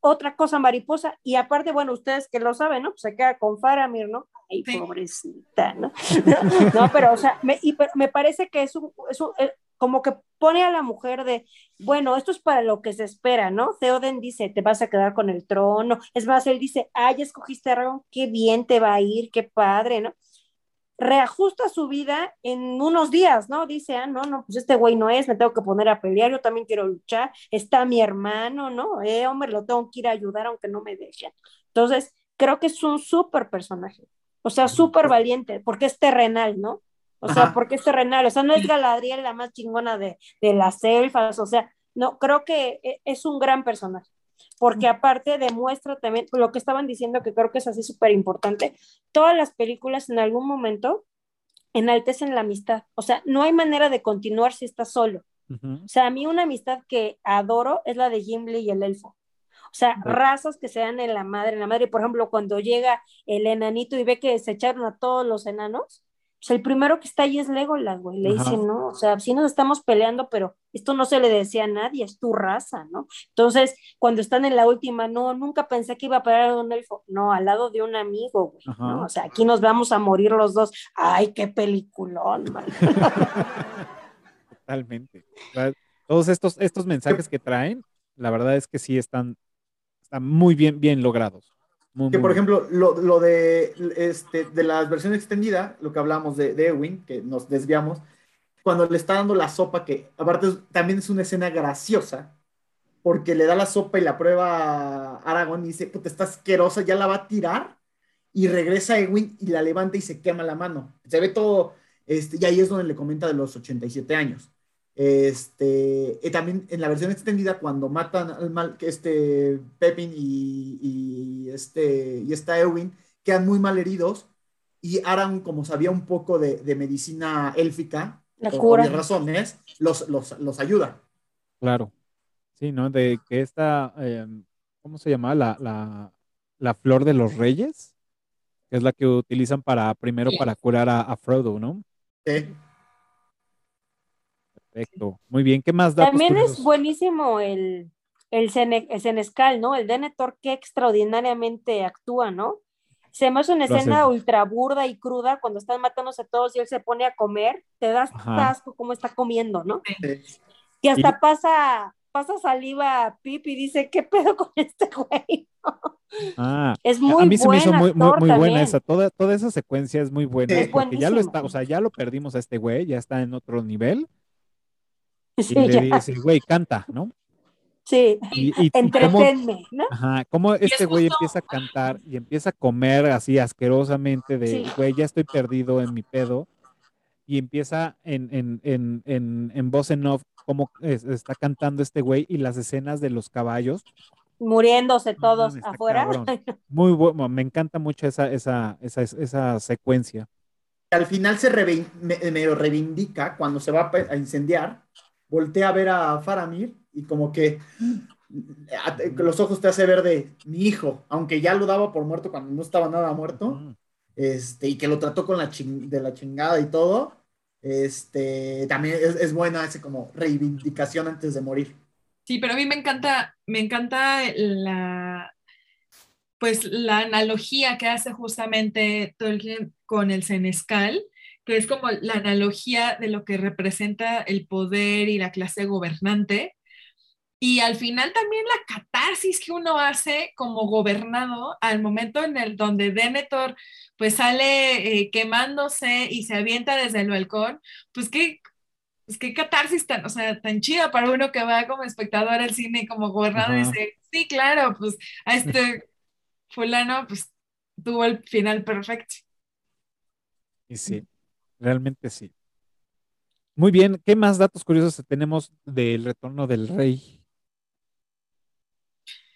otra cosa mariposa, y aparte, bueno, ustedes que lo saben, ¿no? Pues se queda con Faramir, ¿no? Ay, pobrecita, ¿no? no, pero, o sea, me, y, me parece que es un, es un, eh, como que pone a la mujer de, bueno, esto es para lo que se espera, ¿no? Theoden dice, te vas a quedar con el trono. Es más, él dice, ay, ya escogiste a Aragorn, qué bien te va a ir, qué padre, ¿no? Reajusta su vida en unos días, ¿no? Dice, ah, no, no, pues este güey no es, me tengo que poner a pelear, yo también quiero luchar, está mi hermano, ¿no? Eh, hombre, lo tengo que ir a ayudar aunque no me dejen. Entonces, creo que es un súper personaje, o sea, súper valiente, porque es terrenal, ¿no? O sea, porque es terrenal, o sea, no es Galadriel la más chingona de, de las elfas, o sea, no, creo que e, es un gran personaje, porque aparte demuestra también lo que estaban diciendo, que creo que es así súper importante, todas las películas en algún momento enaltecen la amistad, o sea, no hay manera de continuar si estás solo. O sea, a mí una amistad que adoro es la de Gimli y el elfo. O sea, razas que se dan en la madre, en la madre, por ejemplo, cuando llega el enanito y ve que se echaron a todos los enanos, pues el primero que está ahí es Legolas, güey. Le Ajá. dicen, no, o sea, sí nos estamos peleando, pero esto no se le decía a nadie, es tu raza, ¿no? Entonces, cuando están en la última, no, nunca pensé que iba a parar un elfo. No, al lado de un amigo, güey. ¿no? O sea, aquí nos vamos a morir los dos. Ay, qué peliculón, man. Totalmente. O sea, Todos estos, estos mensajes que traen, la verdad es que sí están, están muy bien, bien logrados. Muy, Que muy por bien. ejemplo, lo, lo de, este, de la versión extendida, lo que hablamos de, de Ewing, que nos desviamos, cuando le está dando la sopa, que aparte es- también es una escena graciosa, porque le da la sopa y la prueba a Aragorn y dice, puta, está asquerosa, ya la va a tirar, y regresa Ewing y la levanta y se quema la mano. Se ve todo, este, y ahí es donde le comenta de los 87 años. Este, y también en la versión extendida, cuando matan al mal, que este Pepin y, y este, y esta Ewing, quedan muy mal heridos, y Aragorn, como sabía un poco de, de medicina élfica, La por cura. razones, los, los, los ayuda. Claro. Sí, ¿no? De que esta, eh, ¿cómo se llama? La, la, la flor de los reyes, que es la que utilizan para, primero para curar a, a Frodo, ¿no? ¿sí? Perfecto. Muy bien. ¿Qué más datos También es buenísimo el, el, Sene- el Senescal, ¿no? El Denethor, que extraordinariamente actúa, ¿no? Se me hace una Lo escena ultra burda y cruda cuando están matándose a todos y él se pone a comer, te das Ajá. asco cómo está comiendo, ¿no? Sí. Y hasta Y- pasa, pasa saliva a Pip y dice, ¿qué pedo con este güey? Ah, Es muy a mí se me hizo muy, muy, actor muy buena también. esa. Toda, toda esa secuencia es muy buena. Es porque ya lo está, o sea, ya lo perdimos a este güey, ya está en otro nivel. Sí, Y le ya. dice, güey, canta, ¿no? Sí, Y, y- entretenme, ¿no? ajá, cómo este güey empieza a cantar y empieza a comer así asquerosamente de, Sí. güey, ya estoy perdido en mi pedo. Y empieza en, en, en, en, en voz en off cómo es- está cantando este güey y las escenas de los caballos. Muriéndose todos afuera. cabrón. Muy bueno, me encanta mucho esa, esa, esa, esa secuencia. Al final se revein- me- medio reivindica cuando se va a incendiar, voltea a ver a Faramir y como que los ojos te hace ver de mi hijo, aunque ya lo daba por muerto cuando no estaba nada muerto, este, y que lo trató con la de la chingada y todo, este, también es, es buena ese como reivindicación antes de morir. Sí, pero a mí me encanta, me encanta la, pues la analogía que hace justamente Tolkien con el senescal, que es como la analogía de lo que representa el poder y la clase gobernante. Y al final también la catarsis que uno hace como gobernado al momento en el donde Denethor pues sale eh, quemándose y se avienta desde el balcón, pues qué, pues qué catarsis tan, o sea, tan chida para uno que va como espectador al cine como gobernador y dice, sí, claro, pues a este fulano pues tuvo el final perfecto. Y sí, realmente sí. Muy bien, ¿qué más datos curiosos tenemos del retorno del rey?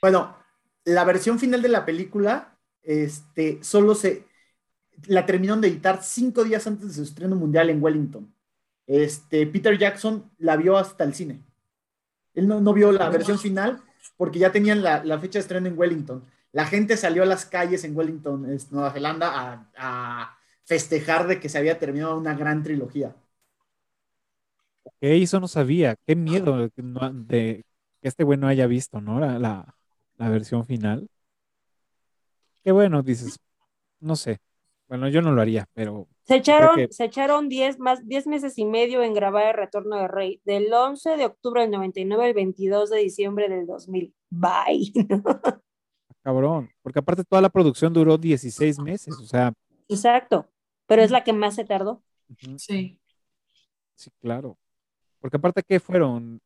Bueno, la versión final de la película, este, solo se, la terminaron de editar cinco días antes de su estreno mundial en Wellington. Este, Peter Jackson la vio hasta el cine. Él no, no vio la versión final porque ya tenían la, la fecha de estreno en Wellington. La gente salió a las calles en Wellington, Nueva Zelanda, a, a festejar de que se había terminado una gran trilogía. Ok, eso no sabía. Qué miedo de que, de este güey no haya visto, ¿no? La, la, la versión final. Qué bueno, dices, no sé. Bueno, yo no lo haría, pero Se echaron, que- se echaron 10 más, 10 meses y medio en grabar El Retorno del Rey, del 11 de octubre del 99 al 22 de diciembre del 2000. Bye. cabrón. Porque aparte toda la producción duró 16 meses, o sea, Exacto, pero es la que más se tardó. Sí. sí, claro. Porque aparte, ¿qué fueron?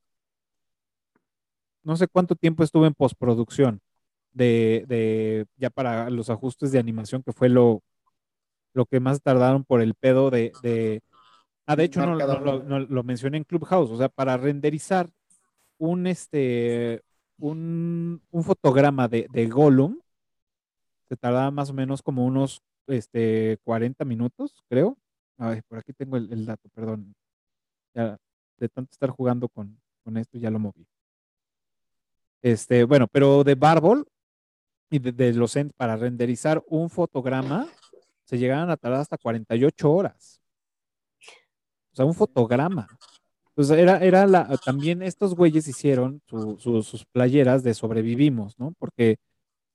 No sé cuánto tiempo estuvo en postproducción de, de ya para los ajustes de animación, que fue lo, lo que más tardaron por el pedo de, de- ah, de hecho no, Marca no, lo, doble. no lo mencioné en Clubhouse, o sea, para renderizar un este un, un fotograma de, de Gollum se tardaba más o menos como unos este 40 minutos, creo. Ay, por aquí tengo el, dato, perdón. Ya, de tanto estar jugando con, con esto ya lo moví. Este, bueno, pero de Barbol y de, de los Ents para renderizar un fotograma se llegaban a tardar hasta 48 horas. sea, un fotograma. Pues era, era la, también estos güeyes hicieron su- sus playeras de sobrevivimos, ¿no? Porque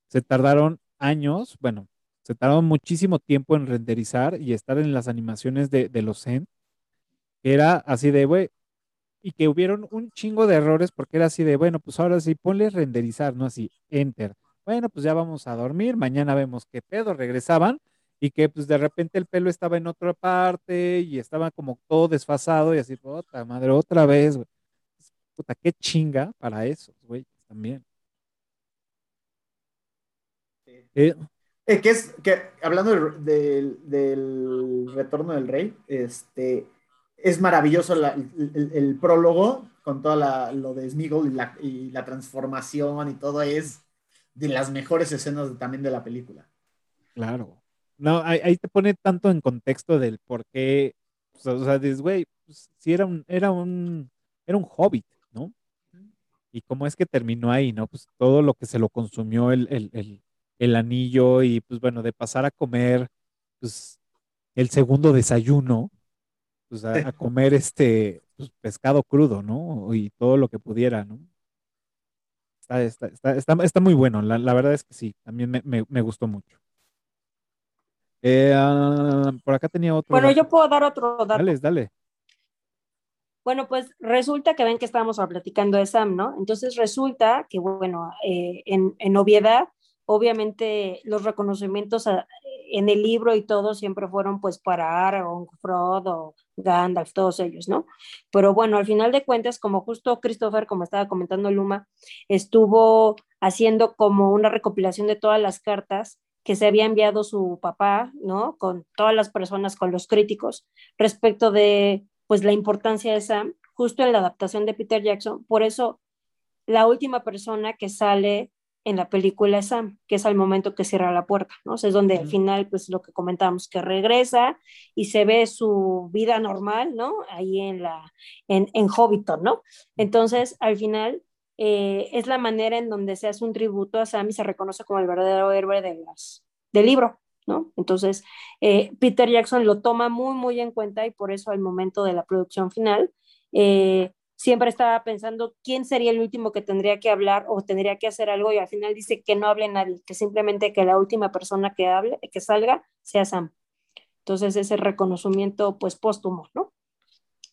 se tardaron años, bueno, se tardaron muchísimo tiempo en renderizar y estar en las animaciones de, de los Zen, era así de, güey, y que hubieron un chingo de errores porque era así de, bueno, pues ahora sí, ponle renderizar, ¿no? Así, enter. Bueno, pues ya vamos a dormir, mañana vemos qué pedo, regresaban y que pues de repente el pelo estaba en otra parte y estaba como todo desfasado y así, puta madre, otra vez, güey. Puta, qué chinga para esos, güey, también. Eh, Eh, que es que hablando del, del- del retorno del rey, este es maravilloso la- el, el- el prólogo con todo la- lo de Smeagol y la, y la transformación y todo es de las mejores escenas de- también de la película. Claro. No, ahí, ahí te pone tanto en contexto del por qué, o sea, o sea, dices, güey, pues, sí era un, era un, era un hobbit, ¿no? Y cómo es que terminó ahí, ¿no? Pues todo lo que se lo consumió el, el, el, el anillo y pues bueno, de pasar a comer, pues, el segundo desayuno, pues a, a comer este, pues, pescado crudo, ¿no? Y todo lo que pudiera, ¿no? Está, está, está, está, está muy bueno, la, la verdad es que sí, también me, me, me gustó mucho. Eh, ah, por acá tenía otro. Bueno, dato. yo puedo dar otro dato. Dale, dale. Bueno, pues resulta que ven que estábamos platicando de Sam, ¿no? Entonces resulta que, bueno, eh, en, en obviedad, obviamente los reconocimientos en el libro y todo siempre fueron pues para Aragorn, Frodo, Gandalf, todos ellos, ¿no? Pero bueno, al final de cuentas, como justo Christopher, como estaba comentando Luma, estuvo haciendo como una recopilación de todas las cartas que se había enviado su papá, ¿no? Con todas las personas, con los críticos, respecto de pues la importancia de Sam, justo en la adaptación de Peter Jackson. Por eso, la última persona que sale en la película Sam, que es al momento que cierra la puerta, ¿no? O sea, es donde al Ujú. final, pues lo que comentábamos, que regresa y se ve su vida normal, ¿no? Ahí en la, en, en Hobbiton, ¿no? Entonces, al final, eh, es la manera en donde se hace un tributo a Sam y se reconoce como el verdadero héroe de las, del libro, ¿no? Entonces, eh, Peter Jackson lo toma muy, muy en cuenta y por eso al momento de la producción final, eh, siempre estaba pensando quién sería el último que tendría que hablar o tendría que hacer algo y al final dice que no hable nadie, que simplemente que la última persona que hable, que salga, sea Sam. Entonces, ese reconocimiento, pues, póstumo, ¿no?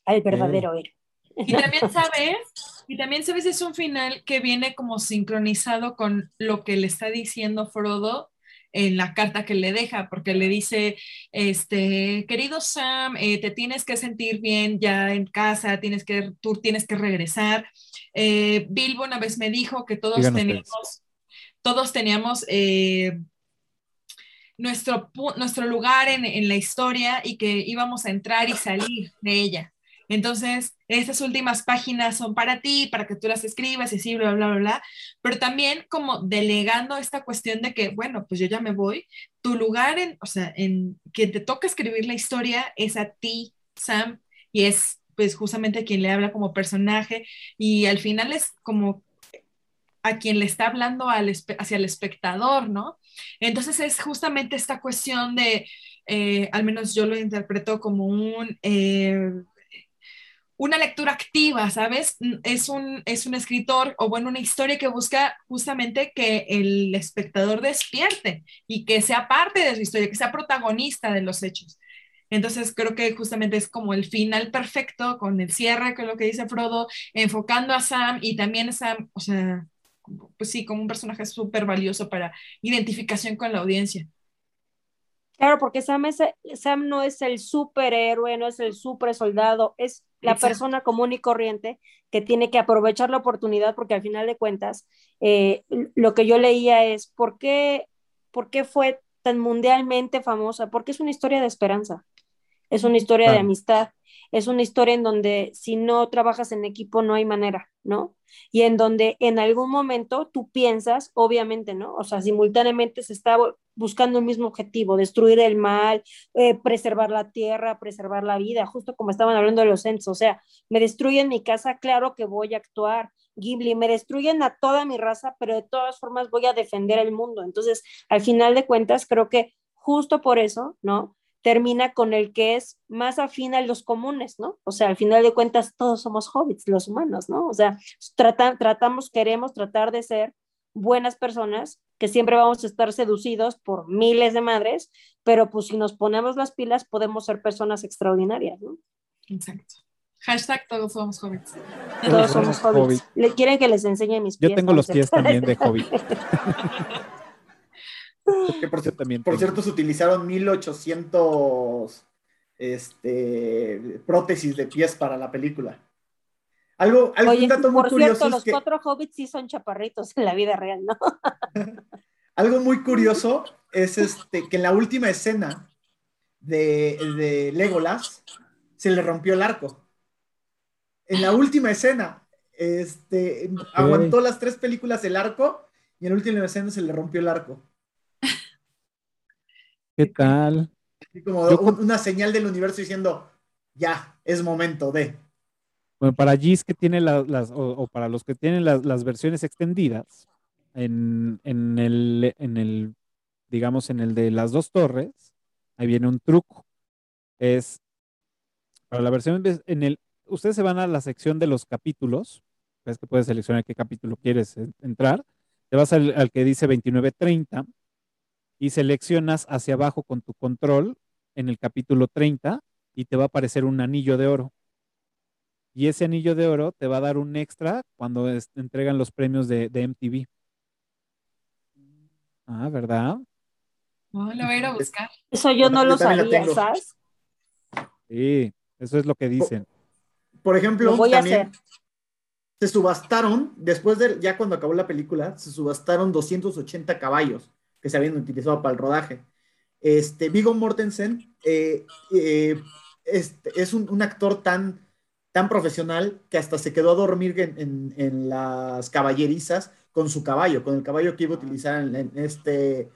Al verdadero héroe. Y también sabes, y también sabes, es un final que viene como sincronizado con lo que le está diciendo Frodo en la carta que le deja, porque le dice, este, querido Sam, eh, te tienes que sentir bien ya en casa, tienes que, tú tienes que regresar. Eh, Bilbo una vez me dijo que todos teníamos, todos teníamos eh, nuestro, nuestro lugar en, en la historia y que íbamos a entrar y salir de ella. Entonces, estas últimas páginas son para ti, para que tú las escribas y así, bla, bla, bla, bla. Pero también como delegando esta cuestión de que, bueno, pues yo ya me voy. Tu lugar en, o sea, en que te toca escribir la historia es a ti, Sam, y es pues justamente a quien le habla como personaje y al final es como a quien le está hablando al hacia el espectador, ¿no? Entonces es justamente esta cuestión de, eh, al menos yo lo interpreto como un, eh, una lectura activa, ¿sabes? Es un, es un escritor o bueno, una historia que busca justamente que el espectador despierte y que sea parte de su historia, que sea protagonista de los hechos. Entonces creo que justamente es como el final perfecto con el cierre, con lo que dice Frodo, enfocando a Sam y también Sam, o sea, pues sí, como un personaje súper valioso para identificación con la audiencia. Claro, porque Sam, es, Sam no es el superhéroe, no es el super soldado, es la Exacto. persona común y corriente que tiene que aprovechar la oportunidad porque al final de cuentas eh, lo que yo leía es ¿por qué, por qué fue tan mundialmente famosa? Porque es una historia de esperanza, es una historia de amistad, es una historia en donde si no trabajas en equipo no hay manera, ¿no? Y en donde en algún momento tú piensas, obviamente, ¿no? O sea, simultáneamente se está buscando el mismo objetivo, destruir el mal, eh, preservar la tierra, preservar la vida, justo como estaban hablando de los censos, o sea, me destruyen mi casa, claro que voy a actuar, Ghibli, me destruyen a toda mi raza, pero de todas formas voy a defender el mundo. Entonces, al final de cuentas, creo que justo por eso, ¿no? termina con el que es más afín a los comunes, ¿no? O sea, al final de cuentas todos somos hobbits, los humanos, ¿no? O sea, trata, tratamos, queremos tratar de ser buenas personas, que siempre vamos a estar seducidos por miles de madres, pero pues si nos ponemos las pilas podemos ser personas extraordinarias, ¿no? Exacto. Hashtag todos somos hobbits. Todos somos hobbits. ¿Le quieren que les enseñe mis pies? Yo tengo los pies también de hobbit. Que por, Yo también por cierto, se utilizaron 1800 este, prótesis de pies para la película. Algo, algo Oye, un dato muy por curioso cierto, es los que, cuatro hobbits sí son chaparritos en la vida real, ¿no? algo muy curioso es este, que en la última escena de, de Legolas se le rompió el arco. En la última escena, este, aguantó las tres películas el arco y en la última escena se le rompió el arco. ¿Qué tal? Así como Yo un- una señal del universo diciendo, ya, es momento de. Bueno, para Gis que tiene la- las, o, para los que tienen las, versiones extendidas, en, en el, en el, digamos, en el de las dos torres, ahí viene un truco. Es, para la versión, en el, ustedes se van a la sección de los capítulos, ves que puedes seleccionar qué capítulo quieres en- entrar, te vas al, al que dice 2930 y seleccionas hacia abajo con tu control en el capítulo 30 y te va a aparecer un anillo de oro. Y ese anillo de oro te va a dar un extra cuando es- entregan los premios de, de MTV. Ah, ¿verdad? No, lo voy a ir a buscar. Eso yo no Yo lo sabía. Sí, eso es lo que dicen. Por ejemplo, también se subastaron, después de, ya cuando acabó la película, se subastaron 280 caballos que se habían utilizado para el rodaje. Este, Viggo Mortensen eh, eh, este, es un, un actor tan, tan profesional que hasta se quedó a dormir en, en- en las caballerizas con su caballo, con el caballo que iba a utilizar en, en este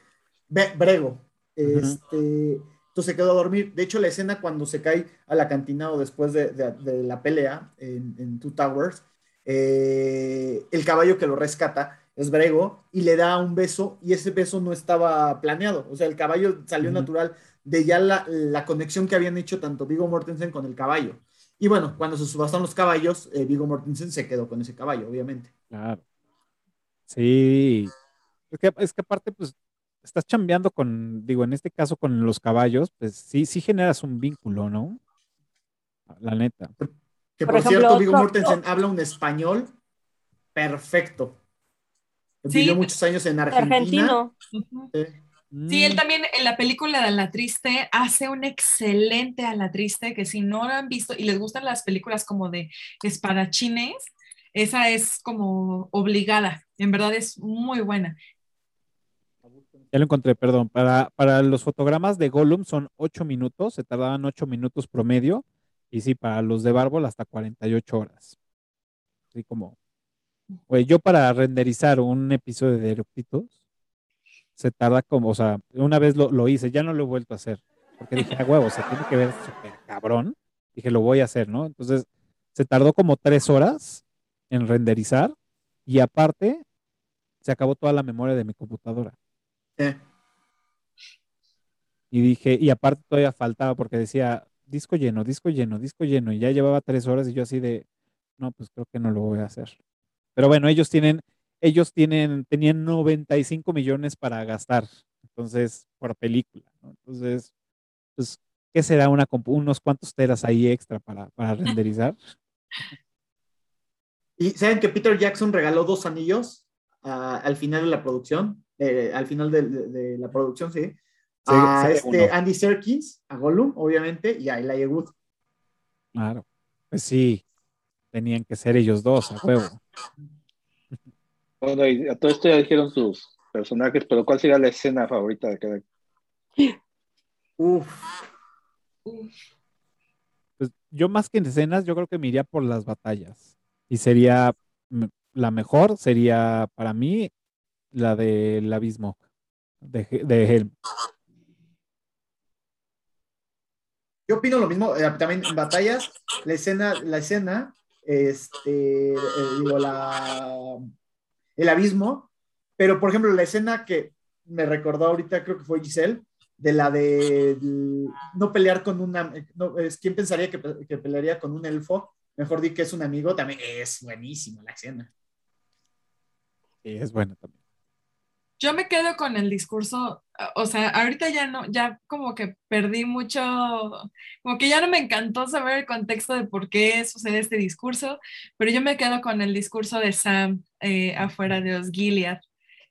Brego. Este, entonces se quedó a dormir. De hecho, la escena cuando se cae al acantinado después de, de- de la pelea en, Two Towers, eh, el caballo que lo rescata es Brego y le da un beso y ese beso no estaba planeado. O sea, el caballo salió natural de ya la, la conexión que habían hecho tanto Viggo Mortensen con el caballo. Y bueno, cuando se subastaron los caballos, eh, Viggo Mortensen se quedó con ese caballo, obviamente. Claro. Sí. Es que, es que aparte, pues, estás chambeando con, digo, en este caso con los caballos, pues sí, sí generas un vínculo, ¿no? La neta. Que Por por, ejemplo, cierto, Viggo otro- Mortensen habla un español perfecto. Sí. Vivió muchos años en Argentina. Argentino. Eh, Sí, él Mm, también en la película de La Triste hace un excelente a La Triste que si no lo han visto y les gustan las películas como de espadachines, esa es como obligada. En verdad es muy buena. Ya lo encontré, perdón. Para, para los fotogramas de Gollum son 8 minutos, se tardaban 8 minutos promedio. Y sí, para los de Bárbol hasta 48 horas. Así como, güey, yo para renderizar un episodio de Eructitos, se tarda como, o sea, una vez lo, lo hice, ya no lo he vuelto a hacer. Porque dije, a huevo, se tiene que ver súper cabrón. Dije, lo voy a hacer, ¿no? Entonces, se tardó como 3 horas en renderizar. Y aparte, se acabó toda la memoria de mi computadora. eh. Y dije, y aparte todavía faltaba porque decía disco lleno, disco lleno, disco lleno, y ya llevaba tres horas y yo así de, no, pues creo que no lo voy a hacer. Pero bueno, ellos tienen, ellos tienen, tenían 95 millones para gastar, entonces, por película, ¿no? Entonces, pues, ¿qué será una, compu- unos cuantos teras ahí extra para, para renderizar? Y saben que Peter Jackson regaló dos anillos al final de la producción, eh, al final de, de- de la producción, sí. a este uno. Andy Serkis, a Gollum, obviamente, y a Elijah Wood. Claro, pues sí, tenían que ser ellos dos, a huevo. Bueno, y a todo esto ya dijeron sus personajes, pero ¿cuál sería la escena favorita de cada? Uf, Pues yo más que en escenas, yo creo que me iría por las batallas. Y sería, la mejor sería para mí la del abismo de, de Helm. yo opino lo mismo, eh, también en batallas, la escena, la escena, este, eh, digo, la, el abismo, pero por ejemplo, la escena que me recordó ahorita, creo que fue Giselle, de la de no pelear con una, no, es, ¿quién pensaría que, que pelearía con un elfo? Mejor di que es un amigo, también es buenísima la escena. Sí, es bueno también. Yo me quedo con el discurso, o sea, ahorita ya no, ya como que perdí mucho, como que ya no me encantó saber el contexto de por qué sucede este discurso, pero yo me quedo con el discurso de Sam eh, afuera de Osgiliath,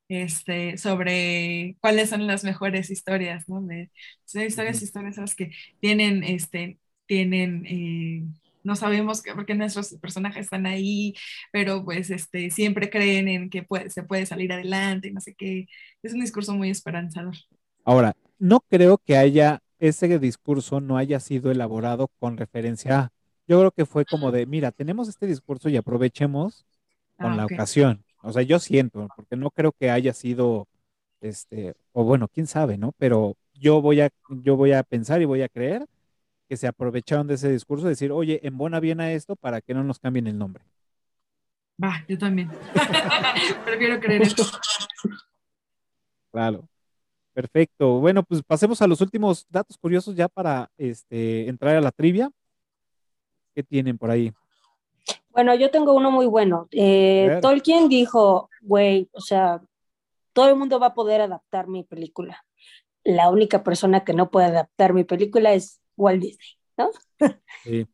este, sobre cuáles son las mejores historias, ¿no? De, son historias, historias que tienen, este, tienen, eh, no sabemos que, por qué nuestros personajes están ahí, pero pues este, siempre creen en que puede, se puede salir adelante, no sé qué. Es un discurso muy esperanzador. Ahora, no creo que haya, ese discurso no haya sido elaborado con referencia a, yo creo que fue como de, mira, tenemos este discurso y aprovechemos con Ah, la ocasión. O sea, yo siento, porque no creo que haya sido, este, o bueno, quién sabe, ¿no? Pero yo voy a, yo voy a pensar y voy a creer que se aprovecharon de ese discurso, decir, oye, en buena viena esto para que no nos cambien el nombre. Va, yo también. Prefiero creer eso. Claro. Perfecto. Bueno, pues pasemos a los últimos datos curiosos ya para este, entrar a la trivia. ¿Qué tienen por ahí? Bueno, yo tengo uno muy bueno. Eh, A. Tolkien dijo, güey, o sea, todo el mundo va a poder adaptar mi película. La única persona que no puede adaptar mi película es Walt Disney, ¿no? Sí.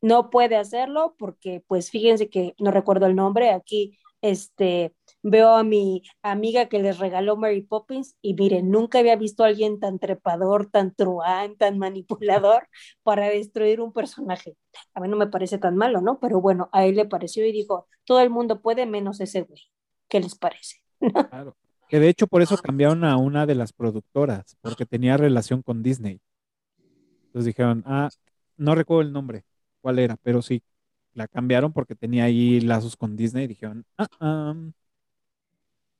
No puede hacerlo porque, pues, fíjense que no recuerdo el nombre. Aquí, este, veo a mi amiga que les regaló Mary Poppins y miren, nunca había visto a alguien tan trepador, tan truán, tan manipulador para destruir un personaje. A mí no me parece tan malo, ¿no? Pero bueno, a él le pareció y dijo, todo el mundo puede menos ese güey. ¿Qué les parece? Claro. Que de hecho por eso cambiaron a una de las productoras, porque tenía relación con Disney. Entonces dijeron, ah, no recuerdo el nombre, cuál era, pero sí, la cambiaron porque tenía ahí lazos con Disney y dijeron, ah, ah,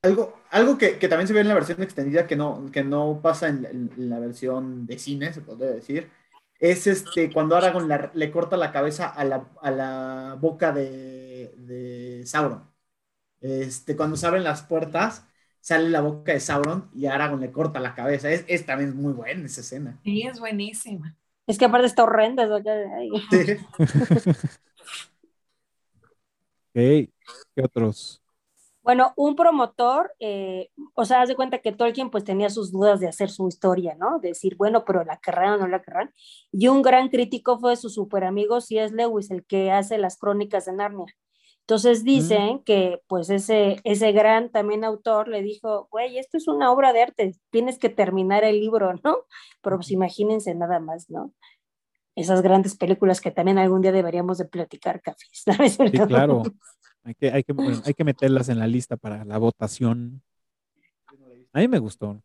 Algo, algo que, que también se ve en la versión extendida que no, que no pasa en, en- en la versión de cine, se podría decir, es este cuando Aragorn la- le corta la cabeza a la, a la boca de, de Sauron. Este, cuando se abren las puertas, sale la boca de Sauron y Aragorn le corta la cabeza. Es, es también muy buena esa escena. Sí, es buenísima. Es que aparte está horrenda. Sí. ¿qué otros? Bueno, un promotor, eh, o sea, haz de cuenta que Tolkien pues tenía sus dudas de hacer su historia, ¿no? De decir, bueno, pero la querrán o no la querrán. Y un gran crítico fue su super amigo C.S. Lewis, el que hace las crónicas de Narnia. Entonces dicen que pues ese, ese gran también autor le dijo, güey, esto es una obra de arte, tienes que terminar el libro, ¿no? Pero pues imagínense nada más, ¿no? Esas grandes películas que también algún día deberíamos de platicar, Cafés. ¿no es Sí, claro. Hay que, hay que, hay que meterlas en la lista para la votación. A mí me gustó.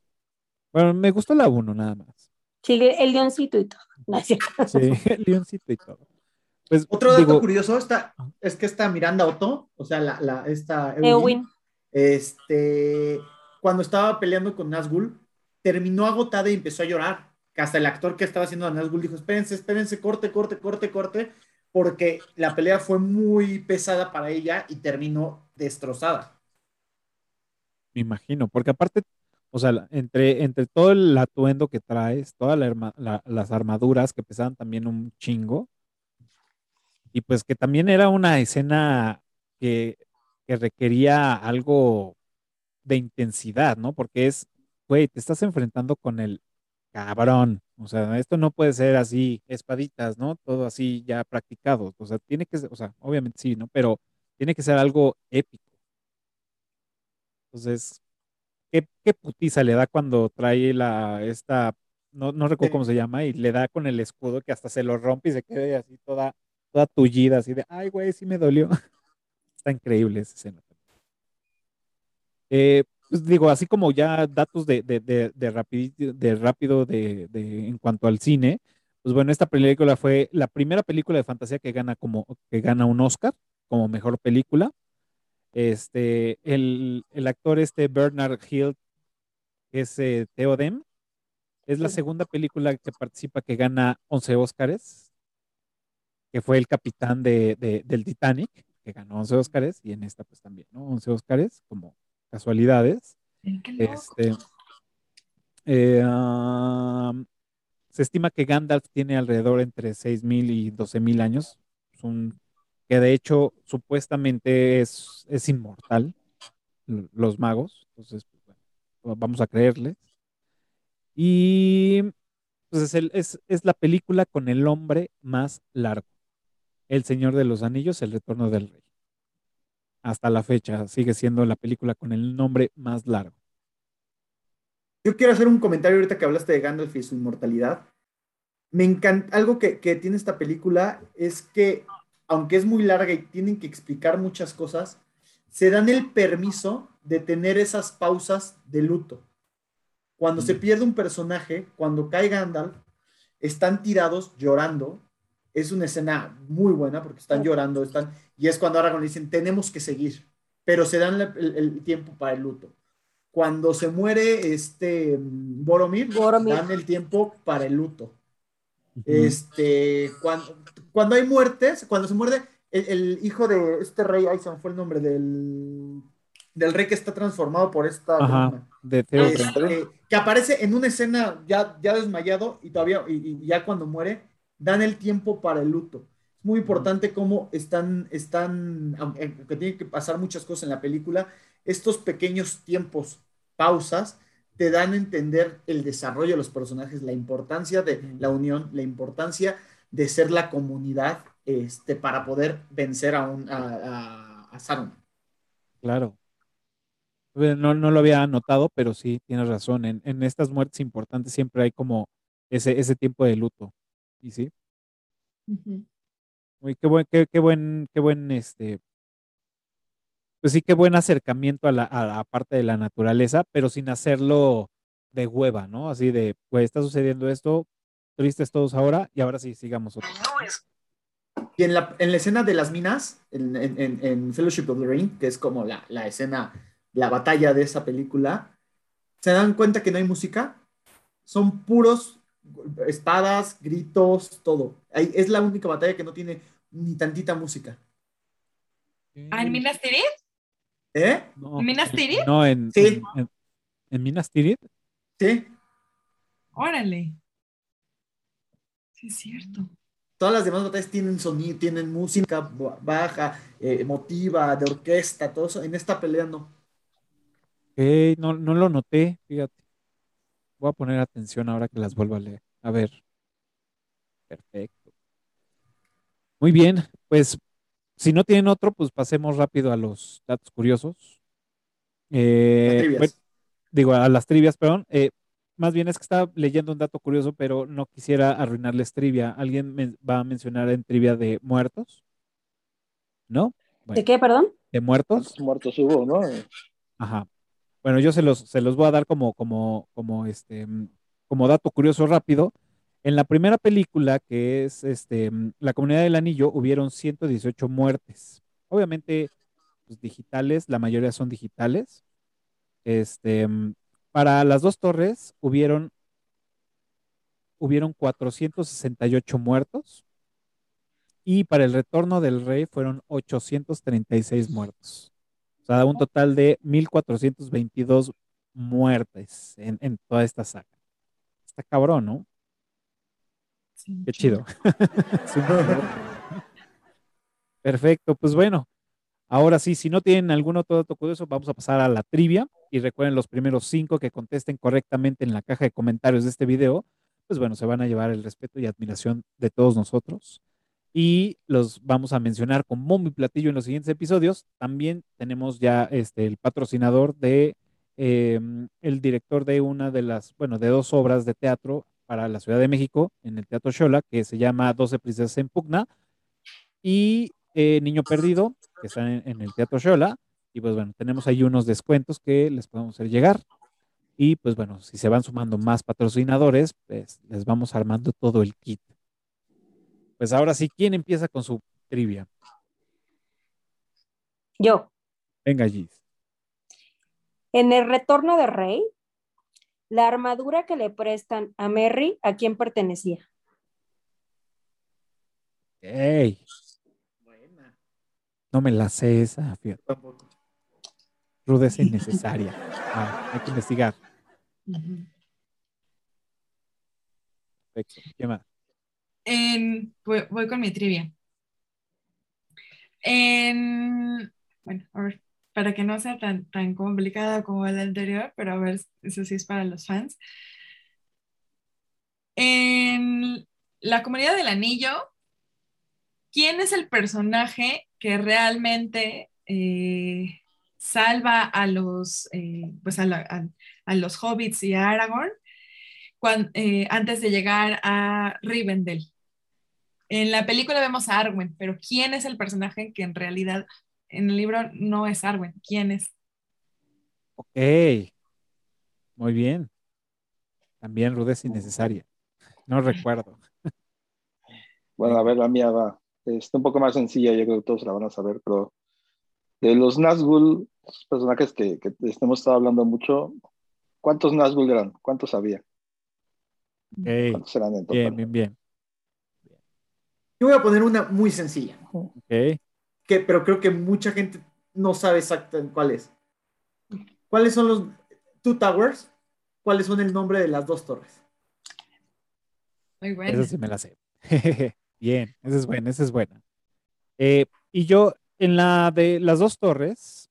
Bueno, me gustó la 1 nada más. Sí, el leoncito y todo. Sí, el leoncito y todo. Pues Otro dato digo, curioso está, es que esta Miranda Otto, o sea, la, la- esta Eowyn. este, cuando estaba peleando con Nazgul, terminó agotada y empezó a llorar. Que hasta el actor que estaba haciendo a Nazgul dijo, espérense, espérense, corte, corte, corte, corte, porque la pelea fue muy pesada para ella y terminó destrozada. me imagino, porque aparte, o sea, entre, entre todo el atuendo que traes, todas la arma- la- las armaduras que pesaban también un chingo, y pues que también era una escena que, que requería algo de intensidad, ¿no? Porque es, güey, te estás enfrentando con el cabrón, o sea, esto no puede ser así, espaditas, ¿no? Todo así ya practicado, o sea, tiene que ser, o sea, obviamente sí, ¿no? Pero tiene que ser algo épico. Entonces, ¿qué, qué putiza le da cuando trae la, esta, no, no recuerdo cómo se llama, y le da con el escudo que hasta se lo rompe y se queda así toda, toda tullida, así de, ay, güey, sí me dolió. Está increíble esa escena. Eh, pues digo, así como ya datos de, de, de, de, rapidi- de rápido de, en cuanto al cine, pues bueno, esta película fue la primera película de fantasía que gana como que gana un Oscar como mejor película. Este, el, el actor este Bernard Hill, que es eh, Theoden, es la segunda película que participa que gana 11 Oscars, que fue el capitán de, de- del Titanic, que ganó 11 Oscars, y en esta pues también, ¿no? 11 Oscars, como casualidades. Este, Eh, ah, se estima que Gandalf tiene alrededor entre 6.000 y 12.000 años. Es un- que de hecho supuestamente es, es inmortal, los magos. Entonces, pues, bueno, vamos a creerles. Y pues es, el- es, es la película con el hombre más largo. El Señor de los Anillos, El Retorno del Rey. Hasta la fecha sigue siendo la película con el nombre más largo. Yo quiero hacer un comentario ahorita que hablaste de Gandalf y su inmortalidad. Me encanta, algo que, que tiene esta película es que, aunque es muy larga y tienen que explicar muchas cosas, se dan el permiso de tener esas pausas de luto. Cuando se Mm. pierde un personaje, cuando cae Gandalf, están tirados llorando. Es una escena muy buena porque están llorando, están, y es cuando Aragorn le dicen, tenemos que seguir, pero se dan el, el tiempo para el luto. Cuando se muere este mm, Boromir, Boromir. dan el tiempo para el luto. Este, cuando, cuando hay muertes, cuando se muerde el, el hijo de este rey, ahí se me fue el nombre, del, del rey que está transformado por esta Ajá, de Theoden. Este, que aparece en una escena ya, ya desmayado y todavía, y, y ya cuando muere, dan el tiempo para el luto. Es muy importante cómo están, están, aunque aunque tienen que pasar muchas cosas en la película, estos pequeños tiempos, pausas, te dan a entender el desarrollo de los personajes, la importancia de la unión, la importancia de ser la comunidad este, para poder vencer a, un, a, a, a Saruman. Claro. Bueno, No, no lo había notado, pero sí, tienes razón. En, en estas muertes importantes siempre hay como ese, ese tiempo de luto. Y sí, Ujú. muy, qué buen, qué, qué buen, qué buen, este, pues sí, qué buen acercamiento a la, a la parte de la naturaleza, pero sin hacerlo de hueva, ¿no? Así de, pues está sucediendo esto, tristes todos ahora, y ahora sí, sigamos otro. Y en la, en la escena de las minas, en, en- en- en Fellowship of the Ring, que es como la, la escena, la batalla de esa película, ¿se dan cuenta que no hay música? Son puros espadas, gritos, todo. Ahí es la única batalla que no tiene ni tantita música. ¿Ah, en Minas Tirith? ¿Eh? No, ¿Minas Tirith? No, en, Sí. en, en- en Minas Tirith. Sí. Órale. Sí, es cierto. Todas las demás batallas tienen sonido, tienen música ba- baja, eh, emotiva, de orquesta, todo eso. En esta pelea no, no lo noté, fíjate. Voy a poner atención ahora que las vuelvo a leer. A ver. Perfecto. Muy bien, pues si no tienen otro, pues pasemos rápido a los datos curiosos. Eh, Las trivias. bueno, digo, a las trivias, perdón. Eh, más bien es que estaba leyendo un dato curioso, pero no quisiera arruinarles trivia. ¿Alguien me va a mencionar en trivia de muertos? ¿No? Bueno, ¿De qué, perdón? ¿de muertos? ¿Cuántos muertos hubo, no? Ajá. Bueno, yo se los, se los voy a dar como, como, como, este, mm, como dato curioso rápido. En la primera película, que es este, mm, La Comunidad del Anillo, hubieron 118 muertes. Obviamente, pues, digitales, la mayoría son digitales. Este, mm, para las dos torres hubieron, hubieron 468 muertos. Y para el retorno del rey fueron 836 muertos. O sea, un total de 1422 muertes en, en toda esta saga. Está cabrón, ¿no? Sí, Qué chido. Sí, Perfecto, pues bueno. Ahora sí, si no tienen algún otro dato curioso, vamos a pasar a la trivia. Y recuerden, los primeros cinco que contesten correctamente en la caja de comentarios de este video, pues bueno, se van a llevar el respeto y admiración de todos nosotros. Y los vamos a mencionar con bombo platillo en los siguientes episodios. También tenemos ya este, el patrocinador de eh, el director de una de las, bueno, de dos obras de teatro para la Ciudad de México en el Teatro Xola, que se llama 12 Princesas en Pugna, y eh, Niño Perdido, que está en, en el Teatro Xola. Y pues bueno, tenemos ahí unos descuentos que les podemos hacer llegar. Y pues bueno, si se van sumando más patrocinadores, pues les vamos armando todo el kit. Pues ahora sí, ¿quién empieza con su trivia? Yo. Venga, Gis. En el retorno de Rey, la armadura que le prestan a Merry, ¿a quién pertenecía? ¡Ey! Buena. No me la sé esa, fíjate. Tampoco. Rudeza innecesaria. Ah, hay que investigar. Perfecto. ¿Qué más? Voy, con mi trivia. En, bueno, a ver, para que no sea tan, tan complicada como la anterior, pero a ver, eso sí es para los fans. En la comunidad del anillo, ¿quién es el personaje que realmente eh, salva a los, eh, pues a, los hobbits y a Aragorn eh, antes de llegar a Rivendell? En la película vemos a Arwen, pero ¿quién es el personaje que en realidad en el libro no es Arwen? ¿Quién es? Ok. Muy bien. También rudeza innecesaria. No recuerdo. Bueno, a ver, la mía va. Está un poco más sencilla, yo creo que todos la van a saber, pero de los Nazgûl, esos personajes que, que hemos estado hablando mucho, ¿cuántos Nazgûl eran? ¿Cuántos había? ¿Cuántos eran en Bien, bien, bien. Yo voy a poner una muy sencilla, Ok. que, pero creo que mucha gente no sabe exactamente cuál es. ¿Cuáles son los Two Towers? ¿Cuáles son el nombre de las dos torres? Muy bueno. Esa sí me la sé. Bien, esa es buena, esa es buena. Eh, y yo, en la de las dos torres,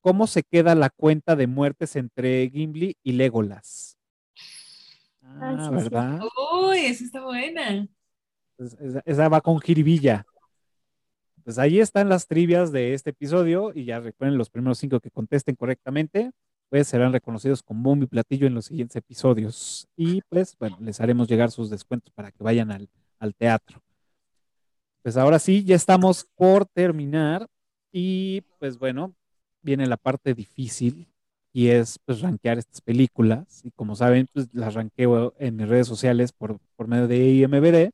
¿cómo se queda la cuenta de muertes entre Gimli y Legolas? Ah, Ah, sí, sí. ¿verdad? Uy, esa está buena. Esa, esa va con jiribilla. Pues ahí están las trivias de este episodio y ya recuerden los primeros cinco que contesten correctamente, pues serán reconocidos con bombo y platillo en los siguientes episodios. Y pues, bueno, les haremos llegar sus descuentos para que vayan al, al teatro. Pues ahora sí, ya estamos por terminar y pues bueno, viene la parte difícil y es pues rankear estas películas y como saben, pues las ranqueo en mis redes sociales por, por medio de IMBD.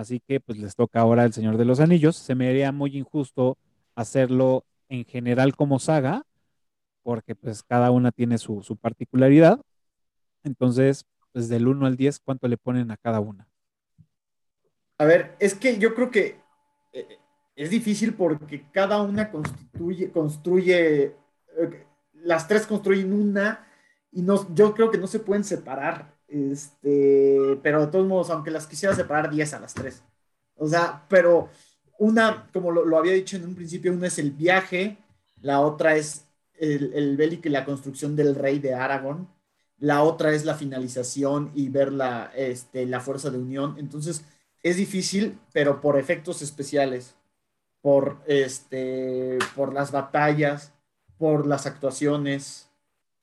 Así que pues les toca ahora El Señor de los Anillos. Se me haría muy injusto hacerlo en general como saga, porque pues cada una tiene su, su particularidad. Entonces, pues del 1 al 10, ¿cuánto le ponen a cada una? A ver, es que yo creo que eh, es difícil porque cada una constituye, construye, eh, las tres construyen una y no, yo creo que no se pueden separar. Este, pero de todos modos, aunque las quisiera separar 10 a las tres. O sea, pero una, como lo, lo había dicho en un principio, una es el viaje, la otra es el, el bélico y la construcción del rey de Aragón, la otra es la finalización y ver la, este, la fuerza de unión. Entonces, es difícil, pero por efectos especiales, por, este, por las batallas, por las actuaciones,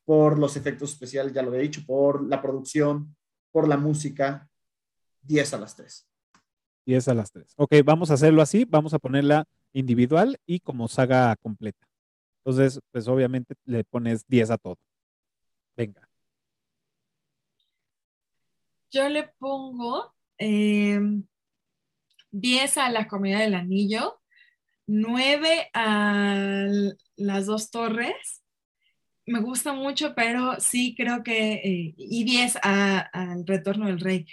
por los efectos especiales, ya lo he dicho, por la producción, por la música, 10 a las 3. 10 a las 3. Ok, vamos a hacerlo así, vamos a ponerla individual y como saga completa. Entonces, pues obviamente le pones 10 a todo. Venga. Yo le pongo eh, 10 a la Comunidad del Anillo, 9 a las dos torres. Me gusta mucho, pero sí creo que, eh, y 10 a- al Retorno del Rey.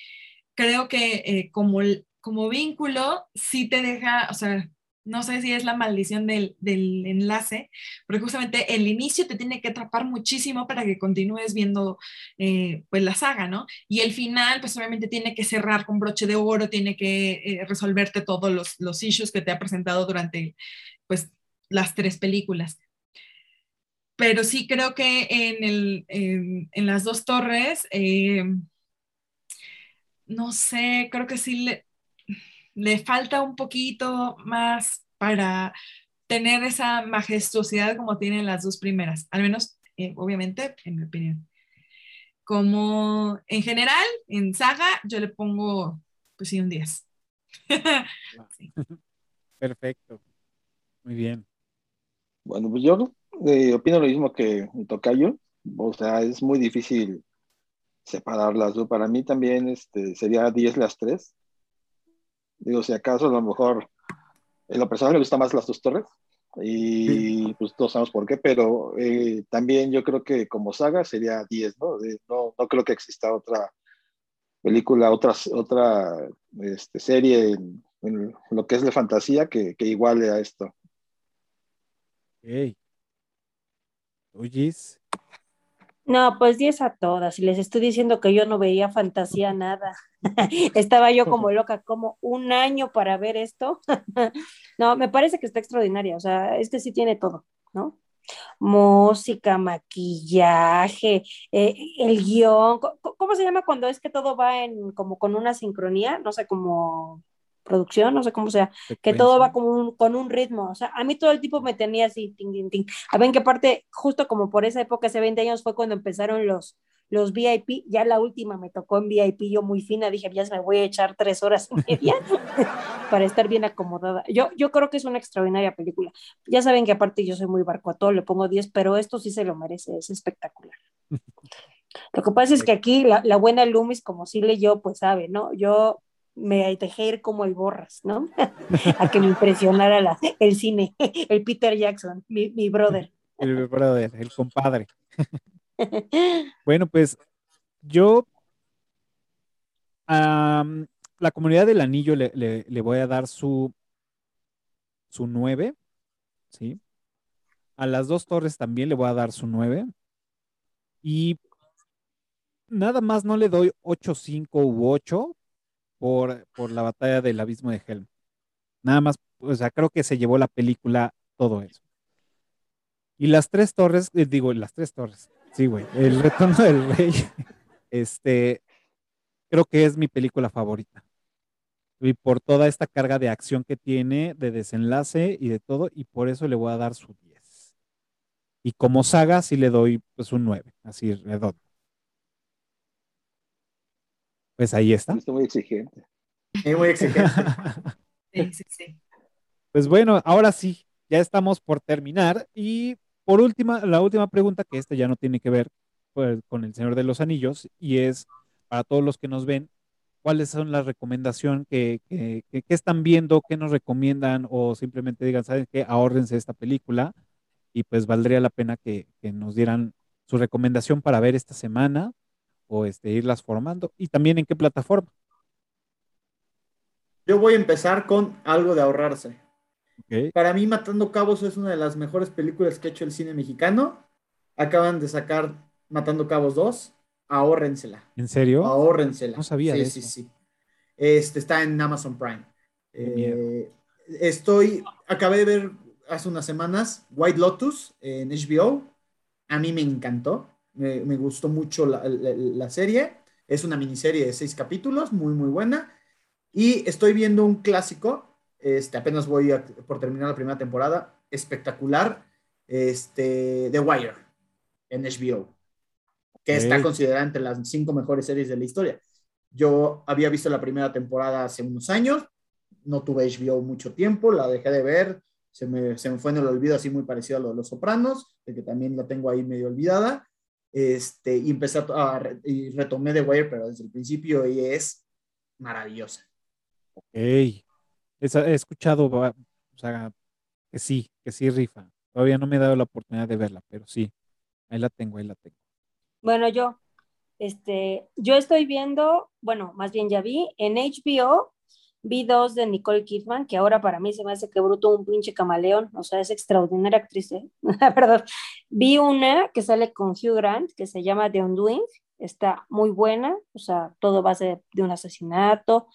Creo que eh, como, como vínculo sí te deja, o sea, no sé si es la maldición del, del enlace, porque justamente el inicio te tiene que atrapar muchísimo para que continúes viendo eh, pues la saga, ¿no? Y el final, pues obviamente tiene que cerrar con broche de oro, tiene que eh, resolverte todos los, los issues que te ha presentado durante, pues, las tres películas. Pero sí creo que en, el, en, en las dos torres, eh, no sé, creo que sí le, le falta un poquito más para tener esa majestuosidad como tienen las dos primeras, al menos, eh, obviamente, en mi opinión. Como en general, en saga, yo le pongo, pues sí, un 10. Sí. Perfecto. Muy bien. Bueno, pues yo eh, opino lo mismo que mi tocayo. O sea, es muy difícil separarlas. ¿no? Para mí también este, sería 10 las tres. Digo, si acaso a lo mejor en lo personal me gustan más las dos torres. Y pues todos sabemos por qué, pero eh, también yo creo que como saga sería 10, ¿no? De- no, no creo que exista otra película, otra, otra este, serie en, en lo que es de fantasía que, que iguale a esto. Ok. Oyes. No, pues 10 a todas. Y les estoy diciendo que yo no veía fantasía nada. Estaba yo como loca, como un año para ver esto. no, me parece que está extraordinaria. O sea, este sí tiene todo, ¿no? Música, maquillaje, eh, el guion. ¿Cómo se llama cuando es que todo va en como con una sincronía? No sé, como producción, no sé cómo sea, que todo va como un- con un ritmo. O sea, a mí todo el tiempo me tenía así, ting, ting, ting. A ver en qué parte, justo como por esa época, hace 20 años, fue cuando empezaron los, los VIP. Ya la última me tocó en VIP, yo muy fina, dije, ya se me voy a echar tres horas y media para estar bien acomodada. Yo, yo creo que es una extraordinaria película. Ya saben que aparte yo soy muy barco a todo, le pongo 10, pero esto sí se lo merece, es espectacular. Lo que pasa es que aquí la, la buena Loomis, como sí leyó, pues sabe, ¿no? Yo me dejé ir como el borras, ¿no? a que me impresionara la- el cine, el Peter Jackson, mi, mi brother. El brother, el compadre. Bueno, pues yo a la comunidad del anillo le, le- le voy a dar su, su 9, ¿sí? A las dos torres también le voy a dar su 9. Y nada más no le doy 8, 5 u 8 por, la batalla del abismo de Helm. Nada más, o sea, creo que se llevó la película todo eso. Y las tres torres, eh, digo, las tres torres, sí, güey, el retorno del rey, este, creo que es mi película favorita. Y por toda esta carga de acción que tiene, de desenlace y de todo, y por eso le voy a dar su 10. Y como saga, sí le doy pues un 9, así redondo. Pues ahí está. Está muy exigente. Es muy exigente. Sí, sí, sí. Pues bueno, ahora sí, ya estamos por terminar. Y por última, la última pregunta, que esta ya no tiene que ver pues, con el Señor de los Anillos, y es para todos los que nos ven, ¿cuáles son las recomendaciones que, que, que- que están viendo, qué nos recomiendan, o simplemente digan, ¿saben qué? Ahórrense esta película, y pues valdría la pena que, que nos dieran su recomendación para ver esta semana, o este, irlas formando, y también en qué plataforma. Yo voy a empezar con algo de ahorrarse. Para mí, Matando Cabos es una de las mejores películas que ha hecho el cine mexicano. Acaban de sacar Matando Cabos 2. Ahórrensela. ¿En serio? Ahórrensela. No sabía sí, de sí, eso. sí. Este está en Amazon Prime. Eh, estoy, acabé de ver hace unas semanas White Lotus en HBO. A mí me encantó. Me, me gustó mucho la, la- la serie. Es una miniserie de seis capítulos, muy, muy buena. Y estoy viendo un clásico. Este, apenas voy a- por terminar la primera temporada. Espectacular. Este, The Wire en HBO. Que está considerada entre las cinco mejores series de la historia. Yo había visto la primera temporada hace unos años, no tuve HBO mucho tiempo, la dejé de ver, se me, se me fue en el olvido así muy parecido a lo de Los Sopranos, de que también la tengo ahí medio olvidada, este, y empecé a, a y retomé The Wire, pero desde el principio y es maravillosa. Ey, esa- he escuchado, o sea, que sí, que sí rifa. Todavía no me he dado la oportunidad de verla, pero sí, ahí la tengo, ahí la tengo. Bueno, yo, este, yo estoy viendo, bueno, más bien ya vi, en HBO vi dos de Nicole Kidman, que ahora para mí se me hace que bruto un pinche camaleón, o sea, es extraordinaria actriz, ¿eh? Perdón. Vi una que sale con Hugh Grant, que se llama The Undoing, está muy buena, o sea, todo ser de un asesinato.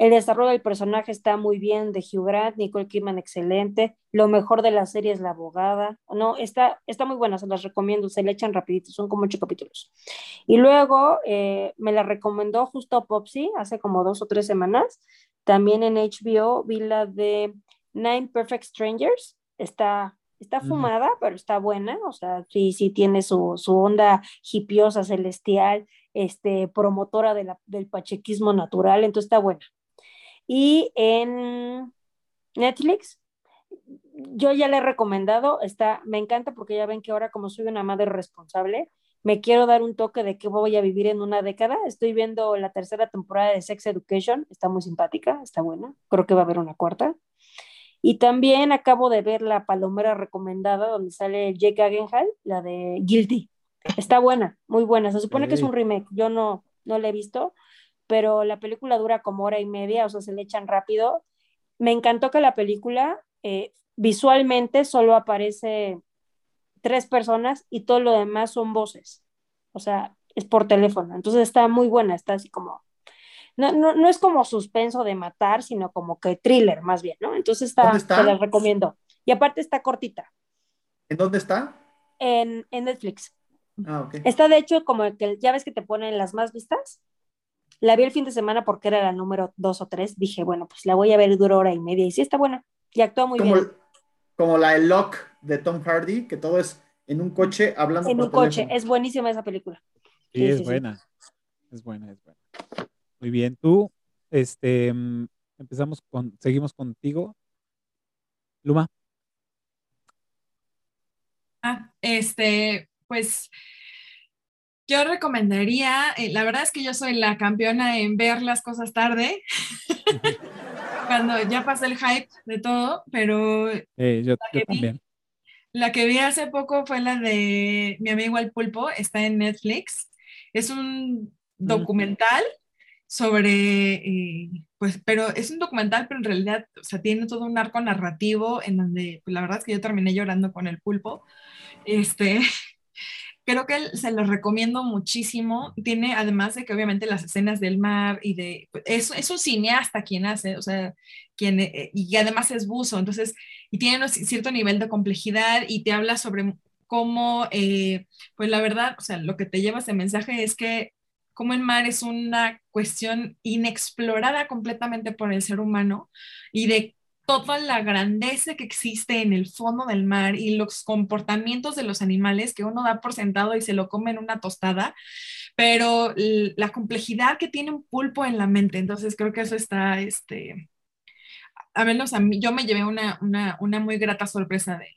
El desarrollo del personaje está muy bien de Hugh Grant, Nicole Kidman excelente. Lo mejor de la serie es la abogada. No, está, está muy buena, se las recomiendo, se le echan rapidito, son como ocho capítulos. Y luego eh, me la recomendó justo Popsy hace como dos o tres semanas. También en HBO vi la de Nine Perfect Strangers. Está, está fumada, pero está buena. O sea, sí, sí tiene su, su onda hipiosa, celestial, este, promotora de la- del pachequismo natural. Entonces está buena. Y en Netflix, yo ya le he recomendado, está, me encanta porque ya ven que ahora como soy una madre responsable, me quiero dar un toque de que voy a vivir en una década. Estoy viendo la tercera temporada de Sex Education, está muy simpática, está buena, creo que va a haber una cuarta. Y también acabo de ver la palomera recomendada donde sale Jake Gyllenhaal, la de Guilty. Está buena, muy buena. Se supone que es un remake, yo no, no la he visto, pero la película dura como hora y media, o sea, se le echan rápido. Me encantó que la película eh, visualmente solo aparece tres personas y todo lo demás son voces. O sea, es por teléfono. Entonces está muy buena, está así como. No, no, no es como suspenso de matar, sino como que thriller más bien, ¿no? Entonces está, ¿Dónde está? te la recomiendo. Y aparte está cortita ¿En dónde está? en, en Netflix. Ah. Está de hecho como que ya ves que te ponen las más vistas. La vi el fin de semana porque era la número dos o tres. Dije, bueno, pues la voy a ver dura hora y media. Y sí está buena. Y actúa muy Como, bien. como la de Lock de Tom Hardy, que todo es en un coche hablando En por un coche. Es buenísima esa película. Sí, Sí, es sí, sí. buena. Es buena, es buena. Muy bien, tú, este, mm, empezamos con, seguimos contigo. Luma. Ah, este, pues yo recomendaría, eh, la verdad es que yo soy la campeona en ver las cosas tarde, cuando ya pasa el hype de todo, pero Eh, yo, que yo vi. también. La que vi hace poco fue la de Mi amigo el pulpo, está en Netflix. Es un documental sobre, eh, pues, pero es un documental, pero en realidad, o sea, tiene todo un arco narrativo en donde, pues, la verdad es que yo terminé llorando con el pulpo. Este, creo que se los recomiendo muchísimo. Tiene, además de que obviamente las escenas del mar y de, es, es un cineasta quien hace, o sea, quien, eh, y además es buzo, entonces, y tiene un cierto nivel de complejidad y te habla sobre cómo, eh, pues la verdad, o sea, lo que te lleva ese mensaje es que cómo el mar es una cuestión inexplorada completamente por el ser humano y de toda la grandeza que existe en el fondo del mar y los comportamientos de los animales que uno da por sentado y se lo come en una tostada, pero la complejidad que tiene un pulpo en la mente. Entonces creo que eso está, este, a menos a mí, yo me llevé una, una, una muy grata sorpresa de,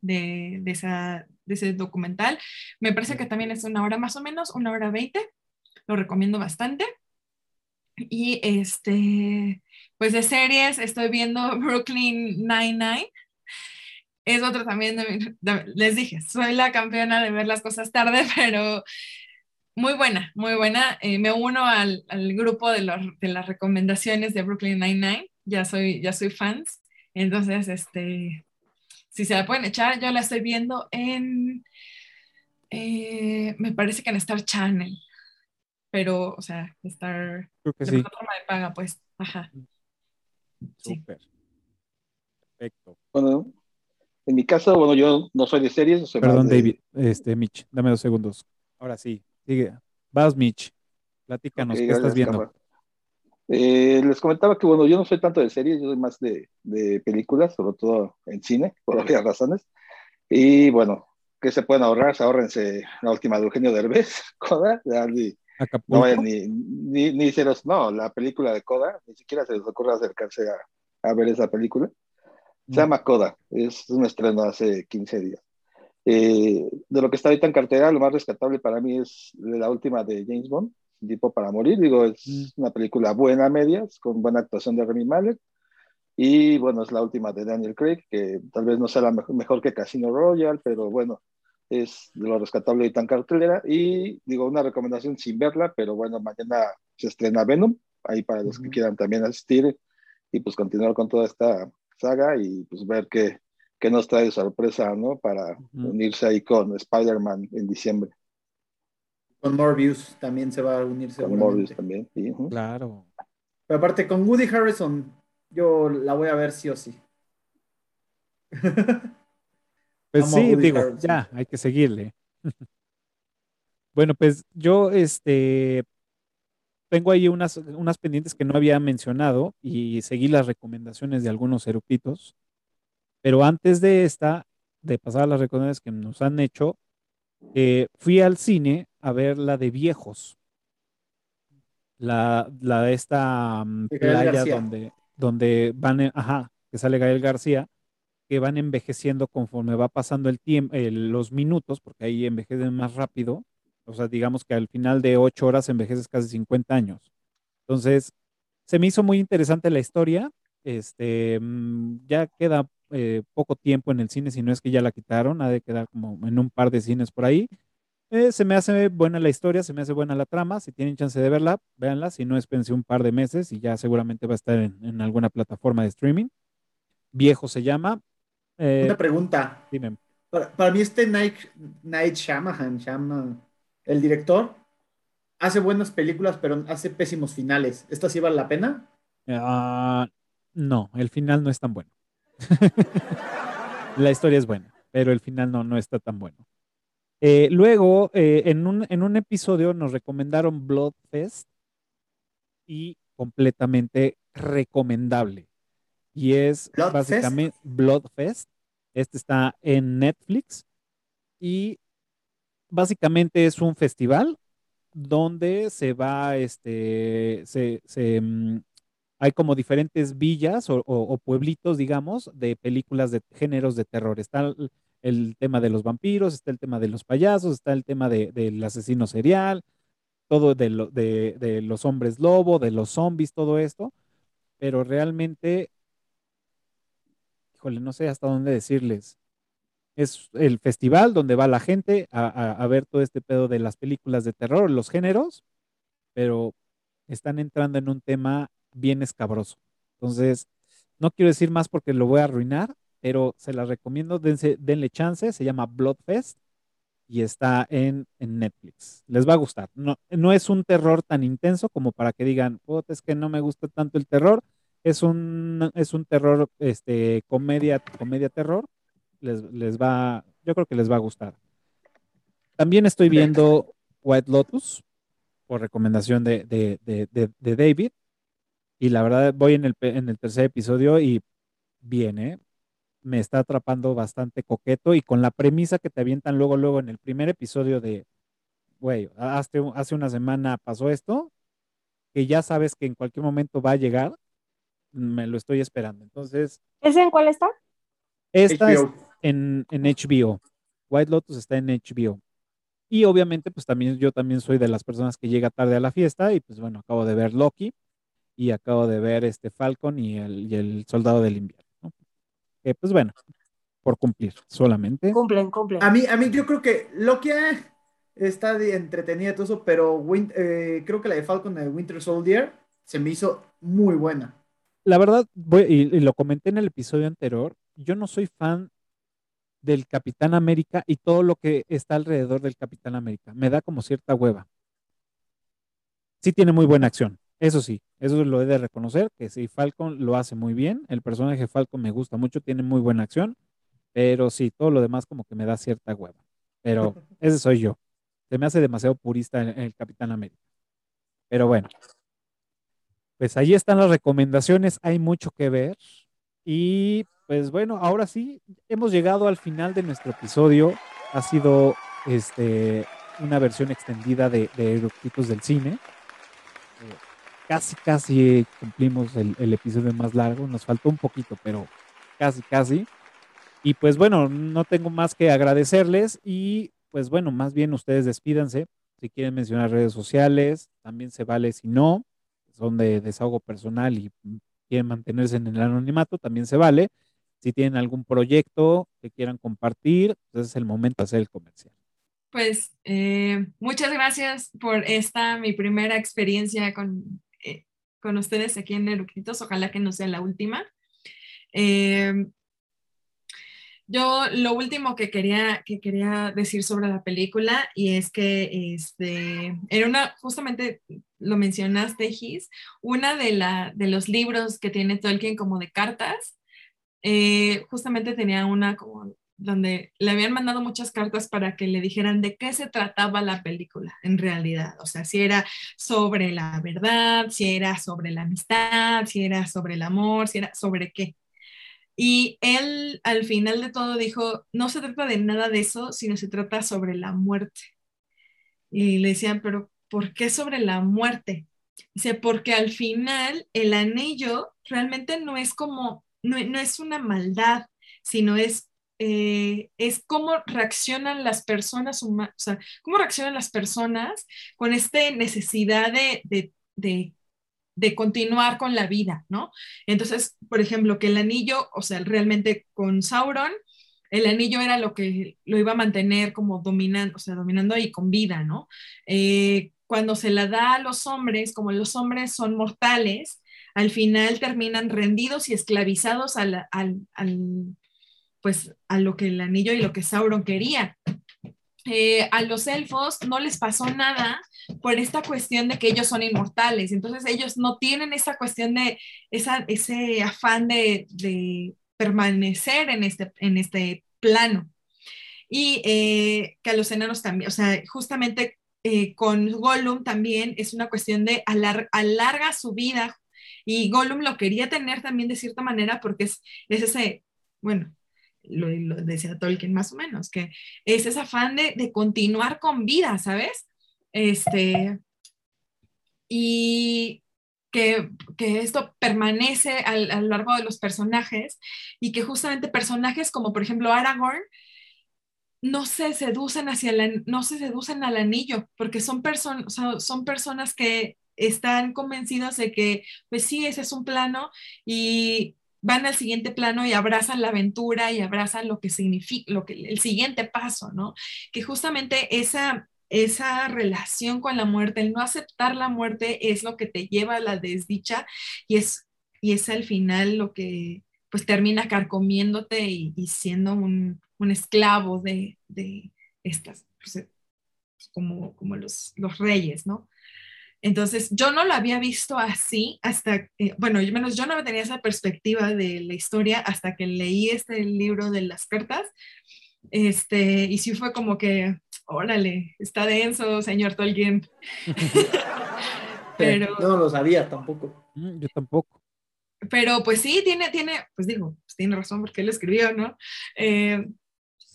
de, de, esa, de ese documental. Me parece que también es una hora más o menos, una hora veinte. Lo recomiendo bastante. Y este, pues de series, estoy viendo Brooklyn Nine-Nine. Es otro también, de, de, les dije, soy la campeona de ver las cosas tarde, pero muy buena, muy buena. Eh, me uno al, al grupo de, los, de, las recomendaciones de Brooklyn Nine-Nine. Ya soy, ya soy fans. Entonces, este, si se la pueden echar, yo la estoy viendo en, eh, me parece que en Star Channel pero, o sea, Creo que de sí. plataforma de paga, pues. Ajá. Sí. Súper. Perfecto. Bueno, en mi caso, bueno, yo no soy de series. Soy Perdón, de- David. Este, Mitch, dame dos segundos. Ahora sí, sigue. Vas, Mitch. Platícanos, Ok, ¿qué estás viendo? Eh, les comentaba que, bueno, yo no soy tanto de series, yo soy más de, de películas, sobre todo en cine, por obvias razones. Y bueno, ¿qué se pueden ahorrar? Se ahorrense la última de Eugenio Derbez, Coda, ya no Acapulco. vayan ni, ni, ni se los- no, la película de Coda, ni siquiera se les ocurre acercarse a, a ver esa película. Se llama Coda, es un estreno hace 15 días. Eh, de lo que está ahorita en cartera, lo más rescatable para mí es la última de James Bond, Tipo para Morir. Digo, es Mm. una película buena a medias, con buena actuación de Remy Malek. Y bueno, es la última de Daniel Craig, que tal vez no sea la mejor, mejor que Casino Royale, pero bueno, es de lo rescatable ahorita en cartelera. Y digo, una recomendación sin verla, pero bueno, mañana se estrena Venom, ahí para los que Ujú. quieran también asistir y pues continuar con toda esta saga y pues ver qué, qué nos trae de sorpresa, ¿no? Para Ujú. unirse ahí con Spider-Man en diciembre, Con Morbius también se va a unir con. Morbius también. sí, ujú. Claro. Pero aparte, con Woody Harrison, yo la voy a ver sí o sí. Pues Amo sí, digo, ya, hay que seguirle. Bueno, pues yo, este, tengo ahí unas, unas pendientes que no había mencionado y seguí las recomendaciones de algunos eructitos. Pero antes de esta, de pasar a las recomendaciones que nos han hecho, eh, fui al cine a ver la de Viejos. La, la de esta mm, playa García. donde, donde van, en- ajá, que sale Gael García, van envejeciendo conforme va pasando el tiempo, los minutos, porque ahí envejecen más rápido. O sea, digamos que al final de ocho horas envejeces casi 50 años. Entonces, se me hizo muy interesante la historia. Este, mm, ya queda eh, poco tiempo en el cine, si no es que ya la quitaron, ha de quedar como en un par de cines por ahí. Eh, se me hace buena la historia, se me hace buena la trama. Si tienen chance de verla, véanla. Si no, espérense un par de meses y ya seguramente va a estar en, en alguna plataforma de streaming. Viejo se llama. Eh, Una pregunta. dime. Para, para mí este Night, Night Shyamalan, Shyamalan, el director, hace buenas películas, pero hace pésimos finales. ¿Esta sí vale la pena? Ah, no, el final no es tan bueno. la historia es buena, pero el final no, no está tan bueno. Eh, luego, eh, en, un, en un episodio nos recomendaron Bloodfest y completamente recomendable. Y es básicamente Bloodfest. Este está en Netflix y básicamente es un festival donde se va, este, se, se, mm, hay como diferentes villas o, o- o pueblitos, digamos, de películas de géneros de terror. Está el, el tema de los vampiros, está el tema de los payasos, está el tema de- del asesino serial, todo de, lo- de, de los hombres lobo, de los zombies, todo esto, pero realmente, no sé hasta dónde decirles. Es el festival donde va la gente a, ver todo este pedo de las películas de terror, los géneros, pero están entrando en un tema bien escabroso. Entonces, no quiero decir más porque lo voy a arruinar, pero se las recomiendo, denle chance, se llama Bloodfest y está en, Netflix. Les va a gustar. No, no es un terror tan intenso como para que digan, "Puta, es que no me gusta tanto el terror. Es un, es un terror, este, comedia, comedia terror. Les, les va, yo creo que les va a gustar. También estoy viendo White Lotus por recomendación de, de, de, David. Y la verdad voy en el, en el tercer episodio y bien, ¿eh? Me está atrapando bastante coqueto y con la premisa que te avientan luego, luego en el primer episodio de, güey, hace, hace una semana pasó esto, que ya sabes que en cualquier momento va a llegar, me lo estoy esperando. Entonces, ¿Ese en cuál está? esta es en, en HBO. White Lotus está en HBO. Y obviamente, pues también yo también soy de las personas que llega tarde a la fiesta y pues bueno, acabo de ver Loki y acabo de ver este Falcon y el, y el Soldado del Invierno. ¿no? Pues bueno, por cumplir solamente. Cumplen, cumplen. A mí, a mí yo creo que Loki eh, está de entretenida y todo eso, pero Win- eh, creo que la de Falcon de Winter Soldier se me hizo muy buena. La verdad, voy- y, y lo comenté en el episodio anterior, yo no soy fan del Capitán América y todo lo que está alrededor del Capitán América. Me da como cierta hueva. Sí tiene muy buena acción, eso sí, eso lo he de reconocer, que sí, Falcon lo hace muy bien, el personaje Falcon me gusta mucho, tiene muy buena acción, pero sí, todo lo demás como que me da cierta hueva. Pero ese soy yo. Se me hace demasiado purista el, el Capitán América. Pero bueno, pues ahí están las recomendaciones, hay mucho que ver. Y pues bueno, ahora sí, hemos llegado al final de nuestro episodio. Ha sido este, una versión extendida de, de Eructitos del Cine. Eh, casi, casi cumplimos el, el episodio más largo. Nos faltó un poquito, pero casi, casi. Y pues bueno, no tengo más que agradecerles y pues bueno, más bien ustedes despídanse. Si quieren mencionar redes sociales, también se vale si no, son de desahogo personal y quieren mantenerse en el anonimato, también se vale. Si tienen algún proyecto que quieran compartir, pues es el momento de hacer el comercial. Pues eh, muchas gracias por esta, mi primera experiencia con, eh, con ustedes aquí en Eructitos. Ojalá que no sea la última. Eh, yo lo último que quería, que quería decir sobre la película y es que este, era una, justamente lo mencionaste, Gis, una de, la, de los libros que tiene Tolkien como de cartas, eh, justamente tenía una como donde le habían mandado muchas cartas para que le dijeran de qué se trataba la película en realidad, o sea, si era sobre la verdad, si era sobre la amistad, si era sobre el amor, si era sobre qué. Y él al final de todo dijo, no se trata de nada de eso, sino se trata sobre la muerte. Y le decían, pero ¿por qué sobre la muerte? Dice, porque al final el anillo realmente no es como, no, no es una maldad, sino es, eh, es cómo reaccionan las personas humanas, o sea, cómo reaccionan las personas con esta necesidad de, de, de continuar con la vida, ¿no? Entonces, por ejemplo, que el anillo, o sea, realmente con Sauron, el anillo era lo que lo iba a mantener como dominando, o sea, dominando ahí con vida, ¿no? Eh, cuando se la da a los hombres, como los hombres son mortales, al final terminan rendidos y esclavizados al, al, al, pues, a lo que el anillo y lo que Sauron quería. eh, a los elfos no les pasó nada por esta cuestión de que ellos son inmortales. Entonces ellos no tienen esa cuestión de esa, ese afán de, de permanecer en este, en este plano. Y eh, que a los enanos también, o sea, justamente eh, con Gollum también es una cuestión de alar alarga su vida. Y Gollum lo quería tener también de cierta manera porque es, es ese, bueno, lo, lo, decía Tolkien más o menos, que es ese afán de, de continuar con vida, ¿sabes? Este, y que, que, esto permanece a, a lo largo de los personajes y que justamente personajes como por ejemplo Aragorn no se seducen hacia no se seducen al anillo porque son, person, o sea, son personas que están convencidos de que pues sí, ese es un plano y van al siguiente plano y abrazan la aventura y abrazan lo que significa, lo que, el siguiente paso, ¿no? Que justamente esa, esa relación con la muerte, el no aceptar la muerte es lo que te lleva a la desdicha y es, y es al final lo que pues termina carcomiéndote y siendo un, un, esclavo de, de estas, pues, como, como los, los reyes, ¿no? Entonces, yo no lo había visto así hasta, eh, bueno, yo menos yo no tenía esa perspectiva de la historia hasta que leí este libro de las cartas. Este, y sí fue como que, órale, está denso, señor Tolkien. pero no lo sabía tampoco. Mm, yo tampoco. Pero pues sí, tiene, tiene, pues digo, pues tiene razón porque él escribió, ¿no? Eh,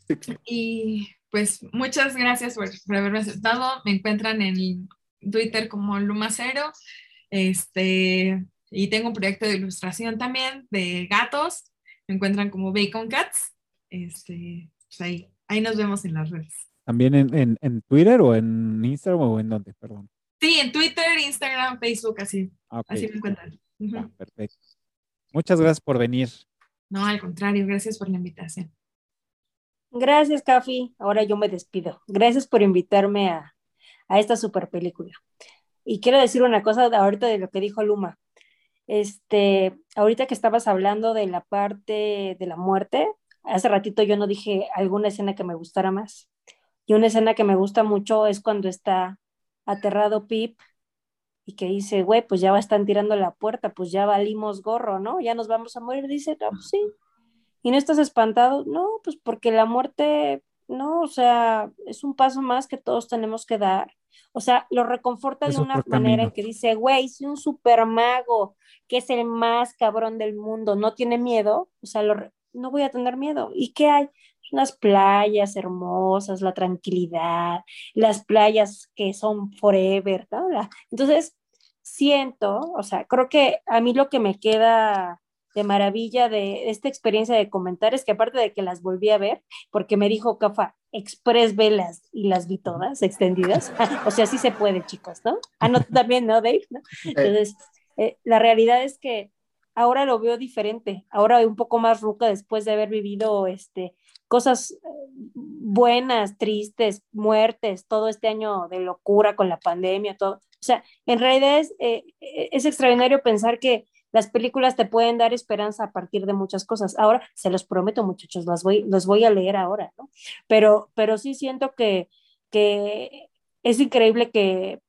y pues muchas gracias por, por haberme aceptado. Me encuentran en Twitter como Lumacero. Este, y tengo un proyecto de ilustración también de gatos. Me encuentran como Bacon Cats. Este, pues ahí, ahí nos vemos en las redes. ¿También en, en, en, Twitter o en Instagram o en dónde? Perdón. Sí, en Twitter, Instagram, Facebook, así. Okay. Así me encuentran. Uh -huh. ah, perfecto. Muchas gracias por venir. No, al contrario, gracias por la invitación. Gracias, Cafi. Ahora yo me despido. Gracias por invitarme a, a esta super película. Y quiero decir una cosa ahorita de lo que dijo Luma. Este, ahorita que estabas hablando de la parte de la muerte, hace ratito yo no dije alguna escena que me gustara más. Y una escena que me gusta mucho es cuando está aterrado Pip y que dice, güey, pues ya están tirando la puerta, pues ya valimos gorro, ¿no? Ya nos vamos a morir. Dice, no, pues sí. ¿Y no estás espantado? No, pues porque la muerte, no, o sea, es un paso más que todos tenemos que dar. O sea, lo reconforta de una manera en que dice, güey, soy un super mago, que es el más cabrón del mundo, no tiene miedo, o sea, lo, no voy a tener miedo. ¿Y qué hay? Unas playas hermosas, la tranquilidad, las playas que son forever, ¿no? Entonces, siento, o sea, creo que a mí lo que me queda de maravilla de esta experiencia de comentar es que aparte de que las volví a ver, porque me dijo Cafa, express velas y las vi todas extendidas, o sea, sí se puede, chicos, ¿no? Ah, no, tú también, ¿no, Dave? ¿No? Entonces, eh, la realidad es que ahora lo veo diferente, ahora un poco más ruca después de haber vivido este, cosas buenas, tristes, muertes, todo este año de locura con la pandemia, todo. O sea, en realidad es, eh, es extraordinario pensar que las películas te pueden dar esperanza a partir de muchas cosas. Ahora, se los prometo, muchachos, los voy, los voy a leer ahora, ¿no? Pero, pero sí siento que, que es increíble que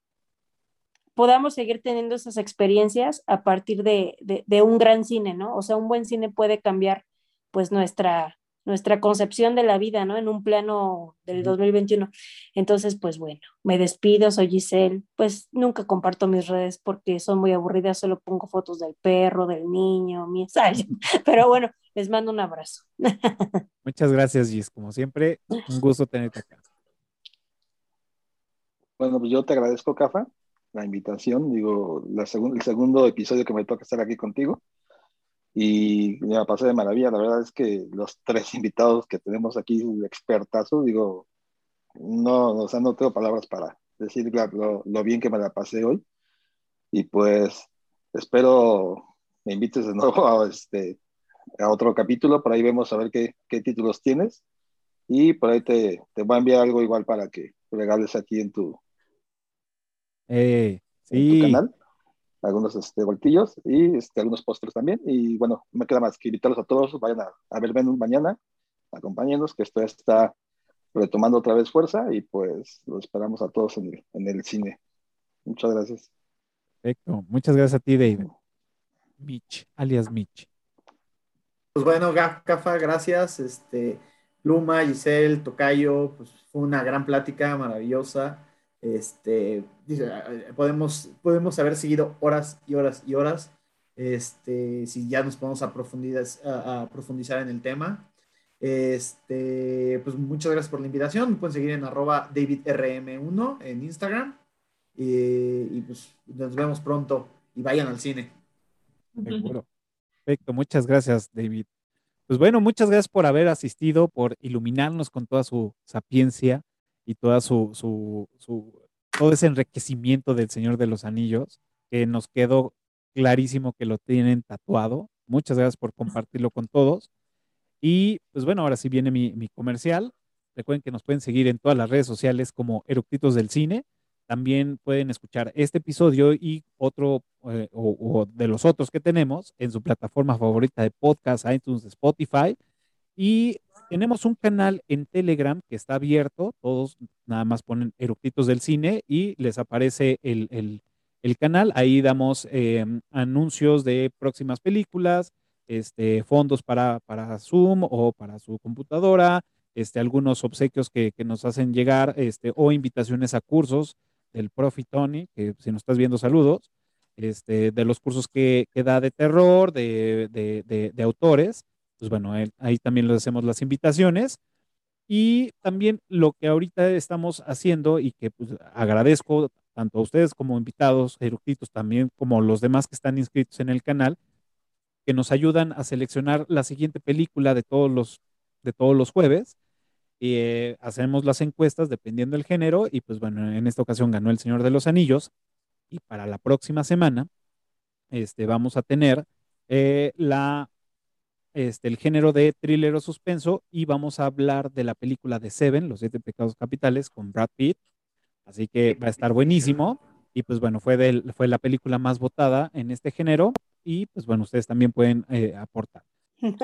podamos seguir teniendo esas experiencias a partir de, de, de, un gran cine, ¿no? O sea, un buen cine puede cambiar pues nuestra, nuestra concepción de la vida, ¿no? En un plano del 2021. Entonces, pues bueno, me despido, soy Giselle. Pues nunca comparto mis redes porque son muy aburridas, solo pongo fotos del perro, del niño, mi ensayo. Pero bueno, les mando un abrazo. Muchas gracias, Gis. Como siempre, un gusto tenerte acá. Bueno, pues yo te agradezco, Cafa, la invitación. Digo, la segun, el segundo episodio que me toca estar aquí contigo y me pasé de maravilla. La verdad es que los tres invitados que tenemos aquí, expertazo, digo, no, o sea, no tengo palabras para decir lo, lo, bien que me la pasé hoy. Y pues espero me invites de nuevo a, este, a otro capítulo, por ahí vemos a ver qué, qué títulos tienes. Y por ahí te, te voy a enviar algo igual para que regales aquí en tu, eh, sí. en tu canal algunos este, voltillos y este, algunos postres también. Y bueno, me queda más que invitarlos a todos, vayan a, a ver Venus mañana, acompáñenos, que esto está retomando otra vez fuerza y pues lo esperamos a todos en el, en el cine. Muchas gracias. Perfecto. Muchas gracias a ti, David. Mitch, alias Mitch. Pues bueno, Gafa, gracias. Este, Luma, Giselle, Tocayo, pues fue una gran plática maravillosa. Este, podemos, podemos haber seguido horas y horas y horas. Este, si ya nos podemos a profundizar, en el tema. Este, pues muchas gracias por la invitación. Me pueden seguir en arroba DavidRM1 en Instagram. y pues nos vemos pronto y vayan al cine. Perfecto, muchas gracias, David. Pues bueno, muchas gracias por haber asistido, por iluminarnos con toda su sapiencia y toda su, su, su, todo ese enriquecimiento del Señor de los Anillos, que nos quedó clarísimo que lo tienen tatuado. Muchas gracias por compartirlo con todos. Y pues bueno, ahora sí viene mi, mi comercial. Recuerden que nos pueden seguir en todas las redes sociales como Eructitos del Cine. También pueden escuchar este episodio y otro eh, o, de los otros que tenemos en su plataforma favorita de podcast, iTunes, Spotify. Y tenemos un canal en Telegram que está abierto. Todos nada más ponen eructitos del cine y les aparece el, el, canal. Ahí damos em, anuncios de próximas películas, este, fondos para, para Zoom o para su computadora, este, algunos obsequios que, que nos hacen llegar este, o invitaciones a cursos del Profi Tony, que si nos estás viendo, saludos, este, de los cursos que, que da de terror, de, de, de, autores, pues bueno, ahí también les hacemos las invitaciones. Y también lo que ahorita estamos haciendo y que pues, agradezco tanto a ustedes como invitados, eructitos, también como los demás que están inscritos en el canal, que nos ayudan a seleccionar la siguiente película de todos los, de todos los jueves eh, hacemos las encuestas dependiendo del género y pues bueno, en esta ocasión ganó El Señor de los Anillos y para la próxima semana este, vamos a tener eh, la, este, el género de thriller o suspenso y vamos a hablar de la película de Seven, Los Siete Pecados Capitales con Brad Pitt, así que va a estar buenísimo y pues bueno, fue, del, fue la película más votada en este género y pues bueno, ustedes también pueden eh, aportar.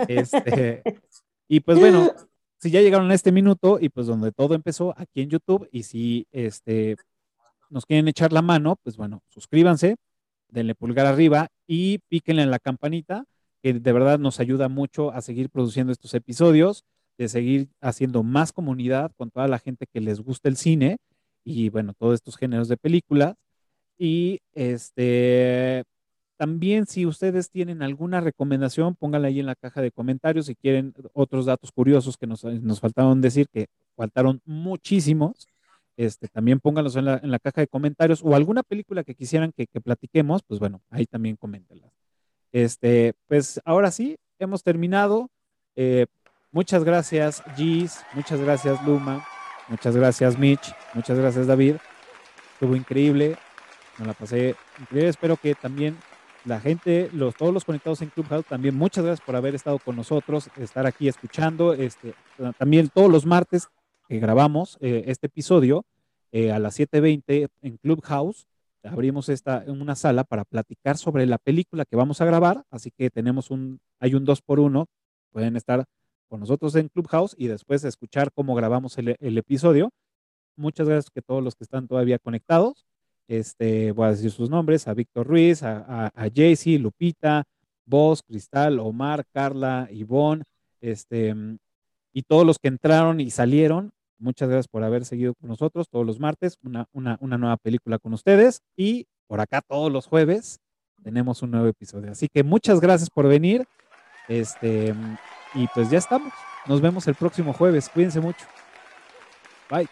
Este, y pues bueno, si ya llegaron a este minuto y pues donde todo empezó aquí en YouTube y si este nos quieren echar la mano, pues bueno, suscríbanse, denle pulgar arriba y píquenle en la campanita, que de verdad nos ayuda mucho a seguir produciendo estos episodios, de seguir haciendo más comunidad con toda la gente que les gusta el cine y bueno, todos estos géneros de películas. Y este, también si ustedes tienen alguna recomendación, pónganla ahí en la caja de comentarios. Si quieren otros datos curiosos que nos, nos faltaron decir, que faltaron muchísimos, este, también pónganlos en la, en la caja de comentarios o alguna película que quisieran que, que platiquemos, pues bueno, ahí también coméntenlas. Este, pues ahora sí, hemos terminado. Eh, muchas gracias, Gis, muchas gracias, Luma, muchas gracias, Mitch, muchas gracias, David. Estuvo increíble, me la pasé increíble. Espero que también la gente, los, todos los conectados en Clubhouse, también muchas gracias por haber estado con nosotros, estar aquí escuchando. Este, también todos los martes que grabamos eh, este episodio eh, a las 7.20 en Clubhouse, abrimos esta, una sala para platicar sobre la película que vamos a grabar, así que tenemos un, hay un 2 por 1 pueden estar con nosotros en Clubhouse y después escuchar cómo grabamos el, episodio. Muchas gracias a todos los que están todavía conectados. Este, voy a decir sus nombres, a Víctor Ruiz, a, a, Jaycee, Lupita, Vos, Cristal, Omar, Carla, Ivonne, este, y todos los que entraron y salieron. Muchas gracias por haber seguido con nosotros todos los martes, una, una, una nueva película con ustedes. Y por acá todos los jueves tenemos un nuevo episodio. Así que muchas gracias por venir. Este, y pues ya estamos. Nos vemos el próximo jueves. Cuídense mucho. Bye.